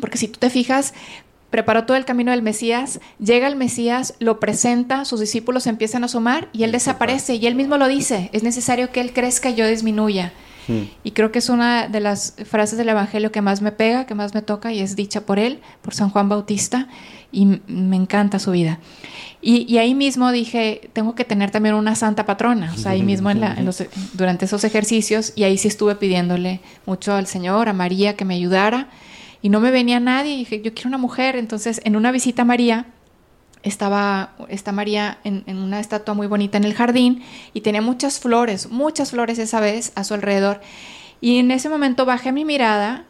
Porque si tú te fijas, preparó todo el camino del Mesías, llega el Mesías, lo presenta, sus discípulos empiezan a asomar y él desaparece y él mismo lo dice, es necesario que él crezca y yo disminuya. Y creo que es una de las frases del Evangelio que más me pega, que más me toca y es dicha por él, por San Juan Bautista, y me encanta su vida. Y, ahí mismo dije, tengo que tener también una santa patrona, o sea, ahí mismo en durante esos ejercicios, y ahí sí estuve pidiéndole mucho al Señor, a María, que me ayudara, y no me venía nadie, y dije, yo quiero una mujer, entonces en una visita a María, estaba esta María en, en, una estatua muy bonita en el jardín, y tenía muchas flores, muchas flores esa vez a su alrededor, y en ese momento bajé mi mirada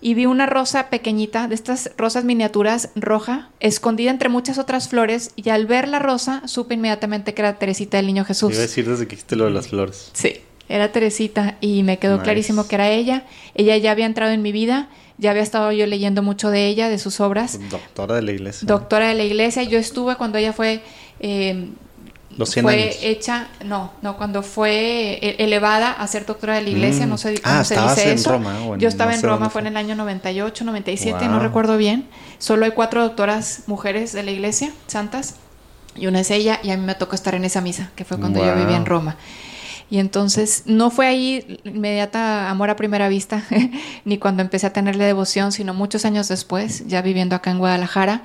y vi una rosa pequeñita, de estas rosas miniaturas roja, escondida entre muchas otras flores, y al ver la rosa supe inmediatamente que era Teresita del Niño Jesús. Iba a decir desde que hiciste lo de las flores. Sí, era Teresita y me quedó clarísimo que era ella. Ella ya había entrado en mi vida, ya había estado yo leyendo mucho de ella, de sus obras. Doctora de la iglesia. Doctora de la iglesia. Yo estuve cuando ella fue eh, fue hecha, no, no, cuando fue e, elevada a ser doctora de la iglesia, mm. no sé cómo ah, se dice en eso. Roma, Yo estaba en Roma, fue en el año 98, 97, no recuerdo bien. Solo hay cuatro doctoras mujeres de la iglesia, santas, y una es ella, y a mí me tocó estar en esa misa, que fue cuando yo vivía en Roma. Y entonces no fue ahí inmediata amor a primera vista, ni cuando empecé a tenerle devoción, sino muchos años después, ya viviendo acá en Guadalajara.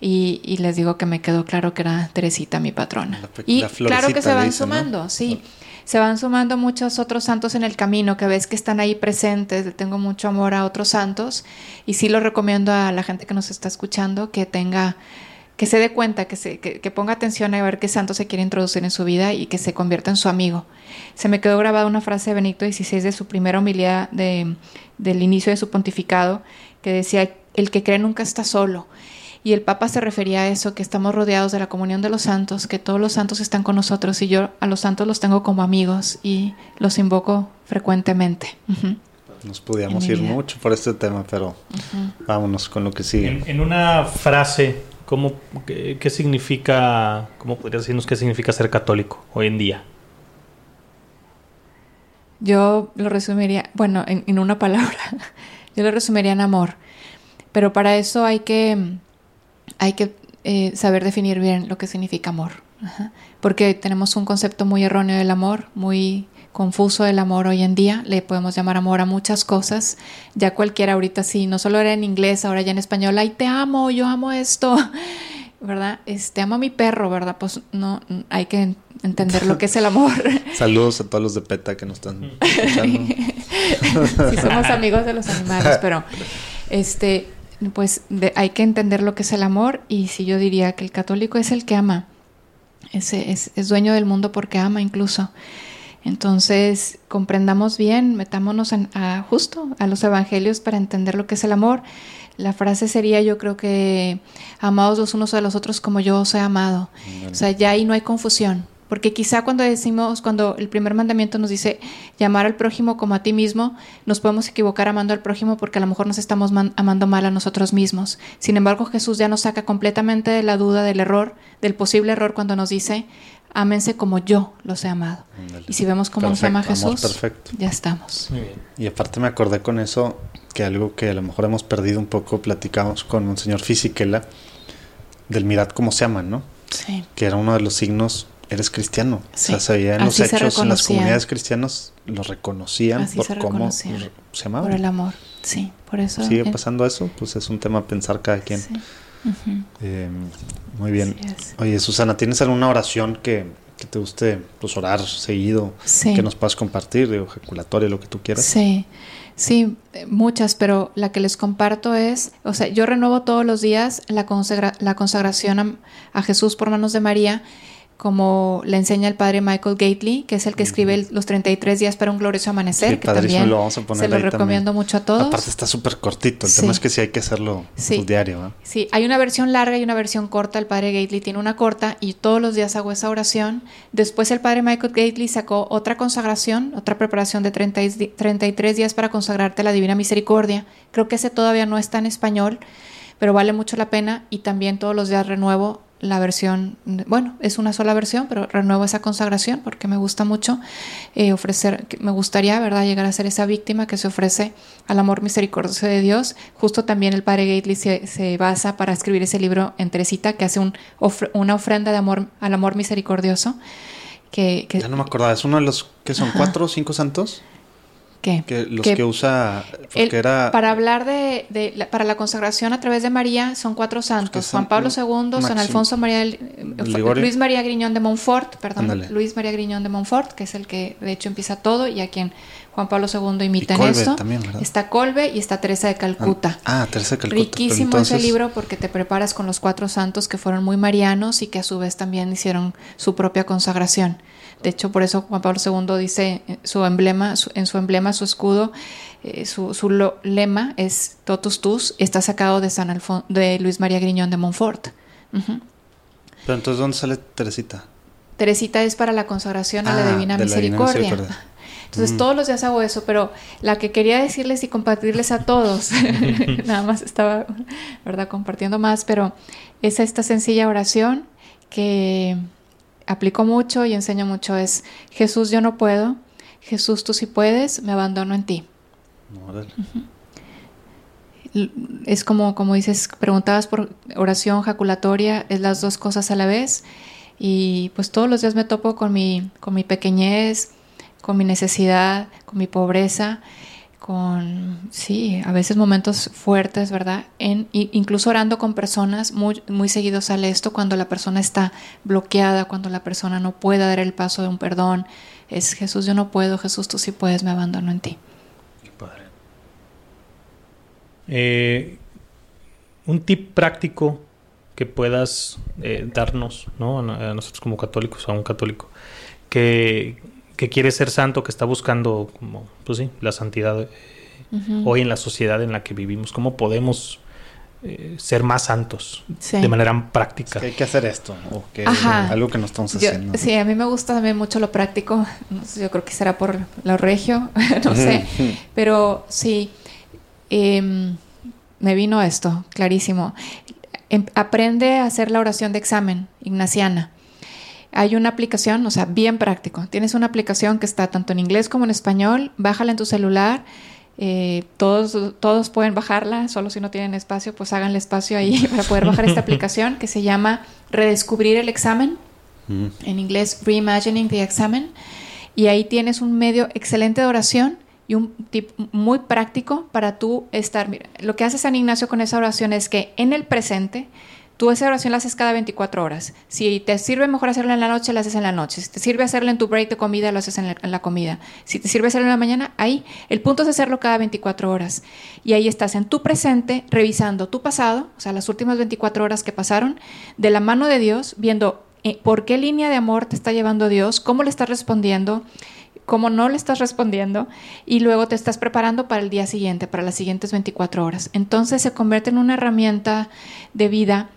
Y, les digo que me quedó claro que era Teresita mi patrona. y claro que se van sumando, sí. Se van sumando muchos otros santos en el camino que ves que están ahí presentes. Tengo mucho amor a otros santos y sí lo recomiendo a la gente que nos está escuchando que tenga que se dé cuenta, que, se, que, ponga atención a ver qué santo se quiere introducir en su vida y que se convierta en su amigo. Se me quedó grabada una frase de Benito XVI de su primera homilía de, del inicio de su pontificado, que decía, el que cree nunca está solo. Y el Papa se refería a eso, que estamos rodeados de la comunión de los santos, que todos los santos están con nosotros y yo a los santos los tengo como amigos y los invoco frecuentemente. Nos podíamos ir mucho por este tema, pero vámonos con lo que sigue. En, una frase, ¿cómo, qué, significa, cómo podrías decirnos qué significa ser católico hoy en día? Yo lo resumiría, bueno, en una palabra, yo lo resumiría en amor, pero para eso hay que hay que eh, saber definir bien lo que significa amor. Porque tenemos un concepto muy erróneo del amor, muy confuso del amor hoy en día. Le podemos llamar amor a muchas cosas. Ya cualquiera ahorita sí, no solo era en inglés, ahora ya en español. Ay, te amo, yo amo esto. ¿Verdad? Este, amo a mi perro, ¿verdad? Pues no, hay que entender lo que es el amor. Saludos a todos los de PETA que nos están escuchando. sí, somos amigos de los animales, pero este, pues hay que entender lo que es el amor y si yo diría que el católico es el que ama, es, es, dueño del mundo porque ama incluso. Entonces, comprendamos bien, metámonos a, justo a los evangelios para entender lo que es el amor. La frase sería, yo creo que, amados los unos a los otros como yo os he amado. O sea, ya ahí no hay confusión. Porque quizá cuando decimos, cuando el primer mandamiento nos dice llamar al prójimo como a ti mismo, nos podemos equivocar amando al prójimo porque a lo mejor nos estamos amando mal a nosotros mismos. Sin embargo, Jesús ya nos saca completamente de la duda del error, del posible error cuando nos dice ámense como yo los he amado. Y si vemos cómo nos ama Perfecto, Jesús, perfecto. ya estamos. Muy bien. Y aparte me acordé con eso que algo que a lo mejor hemos perdido un poco, platicamos con un señor Fisichella del mirad cómo se aman, ¿no? Sí. Que era uno de los signos, eres cristiano. Sí. O sea, se veía en los Así hechos, en las comunidades cristianas, los reconocían Así por se cómo se Por amaban. el amor. Sí, por eso. ¿Sigue pasando eso? Pues es un tema a pensar cada quien. sí. Eh, muy bien. Oye, Susana, ¿tienes alguna oración que, que te guste pues, orar seguido? Sí. Que nos puedas compartir, de ejaculatorio, lo que tú quieras. Sí, sí, eh, muchas, pero la que les comparto es, o sea, yo renuevo todos los días la, consagra- la consagración a, a Jesús por manos de María, como le enseña el padre Michael Gately, que es el que escribe el- los 33 días para un glorioso amanecer, Sí, que también lo vamos a poner se lo recomiendo también. mucho a todos. Aparte está súper cortito. El Sí. tema es que sí hay que hacerlo Sí. pues, diario. ¿eh? Sí, hay una versión larga y una versión corta. El padre Gately tiene una corta y todos los días hago esa oración. Después el padre Michael Gately sacó otra consagración, otra preparación de 30 y- 33 días para consagrarte a la Divina Misericordia. Creo que ese todavía no está en español, pero vale mucho la pena y también todos los días renuevo la versión, bueno, es una sola versión, pero renuevo esa consagración porque me gusta mucho eh, ofrecer, que me gustaría, ¿verdad?, llegar a ser esa víctima que se ofrece al amor misericordioso de Dios. Justo también el padre Gately se, se basa para escribir ese libro en Teresita, que hace un, ofre- una ofrenda de amor al amor misericordioso. Que, que, Ya no me acordaba. Es uno de los que son cuatro o cinco santos. Que- Que los que que, usa. Porque el- era. Para hablar de, de la- para la consagración a través de María son cuatro santos: Juan Pablo II, San Alfonso María, Ligorio. Luis María Griñón de Montfort, perdón. Luis María Griñón de Montfort, que es el que de hecho empieza todo y a quien Juan Pablo II imita Y en esto. Está Colbe y está Teresa de Calcuta. Ah, Teresa de Calcuta. Riquísimo entonces- ese libro porque te preparas con los cuatro santos que fueron muy marianos y que a su vez también hicieron su propia consagración. De hecho, por eso Juan Pablo II dice eh, su emblema, su- en su emblema, su escudo, eh, su, su lo- lema es Totus Tus, está sacado de San Alfon- de Luis María Griñón de Montfort. Pero entonces, ¿dónde sale Teresita? Teresita es para la consagración a la Ah, Divina de la Divina Misericordia. Entonces todos los días hago eso, pero la que quería decirles y compartirles a todos, nada más estaba, ¿verdad?, compartiendo más, pero es esta sencilla oración que aplico mucho y enseño mucho, es Jesús yo no puedo, Jesús tú sí puedes, me abandono en ti. No, Es como, como dices, preguntabas por oración jaculatoria, es las dos cosas a la vez. Y pues todos los días me topo con mi, con mi pequeñez, con mi necesidad, con mi pobreza, con, sí, a veces momentos fuertes, ¿verdad? En, incluso orando con personas, muy, muy seguido sale esto cuando la persona está bloqueada, cuando la persona no puede dar el paso de un perdón. Es Jesús, yo no puedo, Jesús, tú sí puedes, me abandono en ti. Padre. Eh, un tip práctico que puedas eh, darnos, ¿no? A nosotros como católicos, a un católico, que, que quiere ser santo, que está buscando, como, pues sí, la santidad eh, hoy en la sociedad en la que vivimos. ¿Cómo podemos eh, ser más santos Sí. de manera Es práctica? que hay que hacer esto. O que Ajá. algo que no estamos Yo- haciendo. sí, a mí me gusta también mucho lo práctico. No sé, yo creo que será por lo regio, no sé. Pero sí, em, me vino esto, clarísimo. Em- aprende a hacer la oración de examen ignaciana. Hay una aplicación, o sea, bien práctico. Tienes una aplicación que está tanto en inglés como en español. Bájala en tu celular. Eh, todos, todos pueden bajarla, solo si no tienen espacio, pues háganle espacio ahí para poder bajar esta aplicación que se llama Redescubrir el examen Mm. en inglés Reimagining the Examen, y ahí tienes un medio excelente de oración y un tip muy práctico para tú estar. Mira, lo que hace San Ignacio con esa oración es que en el presente, tú esa oración la haces cada 24 horas. Si te sirve mejor hacerla en la noche, la haces en la noche. Si te sirve hacerla en tu break de comida, lo haces en la, en la comida. Si te sirve hacerlo en la mañana, ahí. El punto es hacerlo cada 24 horas. Y ahí estás en tu presente, revisando tu pasado, o sea, las últimas 24 horas que pasaron, de la mano de Dios, viendo eh, por qué línea de amor te está llevando Dios, cómo le estás respondiendo, cómo no le estás respondiendo, y luego te estás preparando para el día siguiente, para las siguientes 24 horas. Entonces se convierte en una herramienta de vida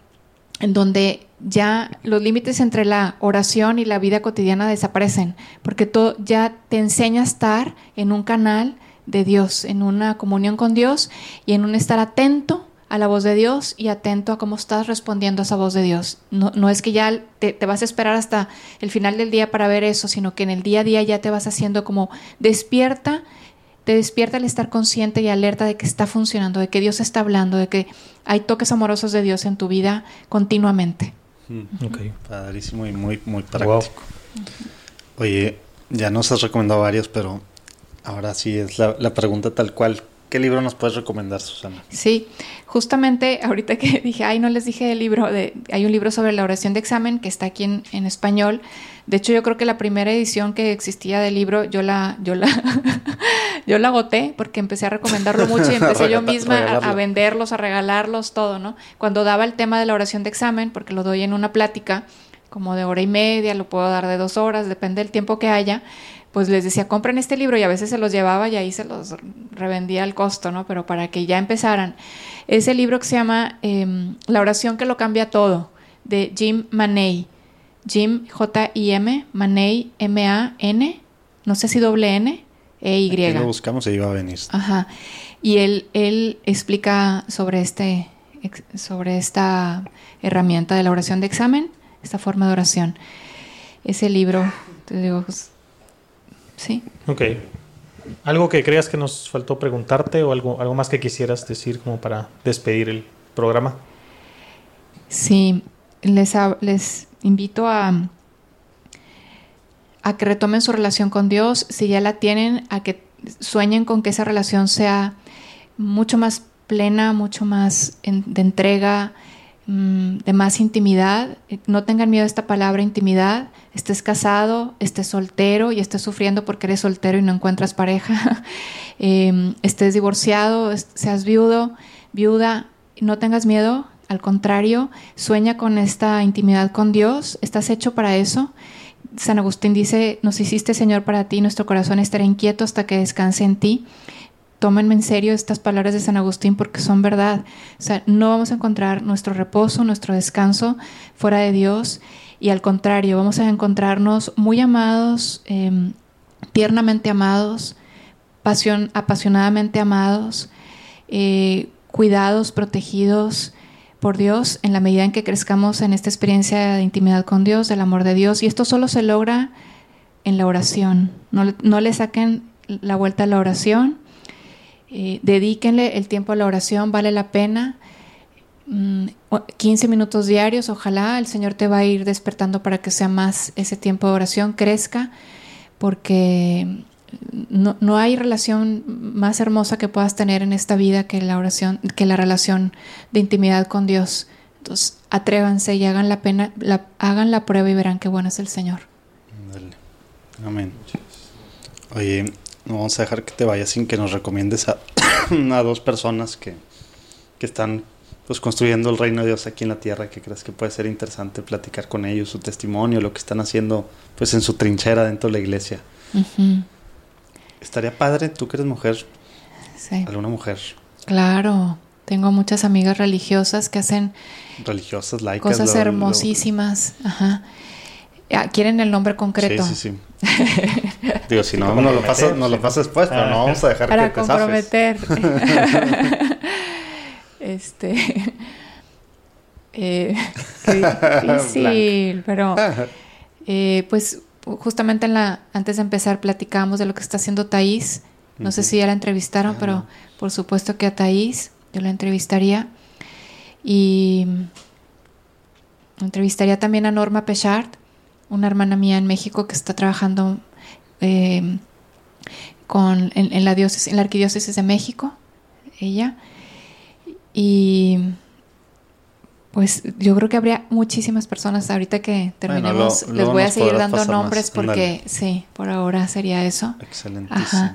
en donde ya los límites entre la oración y la vida cotidiana desaparecen, porque todo ya te enseña a estar en un canal de Dios, en una comunión con Dios y en un estar atento a la voz de Dios y atento a cómo estás respondiendo a esa voz de Dios. No, es que ya te, vas a esperar hasta el final del día para ver eso, sino que en el día a día ya te vas haciendo como despierta, te despierta el estar consciente y alerta de que está funcionando, de que Dios está hablando, de que hay toques amorosos de Dios en tu vida continuamente. Mm. Ok, padrísimo y muy, muy práctico. Oye, ya nos has recomendado varios, pero ahora sí es la, la pregunta tal cual. ¿Qué libro nos puedes recomendar, Susana? Sí, justamente ahorita que dije, ay, no les dije el libro, de, hay un libro sobre la oración de examen que está aquí en, en, español. De hecho, yo creo que la primera edición que existía del libro, yo la, yo la, yo la agoté porque empecé a recomendarlo mucho y empecé yo misma a, a, venderlos, a regalarlos, todo, ¿no? Cuando daba el tema de la oración de examen, porque lo doy en una plática como de hora y media, lo puedo dar de dos horas, depende del tiempo que haya pues les decía, compren este libro y a veces se los llevaba y ahí se los revendía al costo, ¿no? Pero para que ya empezaran. Ese libro que se llama eh, La oración que lo cambia todo, de Jim Maney. Jim, J-I-M, Maney, M-A-N, no sé si doble N, E-Y. Aquí lo buscamos y iba a venir. Ajá. Y él, él explica sobre, este, sobre esta herramienta de la oración de examen, esta forma de oración. Ese libro, te digo, Sí. Ok. ¿Algo que creas que nos faltó preguntarte o algo, algo más que quisieras decir como para despedir el programa? Sí, les, les invito a, a que retomen su relación con Dios, si ya la tienen, a que sueñen con que esa relación sea mucho más plena, mucho más de entrega, de más intimidad. No tengan miedo a esta palabra intimidad. Estés casado, estés soltero y estés sufriendo porque eres soltero y no encuentras pareja. eh, estés divorciado, seas viudo, viuda, no tengas miedo. Al contrario, sueña con esta intimidad con Dios. Estás hecho para eso. San Agustín dice, nos hiciste Señor para ti, nuestro corazón estará inquieto hasta que descanse en ti tómenme en serio estas palabras de San Agustín porque son verdad. O sea, no vamos a encontrar nuestro reposo, nuestro descanso fuera de Dios y al contrario, vamos a encontrarnos muy amados, eh, tiernamente amados, apasionadamente amados, eh, cuidados, protegidos por Dios en la medida en que crezcamos en esta experiencia de intimidad con Dios, del amor de Dios. Y esto solo se logra en la oración. No, no le saquen la vuelta a la oración eh, dedíquenle el tiempo a la oración, vale la pena. 15 mm, minutos diarios, ojalá el Señor te va a ir despertando para que sea más ese tiempo de oración, crezca, porque no, no, hay relación más hermosa que puedas tener en esta vida que la oración, que la relación de intimidad con Dios. Entonces, atrévanse y hagan la pena, la, hagan la prueba y verán qué bueno es el Señor. Dale. Amén. Oye, no vamos a dejar que te vayas sin que nos recomiendes a, a dos personas que, que, están pues construyendo el reino de Dios aquí en la tierra, que crees que puede ser interesante platicar con ellos, su testimonio, lo que están haciendo pues en su trinchera dentro de la iglesia. Uh -huh. Estaría padre, tú que eres mujer, sí. alguna mujer. Claro, tengo muchas amigas religiosas que hacen religiosas, laicas, cosas lo, hermosísimas. Lo... Ajá. ¿Quieren el nombre concreto? Sí, sí, sí. Digo, si no, no lo pasa, no lo pasa después, pero no vamos a dejar Para que te comprometer. este. Eh, qué difícil, pero. Eh, pues justamente en la, antes de empezar platicábamos de lo que está haciendo Thaís. No uh -huh. sé si ya la entrevistaron, ah, pero por supuesto que a Thaís yo la entrevistaría. Y entrevistaría también a Norma Pechard una hermana mía en México que está trabajando eh, con, en, en, la diócesis, en la arquidiócesis de México, ella. Y pues yo creo que habría muchísimas personas ahorita que terminemos. Bueno, lo, lo les voy a seguir dando nombres más. porque Dale. sí, por ahora sería eso. Excelentísimo.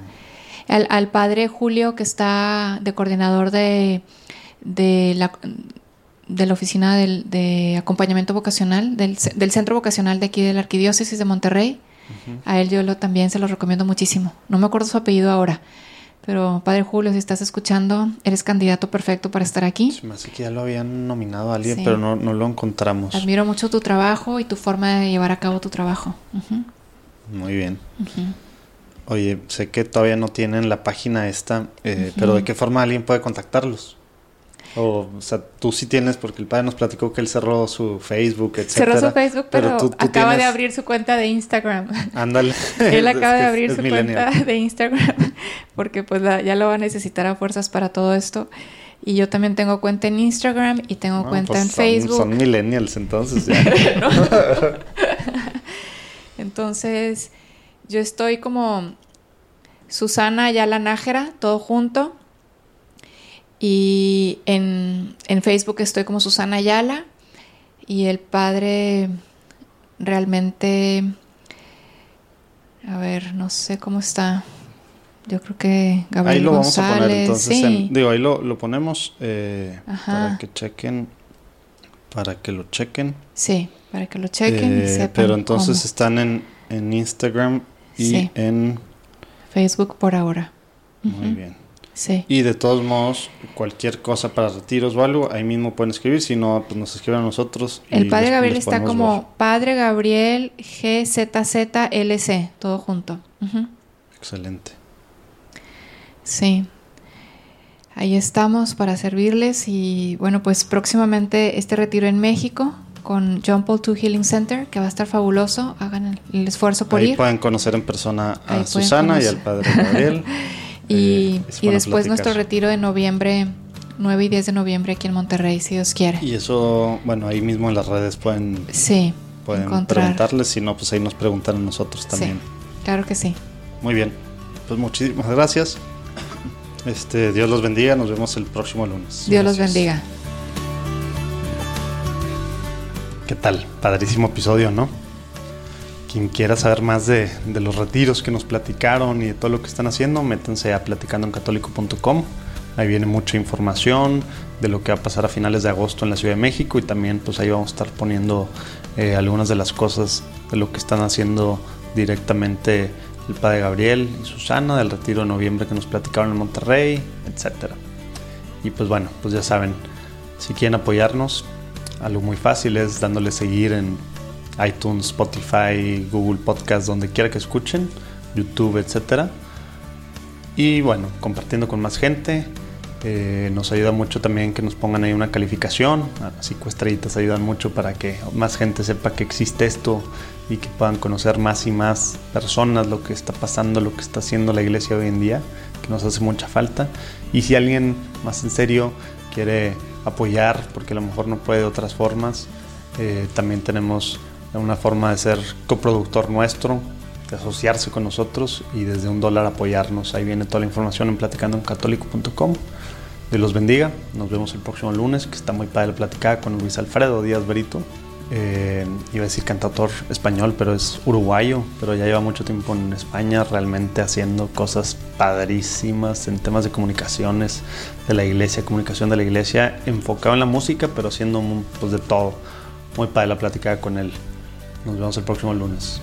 Al, al, padre Julio que está de coordinador de, de la de la oficina del, de acompañamiento vocacional, del, del, centro vocacional de aquí de la Arquidiócesis de Monterrey. Uh -huh. A él yo lo, también se lo recomiendo muchísimo. No me acuerdo su apellido ahora, pero Padre Julio, si estás escuchando, eres candidato perfecto para estar aquí. Se me hace que ya lo habían nominado a alguien, sí. pero no, no, lo encontramos. Admiro mucho tu trabajo y tu forma de llevar a cabo tu trabajo. Uh -huh. Muy bien. Uh -huh. Oye, sé que todavía no tienen la página esta, eh, pero ¿de qué forma alguien puede contactarlos? O, o sea, tú sí tienes, porque el padre nos platicó que él cerró su Facebook, etc. Cerró su Facebook, pero, acaba de abrir su cuenta de Instagram. Ándale. él acaba de abrir su cuenta de Instagram porque pues ya lo va a necesitar a fuerzas para todo esto. Y yo también tengo cuenta en Instagram y tengo cuenta pues en Facebook. Son millennials entonces ya. entonces, yo estoy como Susana Ayala Nájera, todo junto. Y en, Facebook estoy como Susana Ayala. Y el padre realmente, a ver, no sé cómo está. Yo creo que Gabriel Ahí lo vamos a poner entonces. digo, ahí lo, ponemos eh, para que chequen. Para que lo chequen. Sí, para que lo chequen. Eh, pero entonces están en, en Instagram y en Facebook por ahora. Muy bien. Sí. Y de todos modos, cualquier cosa para retiros o algo, ahí mismo pueden escribir, si no, pues nos escriben a nosotros. El Padre Gabriel está como Padre Gabriel GZZLC, todo junto. Excelente. Sí. Ahí estamos para servirles y bueno, pues próximamente este retiro en México, con John Paul II Healing Center, que va a estar fabuloso. Hagan el, esfuerzo por Ahí ir. pueden conocer en persona a Susana y al padre Gabriel. y, eh, después nuestro retiro de noviembre, 9 y 10 de noviembre aquí en Monterrey, si Dios quiere. Y eso, bueno, ahí mismo en las redes pueden, sí, pueden preguntarles, si no, pues ahí nos preguntan a nosotros también. Sí, claro que sí. Muy bien, pues muchísimas gracias. Este, Dios los bendiga, nos vemos el próximo lunes. Dios los bendiga. ¿Qué tal? Padrísimo episodio, ¿no? Quien quiera saber más de, los retiros que nos platicaron y de todo lo que están haciendo, métanse a platicandoencatólico.com. Ahí viene mucha información de lo que va a pasar a finales de agosto en la Ciudad de México y también pues ahí vamos a estar poniendo eh, algunas de las cosas de lo que están haciendo directamente el padre Gabriel y Susana del retiro de noviembre que nos platicaron en Monterrey, etc. Y pues bueno, pues ya saben, si quieren apoyarnos, algo muy fácil es dándole seguir en iTunes, Spotify, Google Podcast, donde quiera que escuchen, YouTube, etc. Y bueno, compartiendo con más gente. Eh, nos ayuda mucho también que nos pongan ahí una calificación. Las cinco estrellitas ayudan mucho para que más gente sepa que existe esto y que puedan conocer más y más personas lo que está pasando, lo que está haciendo la iglesia hoy en día, que nos hace mucha falta. Y si alguien más en serio quiere apoyar, porque a lo mejor no puede de otras formas. Eh, también tenemos una forma de ser coproductor nuestro, de asociarse con nosotros y desde un dólar apoyarnos. Ahí viene toda la información en platicandoencatólico.com. Dios los bendiga. Nos vemos el próximo lunes, que está muy padre la platicada con Luis Alfredo Díaz Berito. Eh, iba a decir cantautor español, pero es uruguayo, pero ya lleva mucho tiempo en España realmente haciendo cosas padrísimas en temas de comunicaciones de la iglesia, comunicación de la iglesia, enfocado en la música, pero haciendo pues, de todo. Muy padre la plática con él. Nos vemos el próximo lunes.